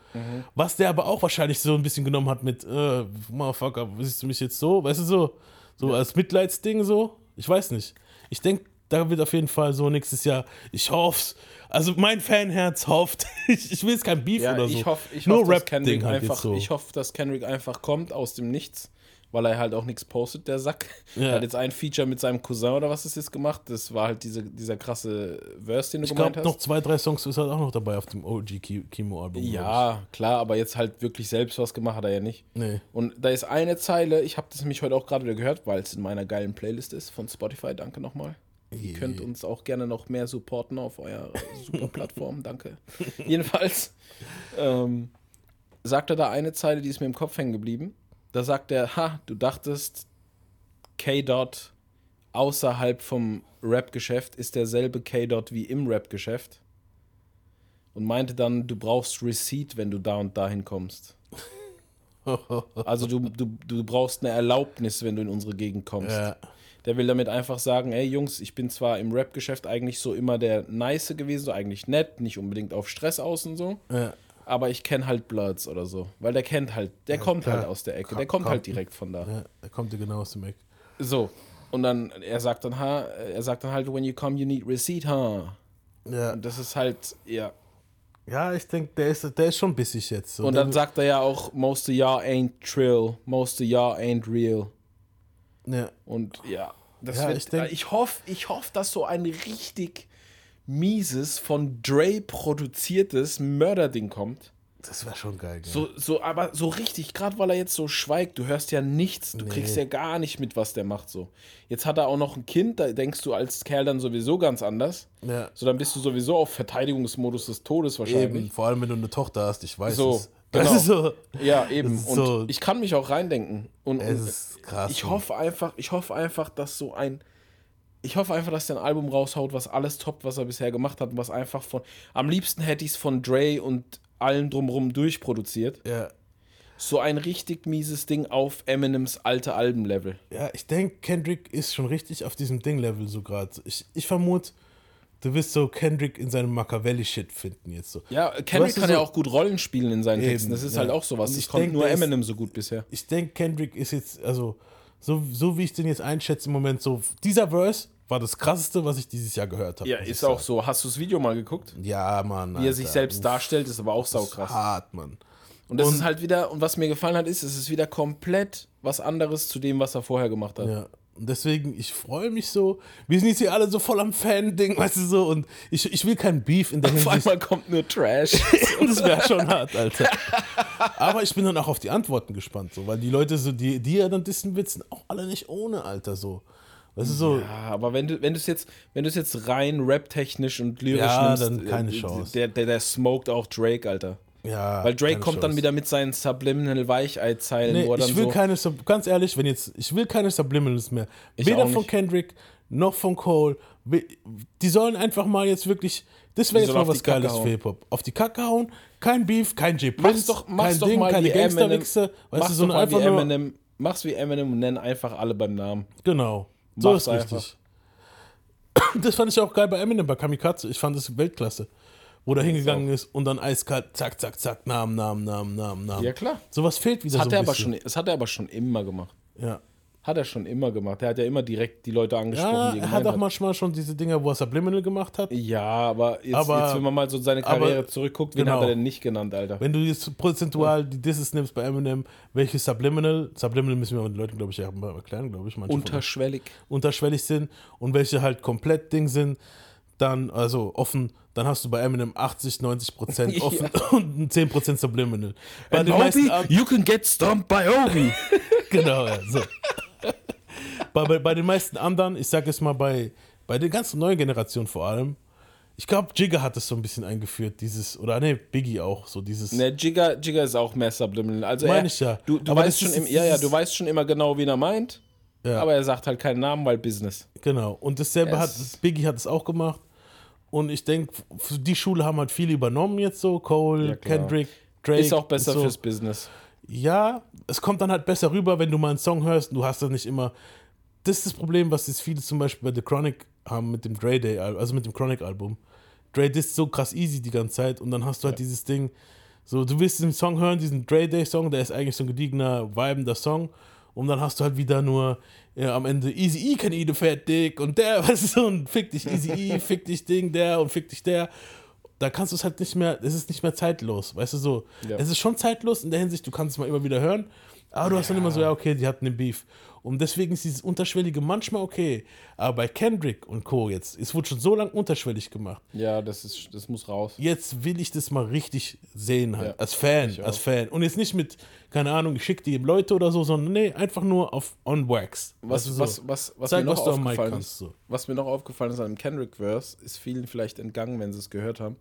Was der aber auch wahrscheinlich so ein bisschen genommen hat mit, äh, Motherfucker, siehst du mich jetzt so, weißt du so, so als Mitleidsding so, ich weiß nicht. Ich denke, da wird auf jeden Fall so nächstes Jahr, ich hoff's, also mein Fanherz hofft, *laughs* ich, ich will jetzt kein Beef ja, oder so. ich hoffe, ich Nur hoff, Kendrick halt einfach. so. Ich hoffe, dass Kendrick einfach kommt aus dem Nichts, weil er halt auch nichts postet, der Sack. *laughs* Ja. Er hat jetzt ein Feature mit seinem Cousin oder was ist jetzt gemacht. Das war halt diese, dieser krasse Verse, den du Ich gemeint glaube, hast. noch zwei, drei Songs ist halt auch noch dabei auf dem OG Ki- Kimo-Album. glaub Ja, klar, aber jetzt halt wirklich selbst was gemacht hat er ja nicht. ich. Nee. Und da ist eine Zeile, ich habe das nämlich heute auch gerade wieder gehört, weil es in meiner geilen Playlist ist von Spotify. Danke nochmal. Ihr könnt uns auch gerne noch mehr supporten auf eurer super Plattform. *laughs* Danke. Jedenfalls ähm, sagt er da eine Zeile, die ist mir im Kopf hängen geblieben. Da sagt er, ha, du dachtest, K-Dot außerhalb vom Rap-Geschäft ist derselbe K-Dot wie im Rap-Geschäft. Und meinte dann, du brauchst Receipt, wenn du da und dahin kommst. *laughs* Also du, du, du brauchst eine Erlaubnis, wenn du in unsere Gegend kommst. Ja. Der will damit einfach sagen, ey Jungs, ich bin zwar im Rap-Geschäft eigentlich so immer der Nice gewesen, so eigentlich nett, nicht unbedingt auf Stress aus und so, Ja. aber ich kenne halt Bloods oder so, weil der kennt halt, der kommt klar. halt aus der Ecke, der kommt halt komm. direkt von da. ja, er kommt dir genau aus dem Eck. So, und dann, er sagt dann, ha, er sagt dann halt, when you come, you need receipt, ha. Ja, Und das ist halt, ja. ja ich denke, der ist, der ist schon bissig jetzt. So. Und Der dann sagt er ja auch, most of y'all ain't trill, most of y'all ain't real. Ja. Und ja, das Ja, wird, ich denk- ich hoffe, ich hoff, dass so ein richtig mieses, von Dre produziertes Mörderding kommt. Das wäre schon geil. Gell? So, so, aber so richtig, gerade weil er jetzt so schweigt, du hörst ja nichts, du kriegst ja gar nicht mit, was der macht so. Jetzt hat er auch noch ein Kind, da denkst du als Kerl dann sowieso ganz anders. ja. So, dann bist du sowieso auf Verteidigungsmodus des Todes wahrscheinlich. Eben, vor allem wenn du eine Tochter hast, ich weiß So, es. Genau. Das ist so. Ja, eben. Und so- ich kann mich auch reindenken. Und, Es und ist krass. ich hoffe einfach, ich hoffe einfach, dass so ein. Ich hoffe einfach, dass der ein Album raushaut, was alles toppt, was er bisher gemacht hat und was einfach von. Am liebsten hätte ich es von Dre und allen drumrum durchproduziert. Ja. So ein richtig mieses Ding auf Eminems alte Albenlevel. Ja, ich denke, Kendrick ist schon richtig auf diesem Ding-Level so gerade. Ich, ich vermute, du wirst so Kendrick in seinem Machiavelli-Shit finden jetzt so. Ja, Kendrick kann so- ja auch gut Rollen spielen in seinen Eben, Texten. Das ist ja. halt auch sowas. Und Das ich kommt denk, nur der ist- Eminem so gut bisher. Ich denke, Kendrick ist jetzt, also, so, so wie ich den jetzt einschätze im Moment, so, dieser Verse war das krasseste, was ich dieses Jahr gehört habe. Ja, ist auch so. Hast du das Video mal geguckt? Ja, Mann. Wie er sich selbst darstellt, ist aber auch saukrass. Hart, Mann. Und das Und- ist halt wieder, und was mir gefallen hat, ist, es ist wieder komplett was anderes zu dem, was er vorher gemacht hat. Ja. Und deswegen, ich freue mich so. Wir sind jetzt hier alle so voll am Fan-Ding, weißt du so. Und ich, ich will kein Beef in der Auf Hinsicht. einmal kommt nur Trash. *laughs* das wäre schon hart, Alter. Aber ich bin dann auch auf die Antworten gespannt, so, weil die Leute, so, die, die er dann dissen sind auch alle nicht ohne, Alter, so. Weißt du, so, Ja, aber wenn du wenn du es jetzt wenn du es jetzt rein rap-technisch und lyrisch Ja, nimmst, dann keine äh, Chance. Der, der, der smoked auch Drake, Alter. Ja. Weil Drake kommt dann Chance. wieder mit seinen Subliminal Weichei-Zeilen, Nee, dann ich will so. keine, Sub- ganz ehrlich, wenn jetzt, ich will keine Subliminals mehr. Ich Weder von. Kendrick noch von Cole. Die sollen einfach mal jetzt wirklich, das wäre jetzt mal was Geiles für. Hip-Hop. Auf die Kacke hauen, kein Beef, kein J. Prince, doch, kein doch Ding, mal keine. Gangsterwichse. Weißt Mach's du, sondern mal einfach Eminem. Mach's wie Eminem und nenn einfach alle beim Namen. genau. So Mach's ist richtig. einfach. Das fand ich auch geil bei Eminem, bei Kamikaze. Ich fand das Weltklasse. Wo der hingegangen ist und dann eiskalt, zack, zack, zack, Namen, Namen, Namen, Namen, Namen. Ja, klar. Sowas fehlt wieder Das hat, so er ein aber bisschen. schon, das hat er aber schon immer gemacht. Ja. Hat er schon immer gemacht. Er hat ja immer direkt die Leute angesprochen, Ja, die er er hat auch hat. manchmal schon diese Dinger, wo er Subliminal gemacht hat. Ja, aber jetzt, Aber- jetzt, wenn man mal so seine Karriere aber- zurückguckt, wen genau. hat er denn nicht genannt, Alter? Wenn du jetzt prozentual die Disses nimmst bei Eminem, welche Subliminal, Subliminal müssen wir den Leuten, glaube ich, ja erklären, glaube ich, manche von Unterschwellig. unterschwellig sind und welche halt komplett Ding sind, dann, also offen, dann hast du bei Eminem 80, 90 Prozent *laughs* offen und 10 Prozent Subliminal. Bei den meisten, an- you can get stumped by Obi. *laughs* *laughs* genau, ja, so. bei, bei, bei den meisten anderen, ich sag jetzt mal bei, bei den ganzen neuen Generationen vor allem, ich glaube, Jigga hat es so ein bisschen eingeführt, dieses, oder ne, Biggie auch, so dieses. ne, Jigger, Jigger ist auch mehr Subliminal. Also Meine ich ja. Du, du Aber weißt schon ist- im, ja, ja, du weißt schon immer genau, wen er meint, Ja. aber er sagt halt keinen Namen, weil Business. Genau. Und dasselbe Es- hat Biggie hat es auch gemacht. Und ich denke, die Schule haben halt viele übernommen jetzt so. Cole, Ja. Kendrick, Drake. Ist auch besser so. fürs Business. Ja, es kommt dann halt besser rüber, wenn du mal einen Song hörst. und Du hast dann nicht immer. Das ist das Problem, was jetzt viele zum Beispiel bei The Chronic haben mit dem Dre Day, Al- also mit dem Chronic-Album. Dre ist so krass easy die ganze Zeit und dann hast du halt dieses Ding. So, du willst den Song hören, diesen Dre Day Song, der ist eigentlich so ein gediegener, vibender Song. Und dann hast du halt wieder nur ja, am Ende Easy E kann eat a fat dick und der, *laughs* weißt du, so, und fick dich Easy E, fick dich Ding, der und fick dich der. Da kannst du es halt nicht mehr, es ist nicht mehr zeitlos, weißt du so. Ja. Es ist schon zeitlos in der Hinsicht, du kannst es mal immer wieder hören, aber du hast dann immer so, ja, okay, die hatten den Beef. Und deswegen ist dieses Unterschwellige manchmal okay. Aber bei Kendrick und Co. jetzt, es wurde schon so lange unterschwellig gemacht. Ja, das, ist, das muss raus. Jetzt will ich das mal richtig sehen halt. Ja, als Fan, als Fan. Und jetzt nicht mit, keine Ahnung, ich schicke die Leute oder so, sondern nee, einfach nur auf On Wax. Was, du, so. was, was, was, Zeig, mir noch was kannst, so. was mir noch aufgefallen ist an dem Kendrick-Verse, ist vielen vielleicht entgangen, wenn sie es gehört haben.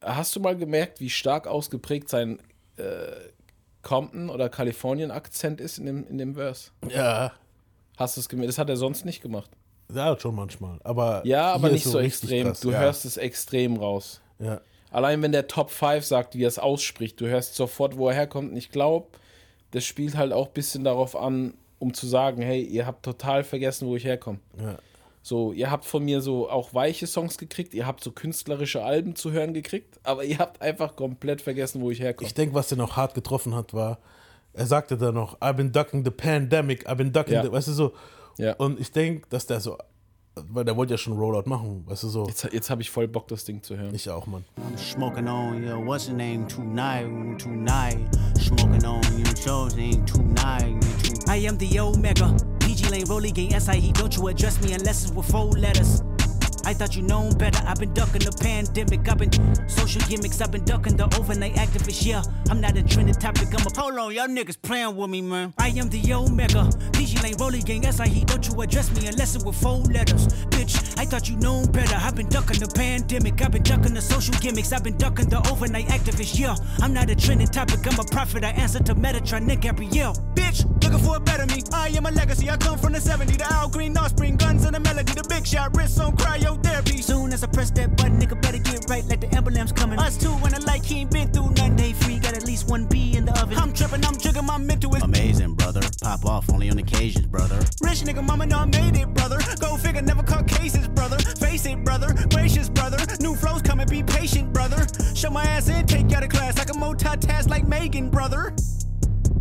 Hast du mal gemerkt, wie stark ausgeprägt sein äh, Compton- oder Kalifornien-Akzent ist in dem, in dem Verse? Ja, Hast du es gemerkt? Das hat er sonst nicht gemacht. ja, schon manchmal. Aber Ja, aber nicht so, richtig extrem. krass, du ja. hörst es extrem raus. Ja. Allein wenn der Top 5 sagt, wie er es ausspricht, du hörst sofort, wo er herkommt. Und ich glaube, das spielt halt auch ein bisschen darauf an, um zu sagen, hey, ihr habt total vergessen, wo ich herkomme. Ja. So, ihr habt von mir so auch weiche Songs gekriegt, ihr habt so künstlerische Alben zu hören gekriegt, aber ihr habt einfach komplett vergessen, wo ich herkomme. Ich denke, was den noch hart getroffen hat, war, er sagte da noch, I've been ducking the pandemic, I've been ducking Ja. the, weißt du so. Ja. Und ich denke, dass der so, weil der wollte ja schon Rollout machen, weißt du so. Jetzt, jetzt habe ich voll Bock, das Ding zu hören. Ich auch, Mann. I'm smoking on your what's the name tonight, tonight. Smoking on your show's name tonight, tonight. I am the Omega. Lane Rolly Gang SIE. Don't you address me unless it's with four letters. I thought you known better. I've been ducking the pandemic. I've been social gimmicks. I've been ducking the overnight activists. Yeah, I'm not a trending topic. I'm a hold on, y'all niggas playing with me, man. I am the Omega. DJ Lane Rolly Gang SIE. Don't you address me unless it's with four letters. Bitch, I thought you known better. I've been ducking the pandemic. I've been ducking the social gimmicks. I've been ducking the overnight activists. Yeah, I'm not a trending topic. I'm a prophet. I answer to Metatron, Nick Gabrielle. Bitch, looking for a better me. I am a legacy. I come from the 70. The Al Green offspring, guns and a melody. The big shot, wrists on cryotherapy. Soon as I press that button, nigga better get right like the emblem's coming. Us two when the light he ain't been through nothing. Day free, got at least one B in the oven. I'm tripping, I'm jigging, my mental is Amazing, brother. Pop off only on occasions, brother. Rich nigga, mama know I made it, brother. Go figure, never caught cases, brother. Face it, brother. Gracious, brother. New flows coming, be patient, brother. Show my ass in, take you out of class. I can multitask like Megan, brother.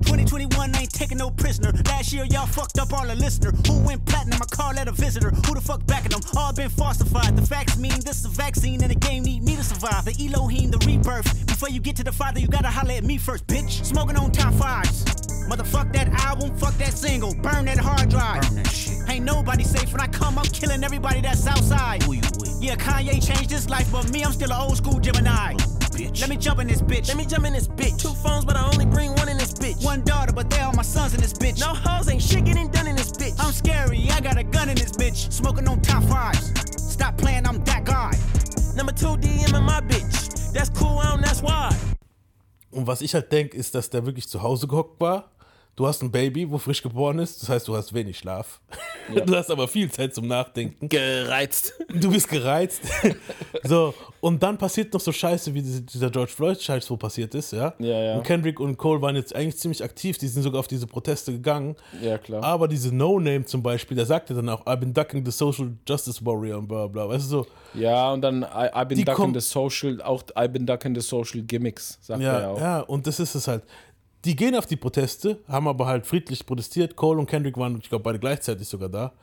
2021 ain't taking no prisoner. Last year, y'all fucked up all the listener. Who went platinum? I call that a visitor. Who the fuck backing them? All been falsified. The facts mean this is a vaccine and the game need me to survive. The Elohim, the rebirth. Before you get to the father, you gotta holler at me first, bitch. Smoking on top fives. Motherfuck that album, fuck that single. Burn that hard drive. Ain't nobody safe. When I come, I'm killing everybody that's outside. Who you with? Yeah, Kanye changed his life, but me, I'm still an old school Gemini. Bitch. Let me jump in this bitch. Let me jump in this bitch. Two phones, but I only bring one bitch. One daughter, but they all my sons in this bitch. No hoes, ain't shit getting done in this bitch. I'm scary, I got a gun in this bitch. Smoking on top fives. Stop playing, I'm that guy. Number two DM in my bitch. That's cool, I don't, that's why. Und was ich halt denke, ist, dass der wirklich zu Hause gehockt war. Du hast ein Baby, wo frisch geboren ist. Das heißt, du hast wenig Schlaf. Du hast aber viel Zeit zum Nachdenken. Gereizt. Du bist gereizt. *laughs* so, und dann passiert noch so Scheiße, wie diese- dieser George Floyd-Scheiß, wo passiert ist, ja? Ja, ja. Und Kendrick und Cole waren jetzt eigentlich ziemlich aktiv. Die sind sogar auf diese Proteste gegangen. Ja, klar. Aber diese No-Name zum Beispiel, der sagte dann auch, I've been ducking the social justice warrior und bla bla. Weißt du so? Ja, und dann I, I've been ducking the social, auch I've been ducking the social gimmicks, sagt er ja Ja, auch. ja, und das ist es halt. Die gehen auf die Proteste, haben aber halt friedlich protestiert. Cole und Kendrick waren, ich glaube, beide gleichzeitig sogar da.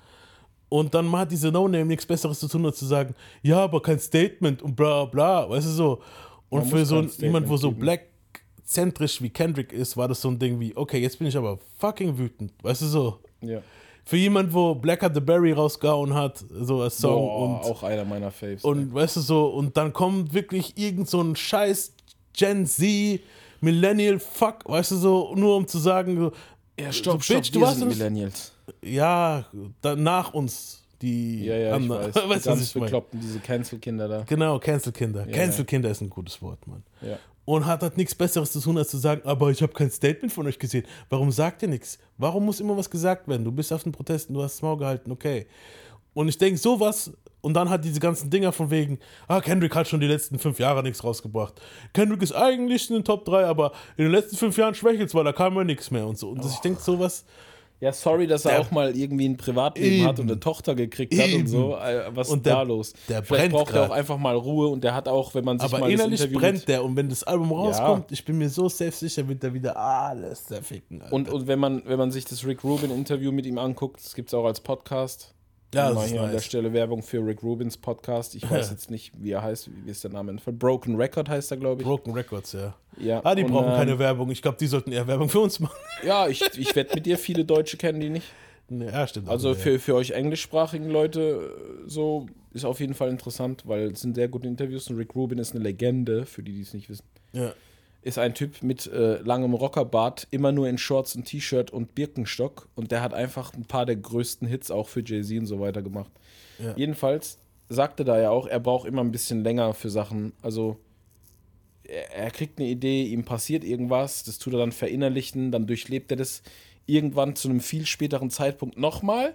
Und dann hat diese No-Name nichts Besseres zu tun, als zu sagen, ja, aber kein Statement und bla bla, weißt du so. Und Man für so jemand, wo so black-zentrisch wie Kendrick ist, war das so ein Ding wie, okay, jetzt bin ich aber fucking wütend, weißt du so. Ja. Für jemand, wo Black Hat the Berry rausgehauen hat, so als Song Boah, und auch einer meiner Faves. und weißt du so, und dann kommt wirklich irgend so ein scheiß Gen Z, Millennial Fuck, weißt du so, nur um zu sagen, so, ja, so, stopp, stopp, Bitch, du wir warst sind Millennials. ja, da, nach uns, die Ja, ja, ich anderen. weiß. Die *laughs* weißt du, was ich meine? bekloppten, diese Cancel-Kinder da. Genau, Cancel-Kinder. Ja, Cancel-Kinder ist ein gutes Wort, Mann. Ja. Und hat halt nichts Besseres zu tun, als zu sagen, aber ich habe kein Statement von euch gesehen. Warum sagt ihr nichts? Warum muss immer was gesagt werden? Du bist auf den Protesten, du hast das Maul gehalten, okay. Und ich denke, sowas, und dann hat diese ganzen Dinger von wegen, ah, Kendrick hat schon die letzten fünf Jahre nichts rausgebracht. Kendrick ist eigentlich in den Top 3, aber in den letzten fünf Jahren schwächelt es, weil da kam ja nichts mehr und so. Und das, ich denke, sowas, Ja, sorry, dass er auch mal irgendwie ein Privatleben Eben. hat und eine Tochter gekriegt hat Eben. und so. Äh, Was Und ist der- da los? der Vielleicht brennt braucht er auch grad. einfach mal Ruhe und der hat auch, wenn man sich aber mal das innerlich Interview brennt der. Und wenn das Album rauskommt, ich bin mir so safe sicher, wird er wieder alles zerficken. Alter. und, und wenn man, wenn man sich das Rick Rubin Interview mit ihm anguckt, das gibt es auch als Podcast. Ja, das Mal ist hier an der nice. Stelle Werbung für Rick Rubins Podcast. Ich weiß *laughs* jetzt nicht, wie er heißt, wie ist der Name? Broken Record heißt er, glaube ich. Broken Records, ja. Ja, Ah, die und, brauchen ähm, keine Werbung. Ich glaube, die sollten eher Werbung für uns machen. *laughs* Ja, ich, ich wette mit dir, viele Deutsche kennen die nicht. Ja, stimmt. Also für, für euch englischsprachigen Leute äh, so ist auf jeden Fall interessant, weil es sind sehr gute Interviews und Rick Rubin ist eine Legende, für die, die es nicht wissen. Ja. Ist ein Typ mit äh, langem Rockerbart, immer nur in Shorts und T-Shirt und Birkenstock und der hat einfach ein paar der größten Hits auch für Jay-Z und so weiter gemacht. Ja. Jedenfalls sagte da ja auch, er braucht immer ein bisschen länger für Sachen. Also er, er kriegt eine Idee, ihm passiert irgendwas, das tut er dann verinnerlichen, dann durchlebt er das irgendwann zu einem viel späteren Zeitpunkt nochmal,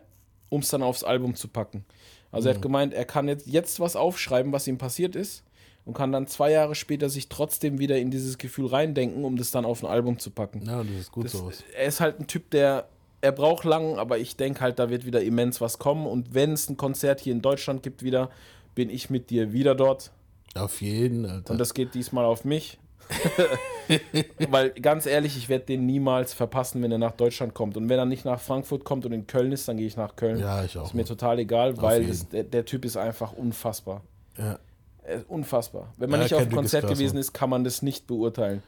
um es dann aufs Album zu packen. Also er hat gemeint, er kann jetzt, jetzt was aufschreiben, was ihm passiert ist und kann dann zwei Jahre später sich trotzdem wieder in dieses Gefühl reindenken, um das dann auf ein Album zu packen. ja, das ist gut Das, sowas. er ist halt ein Typ, der er braucht lang, aber ich denke halt, da wird wieder immens was kommen. Und wenn es ein Konzert hier in Deutschland gibt wieder, bin ich mit dir wieder dort. Auf jeden, Alter. Und das geht diesmal auf mich. *laughs* Weil ganz ehrlich, ich werde den niemals verpassen, wenn er nach Deutschland kommt. Und wenn er nicht nach Frankfurt kommt und in Köln ist, dann gehe ich nach Köln. ja, ich auch. Ist mir total egal, weil das, der, der Typ ist einfach unfassbar. ja. Ist unfassbar. Wenn man Ja, nicht auf dem Konzert gewesen Mann. ist, kann man das nicht beurteilen.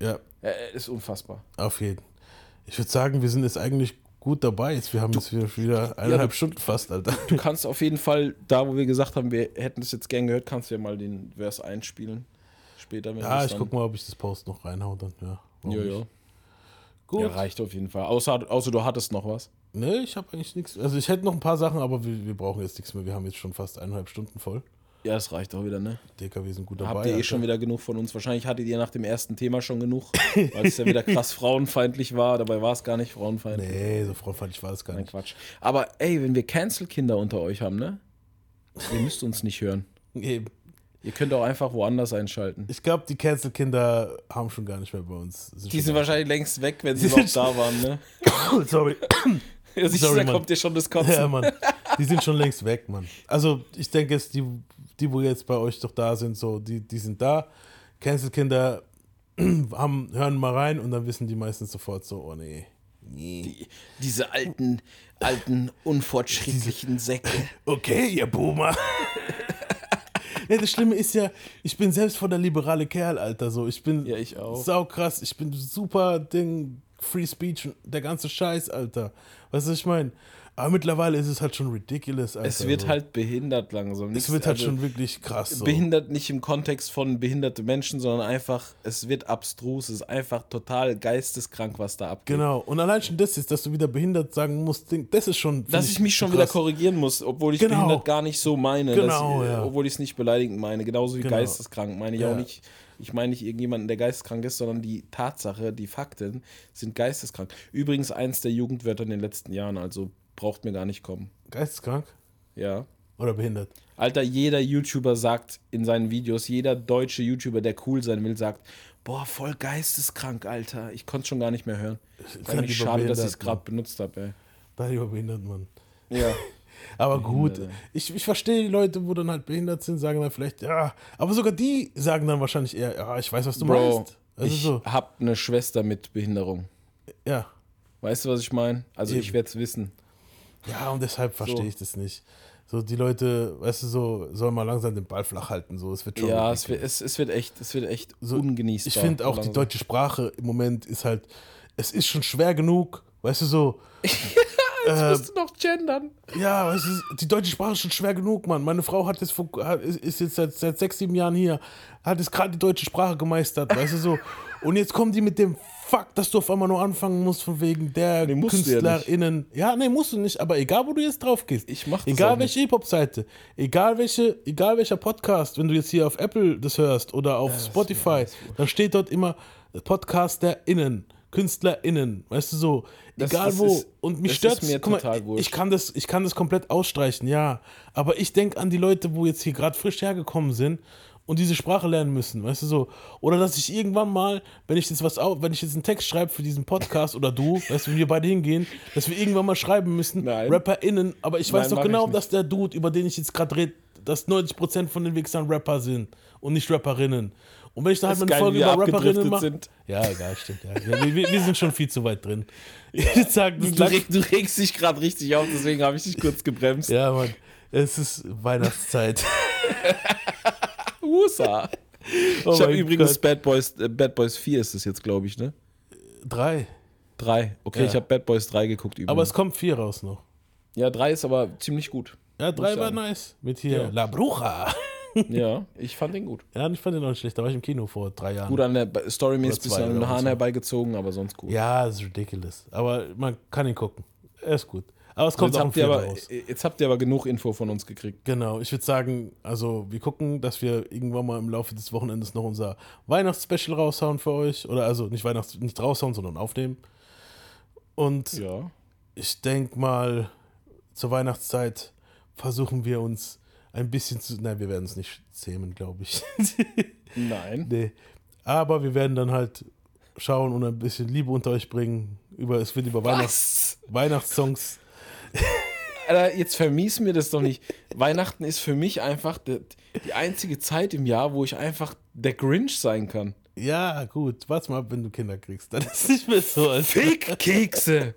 ja, Er ist unfassbar. auf jeden. Ich würde sagen, wir sind jetzt eigentlich gut dabei. Jetzt, wir haben jetzt wieder, wieder eineinhalb du- Stunden fast, Alter. Du *laughs* kannst auf jeden Fall, da wo wir gesagt haben, wir hätten das jetzt gern gehört, kannst du ja mal den Vers einspielen. Später, Ja, ich guck mal, ob ich das Post noch reinhau dann. Ja, Ja, nicht? ja. Gut. ja, reicht auf jeden Fall. Außer, außer du hattest noch was. Nee, ich habe eigentlich nichts. Also ich hätte noch ein paar Sachen, aber wir, wir brauchen jetzt nichts mehr. Wir haben jetzt schon fast eineinhalb Stunden voll. Ja, das reicht auch wieder, ne? DKW sind gut dabei. Habt ihr eh Alter. schon wieder genug von uns? Wahrscheinlich hattet ihr nach dem ersten Thema schon genug, weil es ja wieder krass *laughs* frauenfeindlich war. Dabei war es gar nicht frauenfeindlich. Nee, so frauenfeindlich war das gar Nein, nicht. Quatsch. Aber ey, wenn wir Cancel-Kinder unter euch haben, ne? Ihr müsst uns nicht hören. Eben. Ihr könnt auch einfach woanders einschalten. Ich glaube, die Cancel-Kinder haben schon gar nicht mehr bei uns. Die sind wahrscheinlich längst weg, wenn sie noch sind- da waren, ne? *coughs* Sorry. Ja, du, Sorry, da kommt dir schon das Kotzen. Ja, Mann. Die sind schon längst weg, Mann. Also, ich denke, es die, die, wo jetzt bei euch doch da sind, so, die, die sind da. Cancel-Kinder *clears throat* haben, hören mal rein und dann wissen die meistens sofort so, oh nee. Nee. Die, diese alten, alten, unfortschrittlichen Säcke. *laughs* Okay, ihr Boomer. *laughs* ja, das Schlimme ist ja, ich bin selbst voll der liberale Kerl, Alter. So, ich bin Ja, ich auch. saukrass, ich bin super Ding, Free Speech der ganze Scheiß, Alter. Weißt du, was ich meine? Aber mittlerweile ist es halt schon ridiculous. Alter, Es wird halt behindert langsam. Es wird halt also schon wirklich krass. So. behindert nicht im Kontext von behinderte Menschen, sondern einfach, es wird abstrus, es ist einfach total geisteskrank, was da abgeht. Genau. Und allein schon das ist, dass du wieder behindert sagen musst, das ist schon. Dass ich mich schon wieder krass. korrigieren muss, obwohl ich Genau. behindert gar nicht so meine. Genau, dass ich, ja. Obwohl ich es nicht beleidigend meine. Genauso wie Genau. geisteskrank meine ich Ja. auch nicht. Ich meine nicht irgendjemanden, der geisteskrank ist, sondern die Tatsache, die Fakten sind geisteskrank. Übrigens eins der Jugendwörter in den letzten Jahren, also braucht mir gar nicht kommen. Geisteskrank Ja. oder behindert? Alter, jeder YouTuber sagt in seinen Videos, jeder deutsche YouTuber, der cool sein will, sagt, boah, voll geisteskrank, Alter. Ich konnte es schon gar nicht mehr hören. Ist Dann eigentlich schade, dass ich es gerade benutzt habe, ey. Da lieber behindert, Mann. Ja. *laughs* Aber gut, ich, ich verstehe die Leute, wo dann halt behindert sind, sagen dann vielleicht, ja, aber sogar die sagen dann wahrscheinlich eher, ja, ich weiß, was du Bro, meinst. Also ich so, hab eine Schwester mit Behinderung. ja. Weißt du, was ich meine? Also ich Eben. werde es wissen. Ja, und deshalb verstehe So. ich das nicht. So, die Leute, weißt du, so, sollen mal langsam den Ball flach halten, so, es wird schon. Ja, es wird, es, es wird echt, es wird echt So, ungenießbar. Ich finde auch, die langsam. deutsche Sprache im Moment ist halt, es ist schon schwer genug, weißt du, so, *laughs* Jetzt musst du noch gendern. Ja, es ist, die deutsche Sprache ist schon schwer genug, Mann. Meine Frau hat jetzt hat, ist ist jetzt seit, seit sechs, sieben Jahren hier, hat jetzt gerade die deutsche Sprache gemeistert, weißt du so. Und jetzt kommen die mit dem Fuck, dass du auf einmal nur anfangen musst von wegen der Nee, du ja. KünstlerInnen. Ja, nee, musst du nicht, aber egal, wo du jetzt drauf gehst. Ich mach das Egal welche Hip-Hop-Seite, egal, welche, egal welcher Podcast, wenn du jetzt hier auf Apple das hörst oder auf Spotify, dann steht dort immer PodcasterInnen, KünstlerInnen, weißt du so. Das- egal das wo. ist- Und mich das stört mir guck mal, total wurscht. ich kann das, ich kann das komplett ausstreichen, ja. Aber ich denke an die Leute, wo jetzt hier gerade frisch hergekommen sind und diese Sprache lernen müssen, weißt du so. Oder dass ich irgendwann mal, wenn ich jetzt was au- wenn ich jetzt einen Text schreibe für diesen Podcast oder du, weißt du, wenn wir beide hingehen, dass wir irgendwann mal schreiben müssen, Nein. RapperInnen, aber ich weiß Nein, doch ich genau, dass der Dude, über den ich jetzt gerade rede, dass 90% von den Wichsern Rapper sind und nicht Rapperinnen. Und wenn ich dann halt eine Folge über Rapperinnen mache. sind. Ja, egal, stimmt. Ja. Ja, wir, wir sind schon viel zu weit drin. *laughs* Ich würde sagen, das Du, lag- reg, du regst dich gerade richtig auf, deswegen habe ich dich kurz gebremst. Ja, Mann. Es ist Weihnachtszeit. *laughs* USA. *laughs* Oh ich habe übrigens Gott. Bad Boys, äh, Bad Boys 4 ist es jetzt, glaube ich, ne? Drei. Drei. Okay, Ja. ich habe Bad Boys 3 geguckt übrigens. Aber es kommt vier raus noch. ja, drei ist aber ziemlich gut. Ja, drei ich war sagen. nice. Mit hier Ja. La Bruja. *laughs* ja, ich fand den gut. Ja, ich fand den auch nicht schlecht. Da war ich im Kino vor drei Jahren. Gut an der Storymäßig Oder bisschen an den Haaren so. herbeigezogen, aber sonst gut. Ja, das ist ridiculous. Aber man kann ihn gucken. Er ist gut. Aber es kommt jetzt, auch aber, raus. jetzt habt ihr aber genug Info von uns gekriegt. Genau, ich würde sagen, also wir gucken, dass wir irgendwann mal im Laufe des Wochenendes noch unser Weihnachtsspecial raushauen für euch. Oder also nicht Weihnachts, nicht raushauen, sondern aufnehmen. Und Ja. ich denke mal, zur Weihnachtszeit versuchen wir uns ein bisschen zu. Nein, wir werden es nicht zähmen, glaube ich. *laughs* Nein. *laughs* nee. Aber wir werden dann halt schauen und ein bisschen Liebe unter euch bringen. Über, es wird über Weihnachts? Weihnachtssongs. Alter, jetzt vermies mir das doch nicht. Weihnachten ist für mich einfach die, die einzige Zeit im Jahr, wo ich einfach der Grinch sein kann. Ja, gut, warte mal ab, wenn du Kinder kriegst. Dann ist es nicht mehr so. Als Fick-Kekse!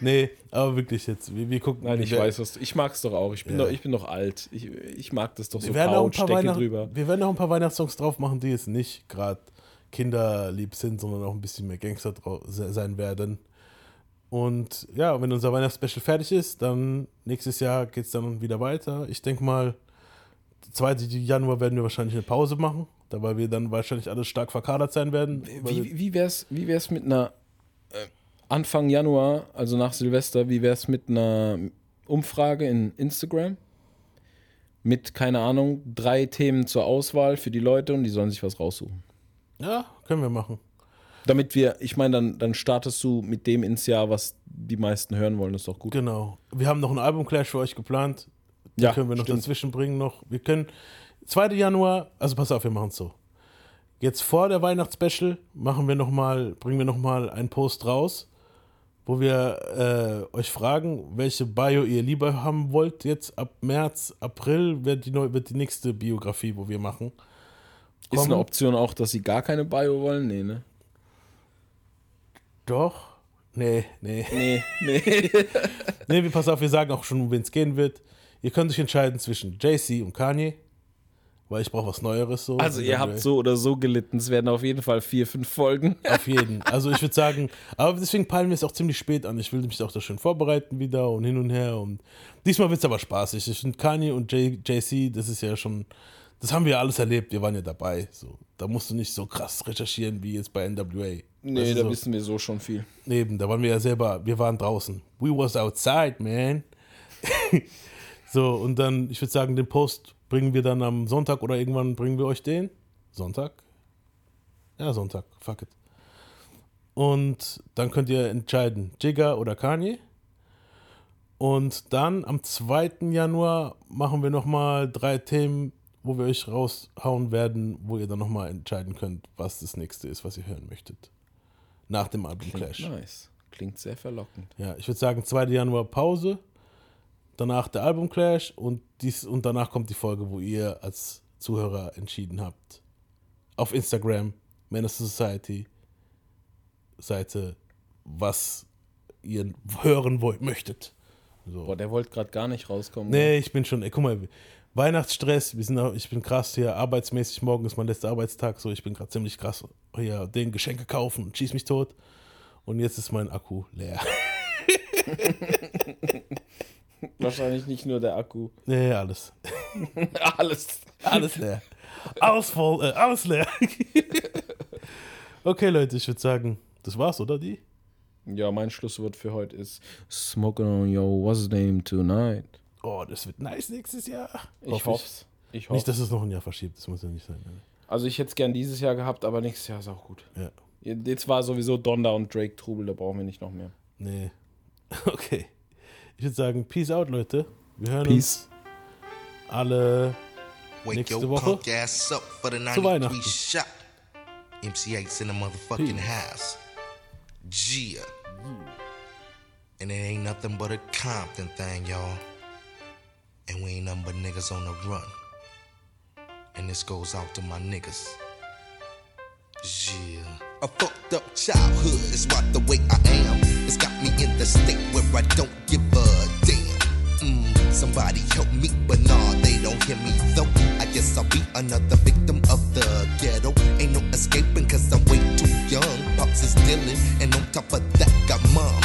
nee, aber wirklich jetzt. Wir, wir gucken. Nein, ich wir, weiß was. Ich mag's doch auch. Ich bin, Ja. doch, ich bin doch alt. Ich, ich mag das doch so Wir werden, auch ein Couch, paar Decke Weihnacht, drüber. wir werden auch ein paar Weihnachtssongs drauf machen, die jetzt nicht gerade kinderlieb sind, sondern auch ein bisschen mehr Gangster sein werden. Und ja, wenn unser Weihnachtsspecial fertig ist, dann nächstes Jahr geht es dann wieder weiter. Ich denke mal, 2. Januar werden wir wahrscheinlich eine Pause machen, da weil wir dann wahrscheinlich alle stark verkadert sein werden. Wie, wie wär's, wie wär's mit einer äh, Anfang Januar, also nach Silvester, wie wär's mit einer Umfrage in Instagram? Mit, keine Ahnung, drei Themen zur Auswahl für die Leute und die sollen sich was raussuchen. ja, können wir machen. Damit wir, ich meine, dann, dann startest du mit dem ins Jahr, was die meisten hören wollen, ist doch gut. Genau. Wir haben noch einen Album-Clash für euch geplant. Den Ja, können wir noch stimmt. dazwischen bringen noch. Wir können 2. Januar, also pass auf, wir machen es so. Jetzt vor der Weihnachtsspecial machen wir noch mal, bringen wir noch mal einen Post raus, wo wir äh, euch fragen, welche Bio ihr lieber haben wollt. Jetzt ab März, April wird die, neu, wird die nächste Biografie, wo wir machen. Ist eine kommen. Option auch, dass sie gar keine Bio wollen? Nee, ne? Doch. Nee, nee. Nee, nee. *laughs* Nee, wir pass auf, wir sagen auch schon, wen es gehen wird. Ihr könnt euch entscheiden zwischen JC und Kanye. weil ich brauche was Neueres so. Also ihr habt so oder so gelitten. Es werden auf jeden Fall vier, fünf Folgen. *laughs* Auf jeden. Also ich würde sagen, aber deswegen peilen wir es auch ziemlich spät an. Ich will mich auch da schön vorbereiten wieder und hin und her. Und diesmal wird es aber spaßig. Ich finde Kanye und J- JC, das ist ja schon, das haben wir ja alles erlebt. Wir waren ja dabei. So, da musst du nicht so krass recherchieren wie jetzt bei NWA. Nee, Weißt du, da so. wissen wir so schon viel. Eben, da waren wir ja selber, wir waren draußen. We was outside, man. *laughs* so, und dann, ich würde sagen, den Post bringen wir dann am Sonntag oder irgendwann bringen wir euch den. Sonntag? Ja, Sonntag, fuck it. Und dann könnt ihr entscheiden, Jigga oder Kanye. Und dann am 2. Januar machen wir nochmal drei Themen, wo wir euch raushauen werden, wo ihr dann nochmal entscheiden könnt, was das nächste ist, was ihr hören möchtet. Nach dem Album Clash. Nice. Klingt sehr verlockend. Ja, ich würde sagen, 2. Januar Pause, danach der Album Clash und, dies, und danach kommt die Folge, wo ihr als Zuhörer entschieden habt. Auf Instagram, Menace Society, Seite, was ihr hören wollt, möchtet. So. Boah, der wollte gerade gar nicht rauskommen. Nee, ich bin schon, ey, guck mal, Weihnachtsstress, wir sind, ich bin krass hier arbeitsmäßig, morgen ist mein letzter Arbeitstag, so ich bin gerade ziemlich krass hier den Geschenke kaufen und schieß mich tot. Und jetzt ist mein Akku leer. *laughs* Wahrscheinlich nicht nur der Akku. Nee, alles. *laughs* Alles. Alles leer. Alles voll, äh, alles leer. *laughs* okay, Leute, ich würde sagen, das war's, oder die? Ja, mein Schlusswort für heute ist Smoking on your what's name tonight. Oh, das wird nice nächstes Jahr. Ich Hoffe hoffe Ich hoffe. Nicht, dass es noch ein Jahr verschiebt, das muss ja nicht sein. ne? Also ich hätte es gern dieses Jahr gehabt, aber nächstes Jahr ist auch gut. Ja. Jetzt war sowieso Donda und Drake Trubel, da brauchen wir nicht noch mehr. Nee. *laughs* Okay. Ich würde sagen, Peace out, Leute. Wir hören Peace. uns alle Wake Nächste your Woche punk ass up for the zu 93 Weihnachten. shot. MC8's in the motherfucking Peace. house. Gia. And it ain't nothing but a Compton thing, y'all. And we ain't nothing but niggas on the run. And this goes out to my niggas. Yeah. A fucked up childhood is what the way I am. It's got me in the state where I don't give a damn. Mm, somebody help me, but nah, they don't hear me though. I guess I'll be another victim of the ghetto. Ain't no escaping cause I'm way too young. Pops is dealing, and on top of that, got mom